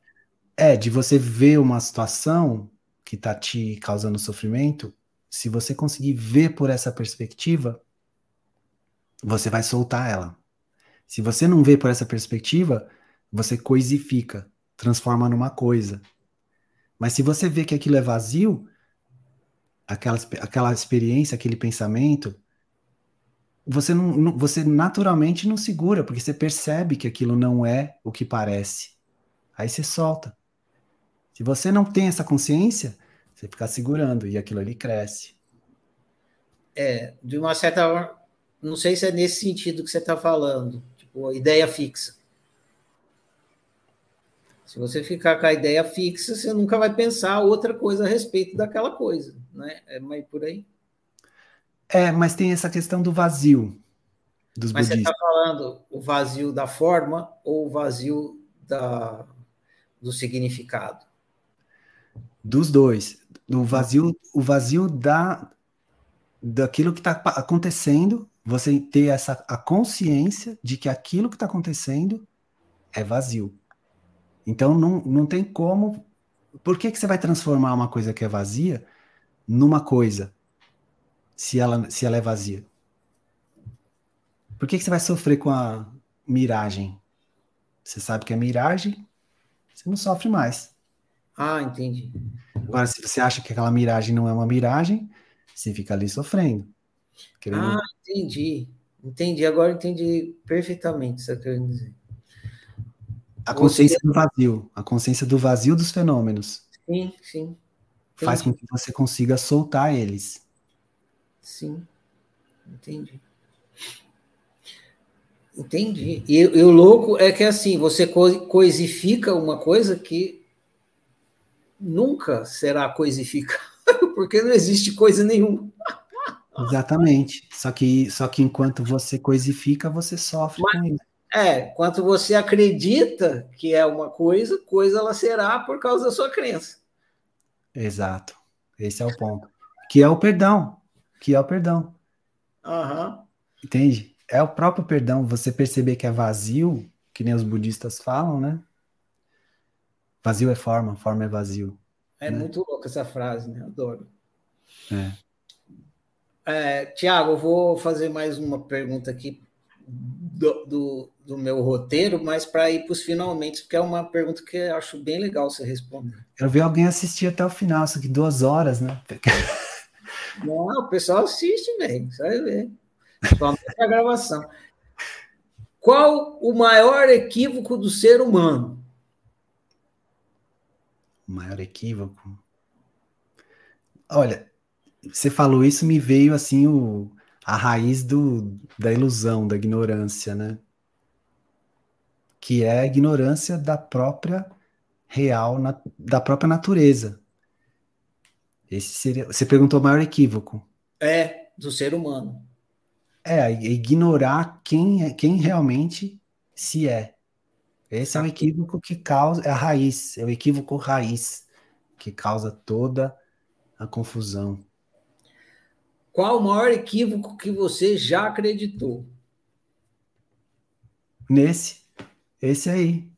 [SPEAKER 2] É, de você ver uma situação que está te causando sofrimento se você conseguir ver por essa perspectiva, você vai soltar ela. Se você não vê por essa perspectiva, você coisifica, transforma numa coisa. Mas se você vê que aquilo é vazio, aquela, aquela experiência, aquele pensamento, você, não, não, você naturalmente não segura, porque você percebe que aquilo não é o que parece. Aí você solta. Se você não tem essa consciência, você fica segurando e aquilo ali cresce.
[SPEAKER 1] É, de uma certa não sei se é nesse sentido que você está falando, tipo, ideia fixa. Se você ficar com a ideia fixa, você nunca vai pensar outra coisa a respeito daquela coisa, né? É mais por aí.
[SPEAKER 2] É, mas tem essa questão do vazio
[SPEAKER 1] dos mas budistas. você está falando o vazio da forma ou o vazio da, do significado?
[SPEAKER 2] Dos dois. O vazio, o vazio da, daquilo que está acontecendo, você ter essa a consciência de que aquilo que está acontecendo é vazio. Então não, não tem como. Por que, que você vai transformar uma coisa que é vazia numa coisa se ela, se ela é vazia? Por que, que você vai sofrer com a miragem? Você sabe que é miragem, você não sofre mais.
[SPEAKER 1] Ah, entendi.
[SPEAKER 2] Agora, se você acha que aquela miragem não é uma miragem, você fica ali sofrendo.
[SPEAKER 1] Querendo... Ah, entendi. Entendi, agora entendi perfeitamente o que você quer dizer.
[SPEAKER 2] A consciência você... do vazio, a consciência do vazio dos fenômenos.
[SPEAKER 1] Sim, sim. Entendi.
[SPEAKER 2] Faz com que você consiga soltar eles.
[SPEAKER 1] Sim, entendi. Entendi. E, e, o louco é que assim, você coisifica uma coisa que nunca será coisificada, porque não existe coisa nenhuma.
[SPEAKER 2] Exatamente. Só que, só que enquanto você coisifica, você sofre Mas, com isso.
[SPEAKER 1] É, quanto você acredita que é uma coisa, coisa ela será por causa da sua crença.
[SPEAKER 2] Exato. Esse é o ponto. Que é o perdão. Que é o perdão.
[SPEAKER 1] Uhum.
[SPEAKER 2] Entende? É o próprio perdão. Você perceber que é vazio, que nem os budistas falam, né? Vazio é forma, forma é vazio.
[SPEAKER 1] É né? muito louca essa frase, né? Adoro.
[SPEAKER 2] É.
[SPEAKER 1] É, Tiago, eu vou fazer mais uma pergunta aqui do, do, do meu roteiro, mas para ir para os finalmente, porque é uma pergunta que eu acho bem legal você responder.
[SPEAKER 2] Eu vi alguém assistir até o final, isso aqui duas horas, né?
[SPEAKER 1] Não, o pessoal assiste, velho, vai ver. Principalmente a gravação. Qual o maior equívoco do ser humano?
[SPEAKER 2] O maior equívoco. Olha, você falou isso, me veio assim o, a raiz do, da ilusão, da ignorância, né? Que é a ignorância da própria real, na, da própria natureza. Esse seria. Você perguntou o maior equívoco.
[SPEAKER 1] É, do ser humano.
[SPEAKER 2] É, ignorar quem, é, quem realmente se é. Esse é o equívoco que causa, é a raiz, é o equívoco raiz que causa toda a confusão.
[SPEAKER 1] Qual o maior equívoco que você já acreditou?
[SPEAKER 2] Nesse, esse aí.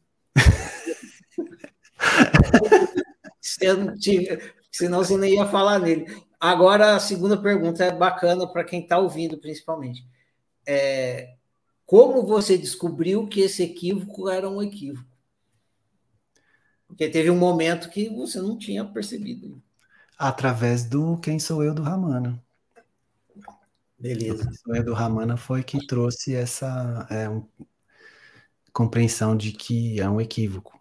[SPEAKER 1] senão você não ia falar nele. Agora, a segunda pergunta é bacana para quem está ouvindo, principalmente. É, como você descobriu que esse equívoco era um equívoco? Porque teve um momento que você não tinha percebido.
[SPEAKER 2] Através do Quem Sou Eu do Ramana.
[SPEAKER 1] Beleza.
[SPEAKER 2] Sou Eu do Ramana foi que trouxe essa é, um, compreensão de que é um equívoco.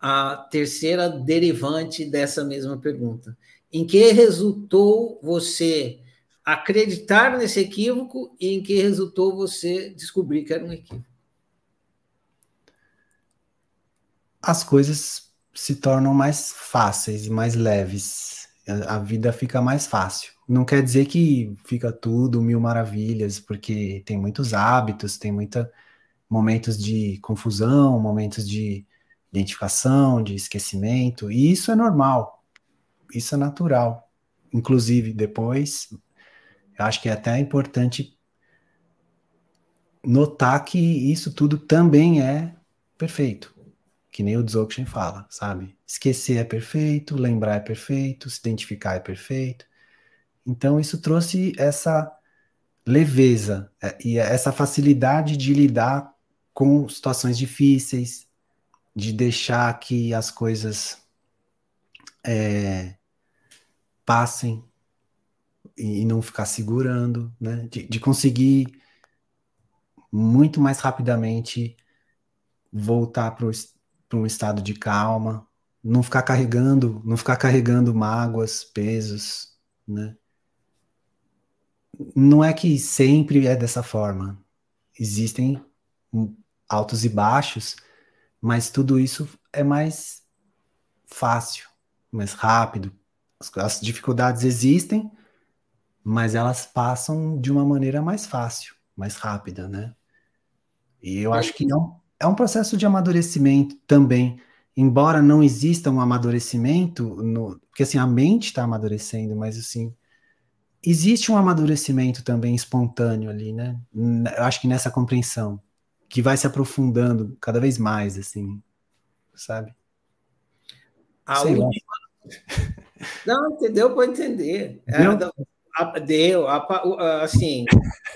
[SPEAKER 1] A terceira derivante dessa mesma pergunta. Em que resultou você acreditar nesse equívoco e em que resultou você descobrir que era um equívoco?
[SPEAKER 2] as coisas se tornam mais fáceis e mais leves. A vida fica mais fácil. Não quer dizer que fica tudo mil maravilhas, porque tem muitos hábitos, tem muitos momentos de confusão, momentos de identificação, de esquecimento, e isso é normal. Isso é natural. Inclusive, depois, acho que é até importante notar que isso tudo também é perfeito que nem o Dzogchen fala, sabe? Esquecer é perfeito, lembrar é perfeito, se identificar é perfeito. Então isso trouxe essa leveza é, e essa facilidade de lidar com situações difíceis, de deixar que as coisas é, passem e não ficar segurando, né? De, de conseguir muito mais rapidamente voltar para um estado de calma, não ficar carregando, não ficar carregando mágoas, pesos, né? Não é que sempre é dessa forma. Existem altos e baixos, mas tudo isso é mais fácil, mais rápido. As dificuldades existem, mas elas passam de uma maneira mais fácil, mais rápida, né? E eu acho que não, é um processo de amadurecimento também. Embora não exista um amadurecimento, no, porque assim, a mente está amadurecendo, mas assim, existe um amadurecimento também espontâneo ali, né? Eu acho que nessa compreensão, que vai se aprofundando cada vez mais, assim, sabe?
[SPEAKER 1] A Sei última... Não, entendeu? Pode entender. É, deu? Assim,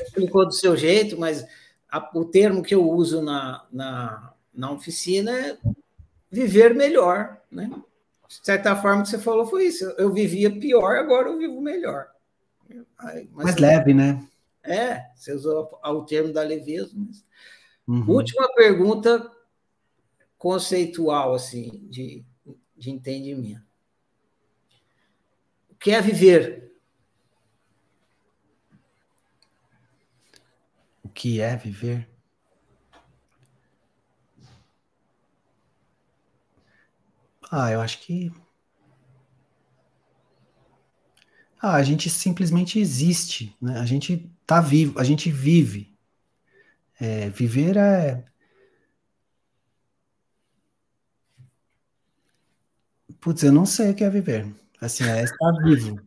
[SPEAKER 1] explicou do seu jeito, mas a, o termo que eu uso na, na, na oficina é viver melhor, né? De certa forma, que você falou foi isso. Eu vivia pior, agora eu vivo melhor.
[SPEAKER 2] Mas, Mais leve, né?
[SPEAKER 1] É, você usou o termo da leveza. Mas... Uhum. Última pergunta conceitual, assim, de, de entendimento. O que é viver?
[SPEAKER 2] o que é viver? Ah, eu acho que. Ah, a gente simplesmente existe, né? A gente tá vivo, a gente vive. É, viver é. Putz, eu não sei o que é viver. Assim, é estar vivo.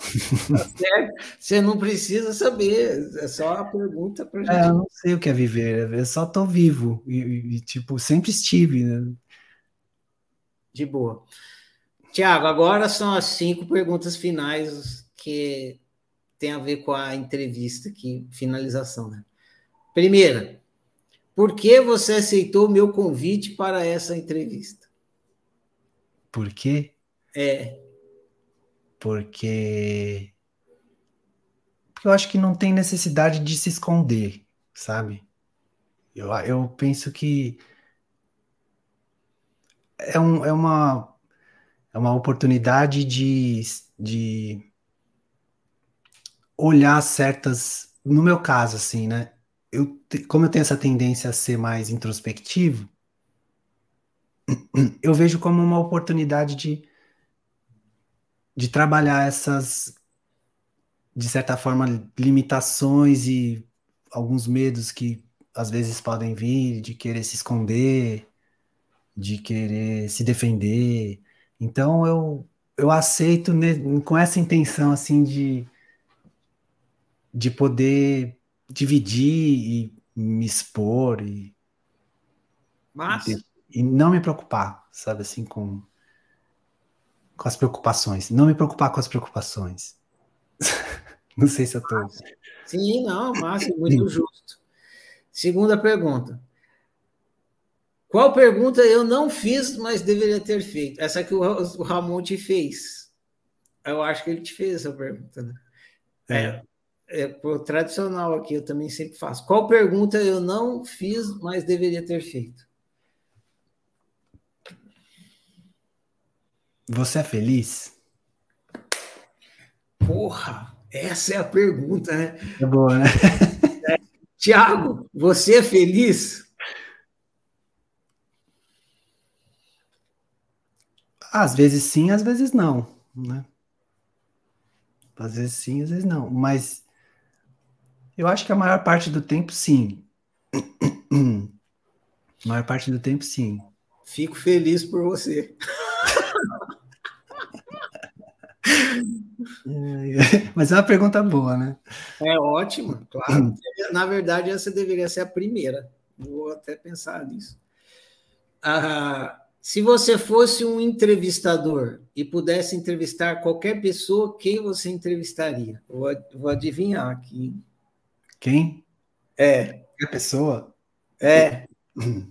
[SPEAKER 1] Você não precisa saber, é só a pergunta para gente.
[SPEAKER 2] É, eu não sei o que é viver, eu só tô vivo e, e tipo, sempre estive, né?
[SPEAKER 1] De boa. Tiago, agora são as cinco perguntas finais que tem a ver com a entrevista aqui, finalização, né? Primeira, por que você aceitou o meu convite para essa entrevista?
[SPEAKER 2] Por quê?
[SPEAKER 1] É
[SPEAKER 2] porque porque eu acho que não tem necessidade de se esconder, sabe? Eu, eu penso que é, um, é, uma, é uma oportunidade de, de olhar certas. No meu caso, assim, né? Eu, como eu tenho essa tendência a ser mais introspectivo, eu vejo como uma oportunidade de de trabalhar essas, de certa forma, limitações e alguns medos que às vezes podem vir, de querer se esconder, de querer se defender. Então eu, eu aceito com essa intenção assim de, de poder dividir e me expor e,
[SPEAKER 1] Mas...
[SPEAKER 2] e, e não me preocupar, sabe assim, com, com as preocupações. Não me preocupar com as preocupações. não sei se eu tô.
[SPEAKER 1] Sim, não, Márcio, muito justo. Segunda pergunta. Qual pergunta eu não fiz, mas deveria ter feito? Essa que o Ramon te fez. Eu acho que ele te fez essa pergunta, né? É. é, é tradicional aqui, eu também sempre faço. Qual pergunta eu não fiz, mas deveria ter feito?
[SPEAKER 2] Você é feliz?
[SPEAKER 1] Porra, essa é a pergunta, né?
[SPEAKER 2] É boa, né?
[SPEAKER 1] É. Tiago, você é feliz?
[SPEAKER 2] Às vezes sim, às vezes não, né? Às vezes sim, às vezes não. Mas eu acho que a maior parte do tempo, sim. A maior parte do tempo, sim.
[SPEAKER 1] Fico feliz por você.
[SPEAKER 2] Mas é uma pergunta boa, né?
[SPEAKER 1] É ótima, claro. Na verdade, essa deveria ser a primeira. Vou até pensar nisso. Ah, se você fosse um entrevistador e pudesse entrevistar qualquer pessoa, quem você entrevistaria? Vou, vou adivinhar aqui.
[SPEAKER 2] Quem?
[SPEAKER 1] É.
[SPEAKER 2] Qualquer pessoa?
[SPEAKER 1] É.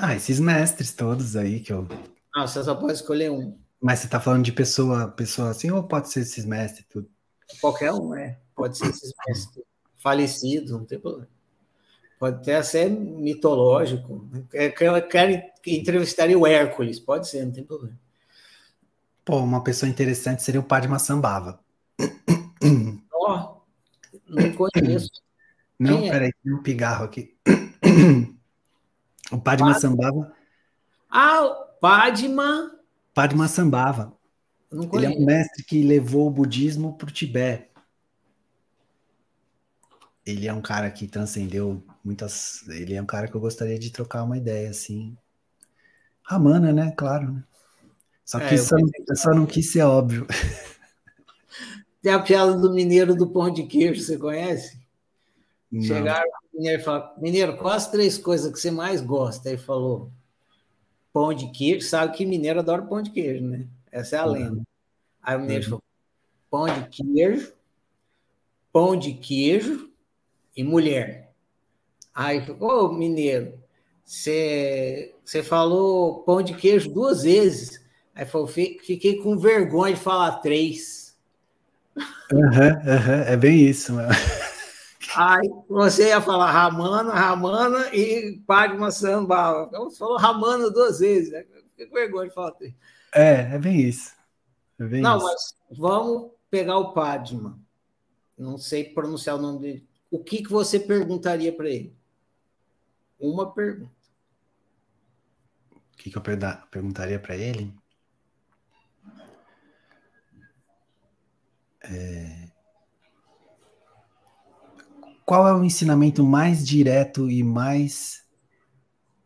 [SPEAKER 2] Ah, esses mestres todos aí que eu.
[SPEAKER 1] Ah, você só pode escolher um.
[SPEAKER 2] Mas você tá falando de pessoa, pessoa assim, ou pode ser esses mestres tudo?
[SPEAKER 1] Qualquer um, é. Pode ser esses mestres falecidos, não tem problema. Pode até ser mitológico. É Quer entrevistaria o Hércules, pode ser, não tem problema.
[SPEAKER 2] Pô, uma pessoa interessante seria o Padre Massambava.
[SPEAKER 1] Ó, oh, não conheço.
[SPEAKER 2] Não, Quem é? peraí, tem um pigarro aqui. O Padre Massambava.
[SPEAKER 1] Ah, Padma.
[SPEAKER 2] Padre Massambava. Ele é um mestre que levou o budismo para o Tibete. Ele é um cara que transcendeu muitas. Ele é um cara que eu gostaria de trocar uma ideia, assim. Ramana, né? Claro. Né? Só que é, só, não, só não quis ser óbvio.
[SPEAKER 1] Tem a piada do mineiro do pão de queijo, você conhece? Não. Chegaram o mineiro e falaram: Mineiro, quais as três coisas que você mais gosta? Ele falou: pão de queijo. Sabe que mineiro adora pão de queijo, né? Essa é a lenda. Aí o mineiro uhum. falou: pão de queijo, pão de queijo e mulher. Aí ficou, oh, mineiro, você falou pão de queijo duas vezes. Aí falou, fiquei com vergonha de falar três.
[SPEAKER 2] Uhum, uhum, é bem isso, mano.
[SPEAKER 1] Aí você ia falar Ramana, Ramana e Padma Samba. Você falou Ramana duas vezes. Né? Fiquei com vergonha de falar três.
[SPEAKER 2] É, é bem isso. É bem
[SPEAKER 1] Não,
[SPEAKER 2] isso.
[SPEAKER 1] mas vamos pegar o Padma. Não sei pronunciar o nome dele o que, que você perguntaria para ele? Uma pergunta.
[SPEAKER 2] O que, que eu perguntaria para ele? É... Qual é o ensinamento mais direto e mais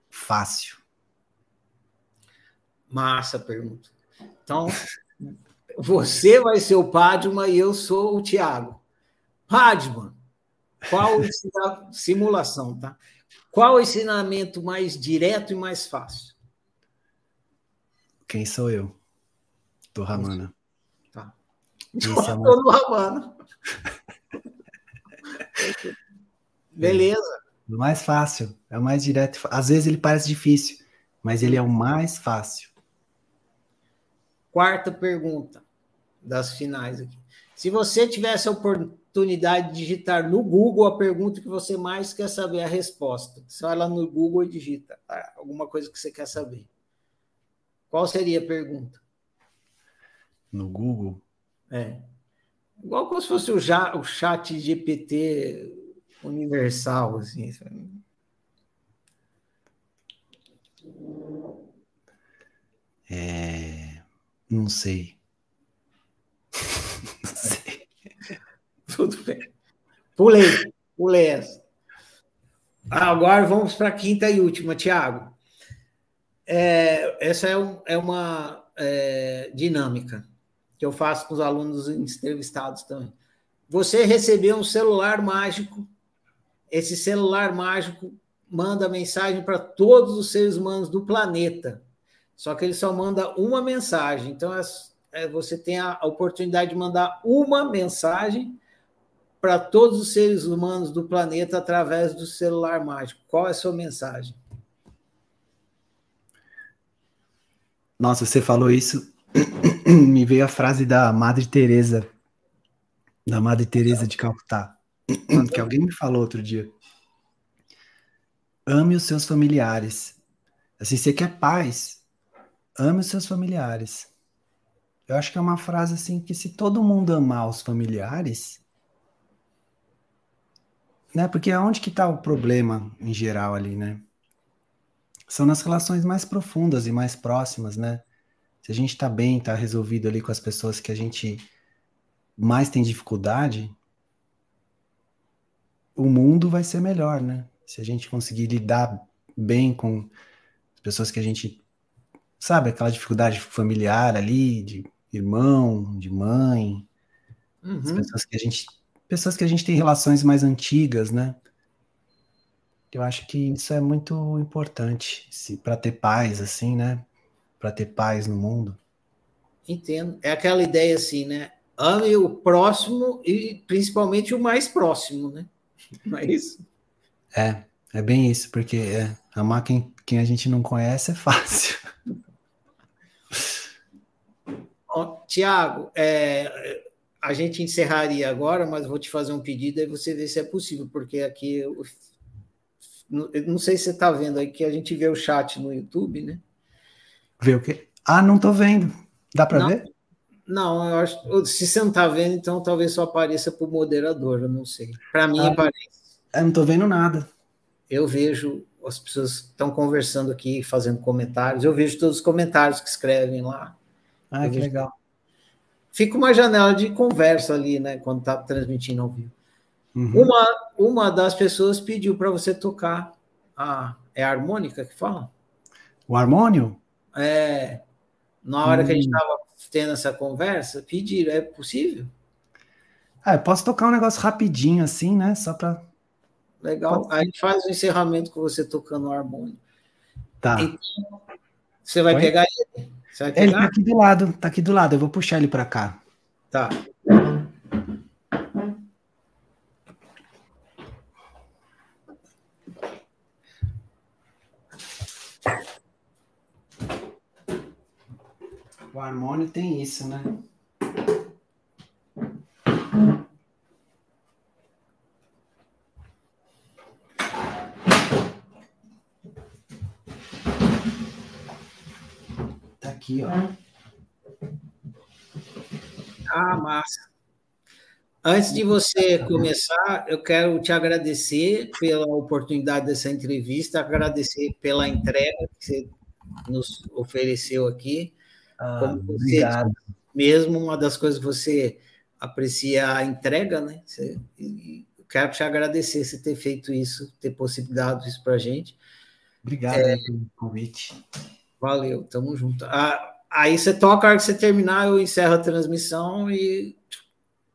[SPEAKER 2] fácil?
[SPEAKER 1] Massa pergunta. Então, você vai ser o Padma e eu sou o Tiago. Padma, qual simulação, tá? Qual o ensinamento mais direto e mais fácil?
[SPEAKER 2] Quem sou eu? Do Ramana.
[SPEAKER 1] Tá. É mais... no Ramana. Beleza.
[SPEAKER 2] O mais fácil, é o mais direto. Às vezes ele parece difícil, mas ele é o mais fácil.
[SPEAKER 1] Quarta pergunta das finais aqui. Se você tivesse a oportunidade oportunidade de digitar no Google a pergunta que você mais quer saber a resposta. Você vai lá no Google e digita tá? alguma coisa que você quer saber. Qual seria a pergunta?
[SPEAKER 2] No Google?
[SPEAKER 1] É. Igual como se fosse o, já, o chat GPT universal, assim.
[SPEAKER 2] É... Não sei.
[SPEAKER 1] não sei. Tudo bem. Pulei, pulei essa. Agora vamos para a quinta e última, Tiago. É, essa é, um, é uma é, dinâmica que eu faço com os alunos entrevistados também. Você recebeu um celular mágico, esse celular mágico manda mensagem para todos os seres humanos do planeta, só que ele só manda uma mensagem. Então, é, é, você tem a oportunidade de mandar uma mensagem para todos os seres humanos do planeta através do celular mágico. Qual é a sua mensagem?
[SPEAKER 2] Nossa, você falou isso, me veio a frase da Madre Teresa, da Madre Teresa de Calcutá, que alguém me falou outro dia. Ame os seus familiares. Assim, você quer paz, ame os seus familiares. Eu acho que é uma frase assim que se todo mundo amar os familiares, né? Porque aonde que está o problema em geral ali, né? São nas relações mais profundas e mais próximas, né? Se a gente está bem, está resolvido ali com as pessoas que a gente mais tem dificuldade, o mundo vai ser melhor, né? Se a gente conseguir lidar bem com as pessoas que a gente sabe aquela dificuldade familiar ali, de irmão, de mãe, uhum. as pessoas que a gente pessoas que a gente tem relações mais antigas, né? Eu acho que isso é muito importante para ter paz, assim, né? Para ter paz no mundo.
[SPEAKER 1] Entendo. É aquela ideia assim, né? Ame o próximo e principalmente o mais próximo, né? Não é isso?
[SPEAKER 2] É, é bem isso, porque é, amar quem, quem a gente não conhece é fácil.
[SPEAKER 1] Tiago, é, a gente encerraria agora, mas vou te fazer um pedido e você vê se é possível, porque aqui eu, eu não sei se você está vendo aí que a gente vê o chat no YouTube, né?
[SPEAKER 2] Vê o quê? Ah, não estou vendo. Dá para ver?
[SPEAKER 1] Não, eu acho. Se você não está vendo, então talvez só apareça para o moderador, eu não sei. Para mim ah, aparece.
[SPEAKER 2] Eu não estou vendo nada.
[SPEAKER 1] Eu vejo as pessoas estão conversando aqui, fazendo comentários. Eu vejo todos os comentários que escrevem lá.
[SPEAKER 2] Ah, eu que vejo... legal
[SPEAKER 1] fica uma janela de conversa ali, né? Quando está transmitindo ao vivo. Uhum. Uma, uma das pessoas pediu para você tocar a. É a harmônica que fala?
[SPEAKER 2] O harmônio?
[SPEAKER 1] É. Na hora que a gente estava hum. tendo essa conversa, pediram, é possível?
[SPEAKER 2] Ah, eu posso tocar um negócio rapidinho assim, né? Só para.
[SPEAKER 1] Legal. Aí a gente faz o encerramento com você tocando o harmônio.
[SPEAKER 2] Tá.
[SPEAKER 1] Então, você vai Oi? pegar ele?
[SPEAKER 2] Ele tá aqui do lado, tá aqui do lado. Eu vou puxar ele para cá.
[SPEAKER 1] Tá.
[SPEAKER 2] O harmônio tem isso, né? Aqui, ó.
[SPEAKER 1] Ah, massa. Antes de você começar, eu quero te agradecer pela oportunidade dessa entrevista, agradecer pela entrega que você nos ofereceu aqui.
[SPEAKER 2] Ah, Como você obrigado.
[SPEAKER 1] mesmo uma das coisas que você aprecia a entrega, né? Você, quero te agradecer você ter feito isso, ter possibilitado isso para a gente.
[SPEAKER 2] Obrigado é, pelo convite.
[SPEAKER 1] Valeu, tamo junto. Ah, aí você toca, a hora que você terminar, eu encerro a transmissão e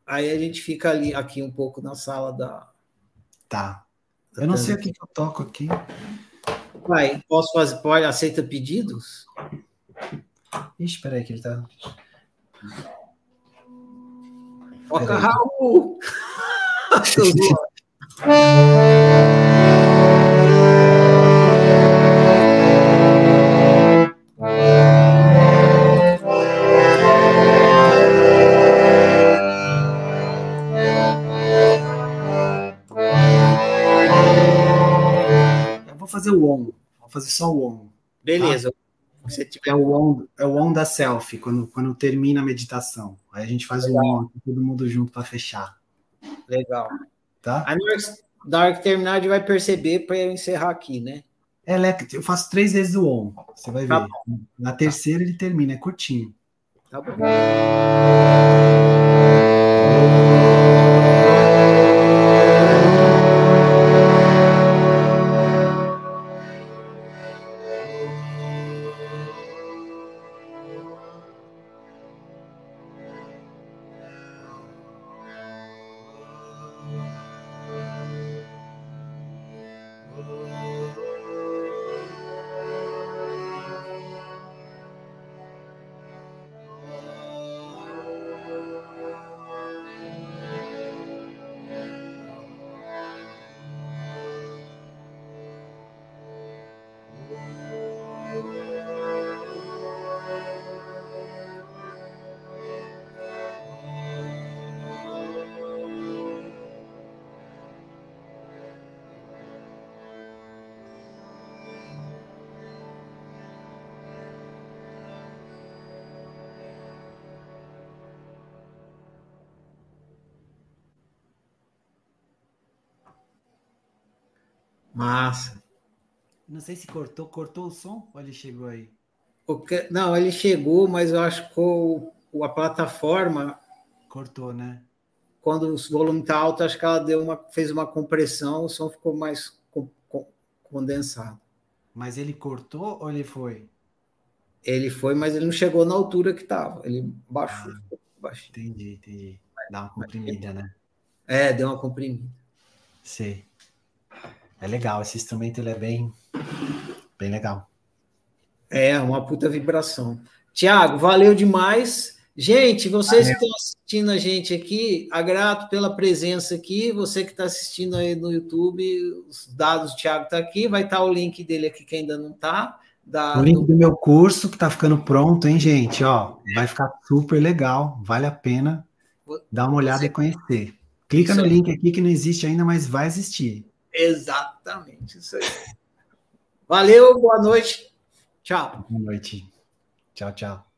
[SPEAKER 1] aí a gente fica ali aqui um pouco na sala da.
[SPEAKER 2] Tá. Da eu não sei o que, eu toco aqui.
[SPEAKER 1] Vai, posso fazer? Pode, aceita pedidos?
[SPEAKER 2] Ixi, peraí, que ele tá.
[SPEAKER 1] Toca Raul!
[SPEAKER 2] fazer o on. Vou fazer só o on.
[SPEAKER 1] Beleza. Tá?
[SPEAKER 2] Você tiver... É o on, é o on da selfie, quando, quando termina a meditação. Aí a gente faz Legal. o on, todo mundo junto para fechar.
[SPEAKER 1] Legal.
[SPEAKER 2] Tá?
[SPEAKER 1] Aí na hora que terminar, a gente vai perceber para eu encerrar aqui, né?
[SPEAKER 2] É, eu faço três vezes o on. Você vai tá ver. Bom. Na terceira ele termina, é curtinho.
[SPEAKER 1] Tá bom.
[SPEAKER 2] Sei se cortou, cortou o som ou ele chegou aí?
[SPEAKER 1] Que, não, ele chegou, mas eu acho que o, a plataforma.
[SPEAKER 2] Cortou, né?
[SPEAKER 1] Quando o volume está alto, acho que ela deu uma, fez uma compressão, o som ficou mais condensado.
[SPEAKER 2] Mas ele cortou ou ele foi?
[SPEAKER 1] Ele foi, mas ele não chegou na altura que estava. Ele baixou. Ah,
[SPEAKER 2] baixou. Entendi, entendi. Dá uma comprimida, né?
[SPEAKER 1] É, deu uma comprimida.
[SPEAKER 2] Sei. É legal, esse instrumento ele é bem, bem legal.
[SPEAKER 1] É, uma puta vibração. Tiago, valeu demais. Gente, vocês valeu. que estão assistindo a gente aqui, agrato pela presença aqui. Você que está assistindo aí no YouTube, os dados do Tiago está aqui, vai estar tá o link dele aqui que ainda não está.
[SPEAKER 2] Da, o link do... do meu curso que está ficando pronto, hein, gente? Ó, vai ficar super legal, vale a pena dar uma olhada Você... e conhecer. Clica isso no link aqui que não existe ainda, mas vai existir.
[SPEAKER 1] Exatamente, isso aí. Valeu, boa noite. Tchau.
[SPEAKER 2] Boa noite. Tchau, tchau.